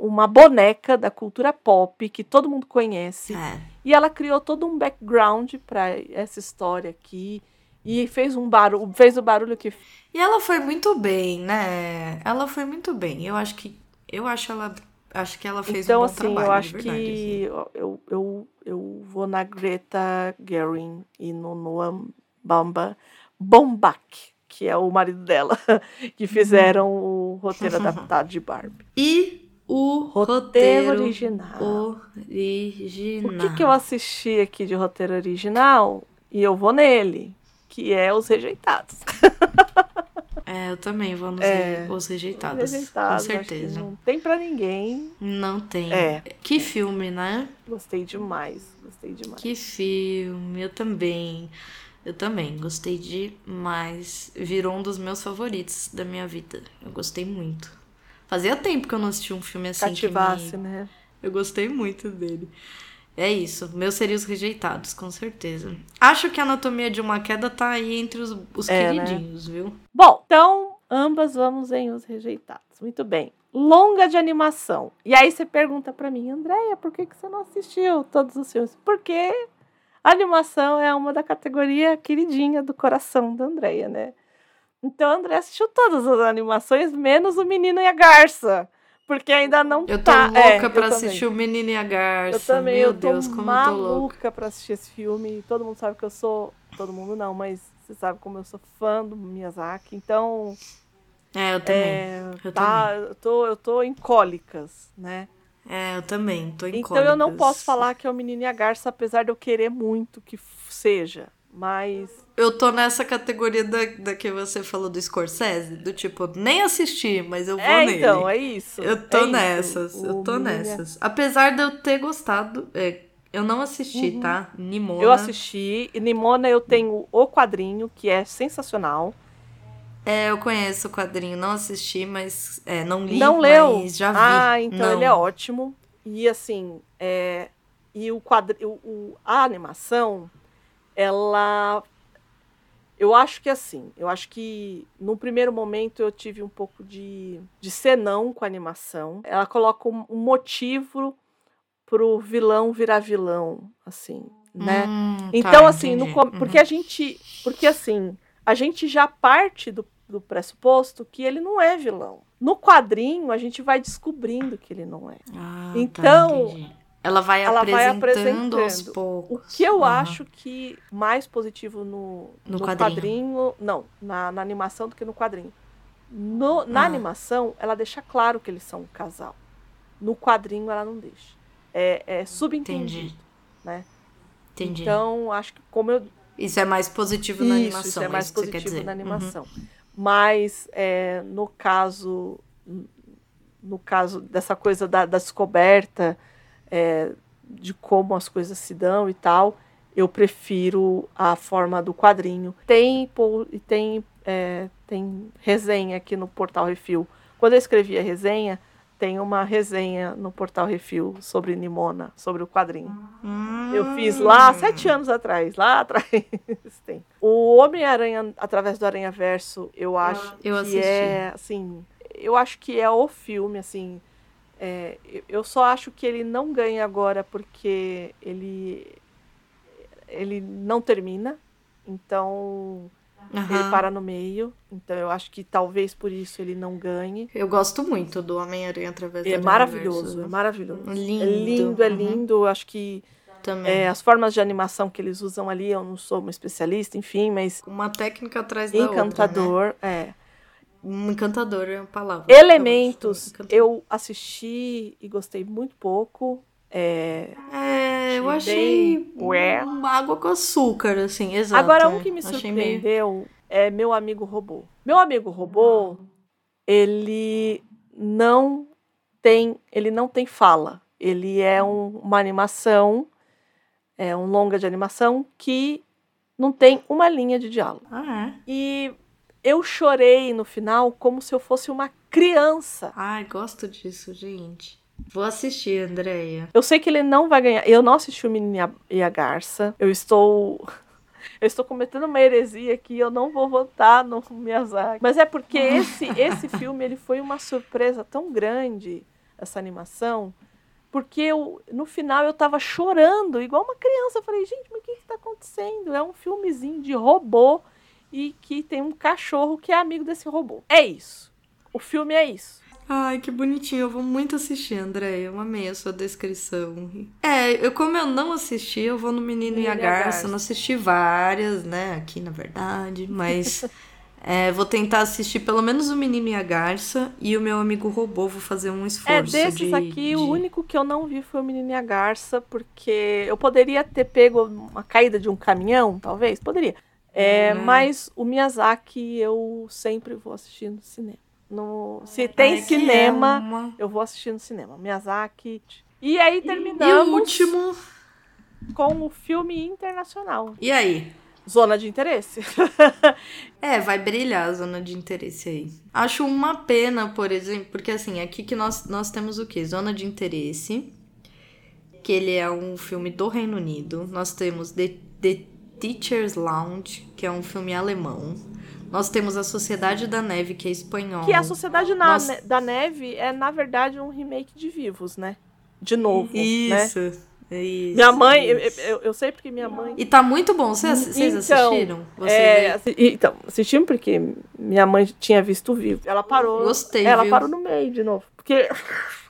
uma boneca da cultura pop que todo mundo conhece. É. E ela criou todo um background para essa história aqui e fez um barulho, fez o barulho que E ela foi muito bem, né? Ela foi muito bem. Eu acho que eu acho ela acho que ela fez então, um bom assim, trabalho, eu acho verdade, que assim. eu, eu, eu vou na Greta Gerwig e no Noam Bamba Bombach, que é o marido dela, [LAUGHS] que fizeram o roteiro adaptado de Barbie. [LAUGHS] E o Roteiro roteiro, original. original. O que, que eu assisti aqui de roteiro original? E eu vou nele, que é Os Rejeitados. [LAUGHS] É, eu também vou nos É. os rejeitados, Rejeitados, com certeza. Não tem pra ninguém. Não tem. É. Que filme, né? Gostei demais, gostei demais. Que filme. Eu também. Eu também gostei demais. Virou um dos meus favoritos da minha vida. Eu gostei muito. Fazia tempo que eu não assistia um filme assim que Cativasse, me... né? Eu gostei muito dele. É isso. Meus seriam os rejeitados, com certeza. Acho que a Anatomia de uma Queda tá aí entre os, os É, né? queridinhos, viu? Bom, então ambas vamos em Os Rejeitados. Muito bem. Longa de animação. E aí você pergunta pra mim, Andréia, por que, que você não assistiu todos os filmes? Porque a animação é uma da categoria queridinha do coração da Andréia, né? Então a Andréia assistiu todas as animações, menos o Menino e a Garça. Porque ainda não Eu tô tá. louca é, pra também. assistir o Menino e a Garça. Eu também, Meu eu tô Deus, como eu tô louca. maluca pra assistir esse filme. Todo mundo sabe que eu sou. Todo mundo não, mas você sabe como eu sou fã do Miyazaki. Então, É, eu também. é, eu tá, eu, tô, eu tô em cólicas, né? É, eu também. Tô em Então eu não cólicas. posso falar que é o Menino e a Garça, apesar de eu querer muito que seja. Mas. Eu tô nessa categoria da, da que você falou do Scorsese, do tipo, nem assisti, mas eu vou é, nele. então, é isso. Eu tô é isso. nessas, O eu tô a- nessas. Apesar de eu ter gostado, é, eu não assisti, tá? Nimona. Uhum. Eu assisti. E Nimona eu tenho o quadrinho, que é sensacional. É, eu conheço o quadrinho, não assisti, mas é, não li, Não leu? mas já vi. Ah, então Não. ele é ótimo. E assim, é, e o quadro, o, o- a animação, ela, eu acho que assim, eu acho que no primeiro momento eu tive um pouco de, de senão com a animação. Ela coloca um, um motivo pro vilão virar vilão, assim, né? Hum, tá, Então, assim, no porque a gente. Porque assim, a gente já parte do, do pressuposto que ele não é vilão. No quadrinho, a gente vai descobrindo que ele não é. Ah, tá, Então, entendi. Ela vai ela vai apresentando aos apresentando. O poucos. que eu Aham. acho que mais positivo no, No no quadrinho. quadrinho. Não, na, na animação do que no quadrinho. No- na Ah. animação, ela deixa claro que eles são um casal. No quadrinho, ela não deixa. É, é subentendido. Entendi. né? Entendi. Então, acho que como eu isso é mais positivo na Isso, animação. isso é mais que você quer positivo dizer. na Uhum. animação. Mas é, no caso no caso dessa coisa da, da descoberta é, de como as coisas se dão e tal, eu prefiro a forma do quadrinho. Tem e tem é, tem resenha aqui no Portal Refil. Quando eu escrevi a resenha, tem uma resenha no Portal Refil sobre Nimona, sobre o quadrinho. Eu fiz lá Hum. sete anos atrás, lá atrás. [LAUGHS] tem. O Homem-Aranha através do Aranha Verso, eu acho Eu que assisti. é assim, eu acho que é o filme assim. É, eu- só acho que ele não ganha agora porque ele ele não termina. Então Aham. ele para no meio. Então eu acho que talvez por isso ele não ganhe. Eu gosto muito do Homem-Aranha através É Aranha maravilhoso, é maravilhoso. Lindo. É lindo, é Uhum. lindo. Eu acho que Também. é, as formas de animação que eles usam ali, eu não sou uma especialista, enfim, mas Uma técnica atrás da outra, né? encantador, é. Um encantador é a palavra. Elementos, eu assisti e gostei muito pouco. É, É, eu Achei bem água com açúcar, assim, exato. Agora, um que me Achei meio- surpreendeu é meu amigo robô. Meu amigo robô, ele não tem, ele não tem fala. Ele é um- uma animação, é um longa de animação que não tem uma linha de diálogo. Ah, é? E eu chorei no final como se eu fosse uma criança. Ai, gosto disso, gente. Vou assistir, Andréia. Eu sei que ele não vai ganhar. Eu não assisti o Menino e a- Garça. Eu estou. [LAUGHS] Eu estou cometendo uma heresia aqui, eu não vou votar no Miyazaki. Mas é porque esse, [LAUGHS] esse filme ele foi uma surpresa tão grande essa animação, porque eu, no final eu tava chorando, igual uma criança. Eu falei, gente, mas o que, que tá acontecendo? É um filmezinho de robô e que tem um cachorro que é amigo desse robô. É isso. O filme é isso. Ai, que bonitinho. Eu vou muito assistir, André. Eu amei a sua descrição. É, eu como eu não assisti, eu vou no Menino e a Garça. Eu não assisti várias, né? Aqui, na verdade. Mas [LAUGHS] é, vou tentar assistir pelo menos o Menino e a Garça. E o meu amigo robô, vou fazer um esforço. É, desses de, aqui, de... o único que eu não vi foi o Menino e a Garça. Porque eu poderia ter pego uma caída de um caminhão, talvez. Poderia. É, hum. Mas o Miyazaki eu sempre vou assistir no cinema. No, se tem cinema, é uma... eu vou assistir no cinema. Miyazaki. E aí terminamos. E o último. Com o filme internacional. E aí? Zona de interesse. [LAUGHS] é, vai brilhar a zona de interesse aí. Acho uma pena, por exemplo, porque assim, aqui que nós, nós temos o quê? Zona de interesse, que ele é um filme do Reino Unido. Nós temos The, The Teacher's Lounge, que é um filme alemão. Nós temos a Sociedade da Neve, que é espanhol. Que a Sociedade Nós... ne da Neve é, na verdade, um remake de Vivos, né? De novo. Né? Isso. Né? Isso, minha mãe, eu, eu, eu, sei porque minha mãe. E tá muito bom. Vocês, vocês então, assistiram? Você é, então, assistimos porque minha mãe tinha visto vivo. Ela parou. Gostei. Ela viu? parou no meio de novo. Porque. [LAUGHS]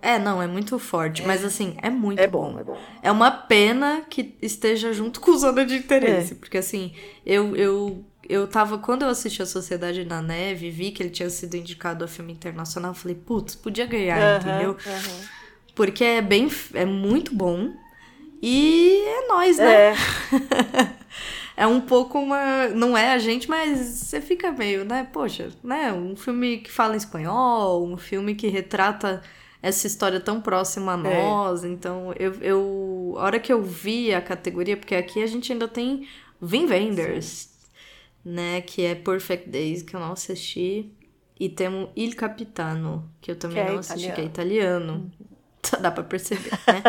É, não, é muito forte, mas assim, é muito é bom. bom. É bom. É uma pena que esteja junto [LAUGHS] com Zona de Interesse, é. porque assim, eu, eu eu tava, quando eu assisti a Sociedade da Neve, vi que ele tinha sido indicado a filme internacional, falei, putz, podia ganhar, uhum, entendeu? Uhum. Porque é bem, é muito bom e é nós, né? É. [LAUGHS] é um pouco uma, não é a gente, mas você fica meio, né? Poxa, né? Um filme que fala espanhol, um filme que retrata essa história tão próxima a é. nós. É. Então, eu, eu, a hora que eu vi a categoria, porque aqui a gente ainda tem Vin Vendors, né? Que é Perfect Days, que eu não assisti. E temos Il Capitano, que eu também que é não assisti, italiano. que é italiano. Uhum. Dá pra perceber, né?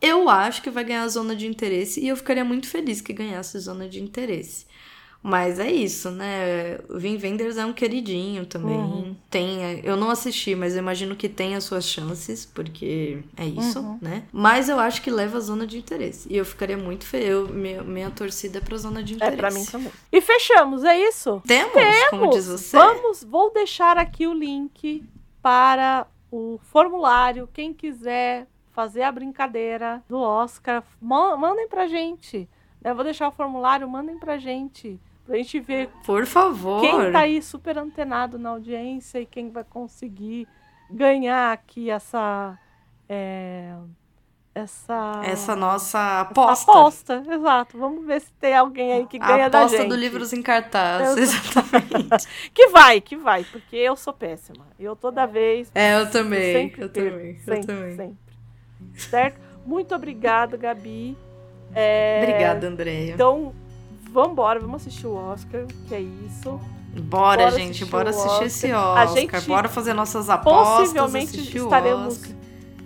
eu acho que vai ganhar a zona de interesse e eu ficaria muito feliz que ganhasse zona de interesse. Mas é isso, né? O Vin Wenders é um queridinho também. Uhum. Tem, eu não assisti, mas eu imagino que tem as suas chances, porque é isso, uhum. né? Mas eu acho que leva a zona de interesse. E eu ficaria muito feliz. Minha, minha torcida é pra zona de interesse. É pra mim também. E fechamos, é isso? Temos, Temos. como diz você. Vamos, vou deixar aqui o link para o formulário. Quem quiser fazer a brincadeira do Oscar, mandem pra gente. Eu vou deixar o formulário, mandem pra gente. Pra gente ver. Por favor. Quem tá aí super antenado na audiência e quem vai conseguir ganhar aqui essa. É, essa. Essa nossa aposta. Essa aposta, exato. Vamos ver se tem alguém aí que ganha da gente. aposta do Livros em Cartaz, exatamente. [LAUGHS] que vai, que vai, porque eu sou péssima. Eu toda vez. É, eu também. Sempre eu perco, também. Sempre, eu também. sempre. Certo? Muito obrigada, Gabi. É... Obrigada, Andréia. Então, vambora, vamos assistir o Oscar, que é isso. Bora, bora gente, assistir bora assistir esse Oscar. Gente bora fazer nossas apostas. Possivelmente estaremos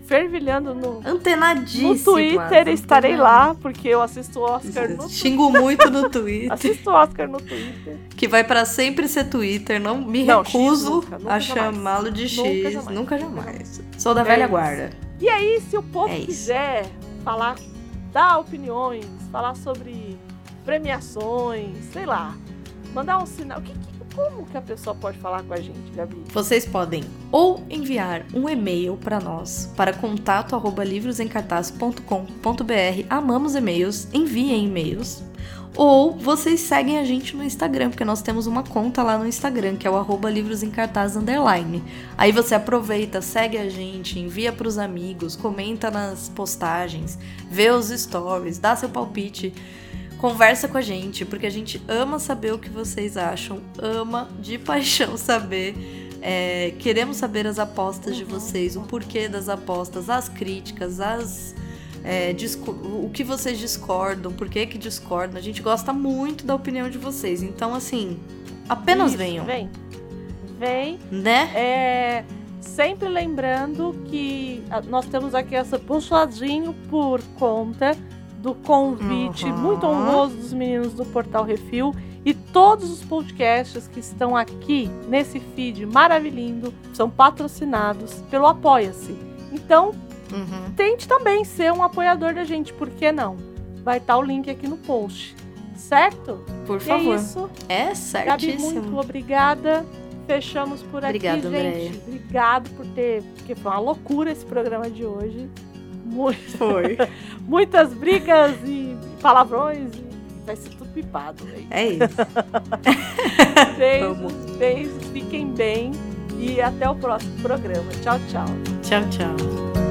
fervilhando no. Antenadíssimo. No Twitter estarei lá, porque eu assisto o Oscar no Xingo muito no Twitter. assisto o Oscar no Twitter. Que vai para sempre ser Twitter. Não me não, recuso nunca, nunca a chamá-lo de X. Nunca jamais. Nunca jamais. Sou da é velha isso. guarda. E aí, se o povo é quiser falar, dar opiniões, falar sobre premiações, sei lá. Mandar um sinal. Que, que, como que a pessoa pode falar com a gente, Gabi? Vocês podem ou enviar um e-mail para nós para contato@livrosemcartaz.com.br. Amamos e-mails, enviem e-mails. Ou vocês seguem a gente no Instagram, porque nós temos uma conta lá no Instagram, que é o arroba livros em cartaz underline. Aí você aproveita, segue a gente, envia para os amigos, comenta nas postagens, vê os stories, dá seu palpite Conversa com a gente, porque a gente ama saber o que vocês acham, ama de paixão saber. É, queremos saber as apostas de vocês, o porquê das apostas, as críticas, as é, o que vocês discordam, por que que discordam. A gente gosta muito da opinião de vocês. Então, assim, apenas Isso, venham. Vem. Vem. Né? É, sempre lembrando que nós temos aqui essa puxadinho por conta do convite uhum. muito honroso dos meninos do Portal Refil E todos os podcasts que estão aqui nesse feed maravilhoso são patrocinados pelo Apoia-se. Então, Uhum. tente também ser um apoiador da gente, por que não? Vai estar o link aqui no post, certo? Por é favor. isso. É Gabi, certíssimo. muito obrigada. Fechamos por aqui, Obrigada, gente. Andréia. Obrigado por ter. Porque foi uma loucura esse programa de hoje. Muito- Foi. [LAUGHS] muitas brigas e palavrões. E vai ser tudo pipado. Aí. É isso. [LAUGHS] Beijos, Vamos. beijos, fiquem bem. E até o próximo programa. Tchau, tchau. Tchau, tchau.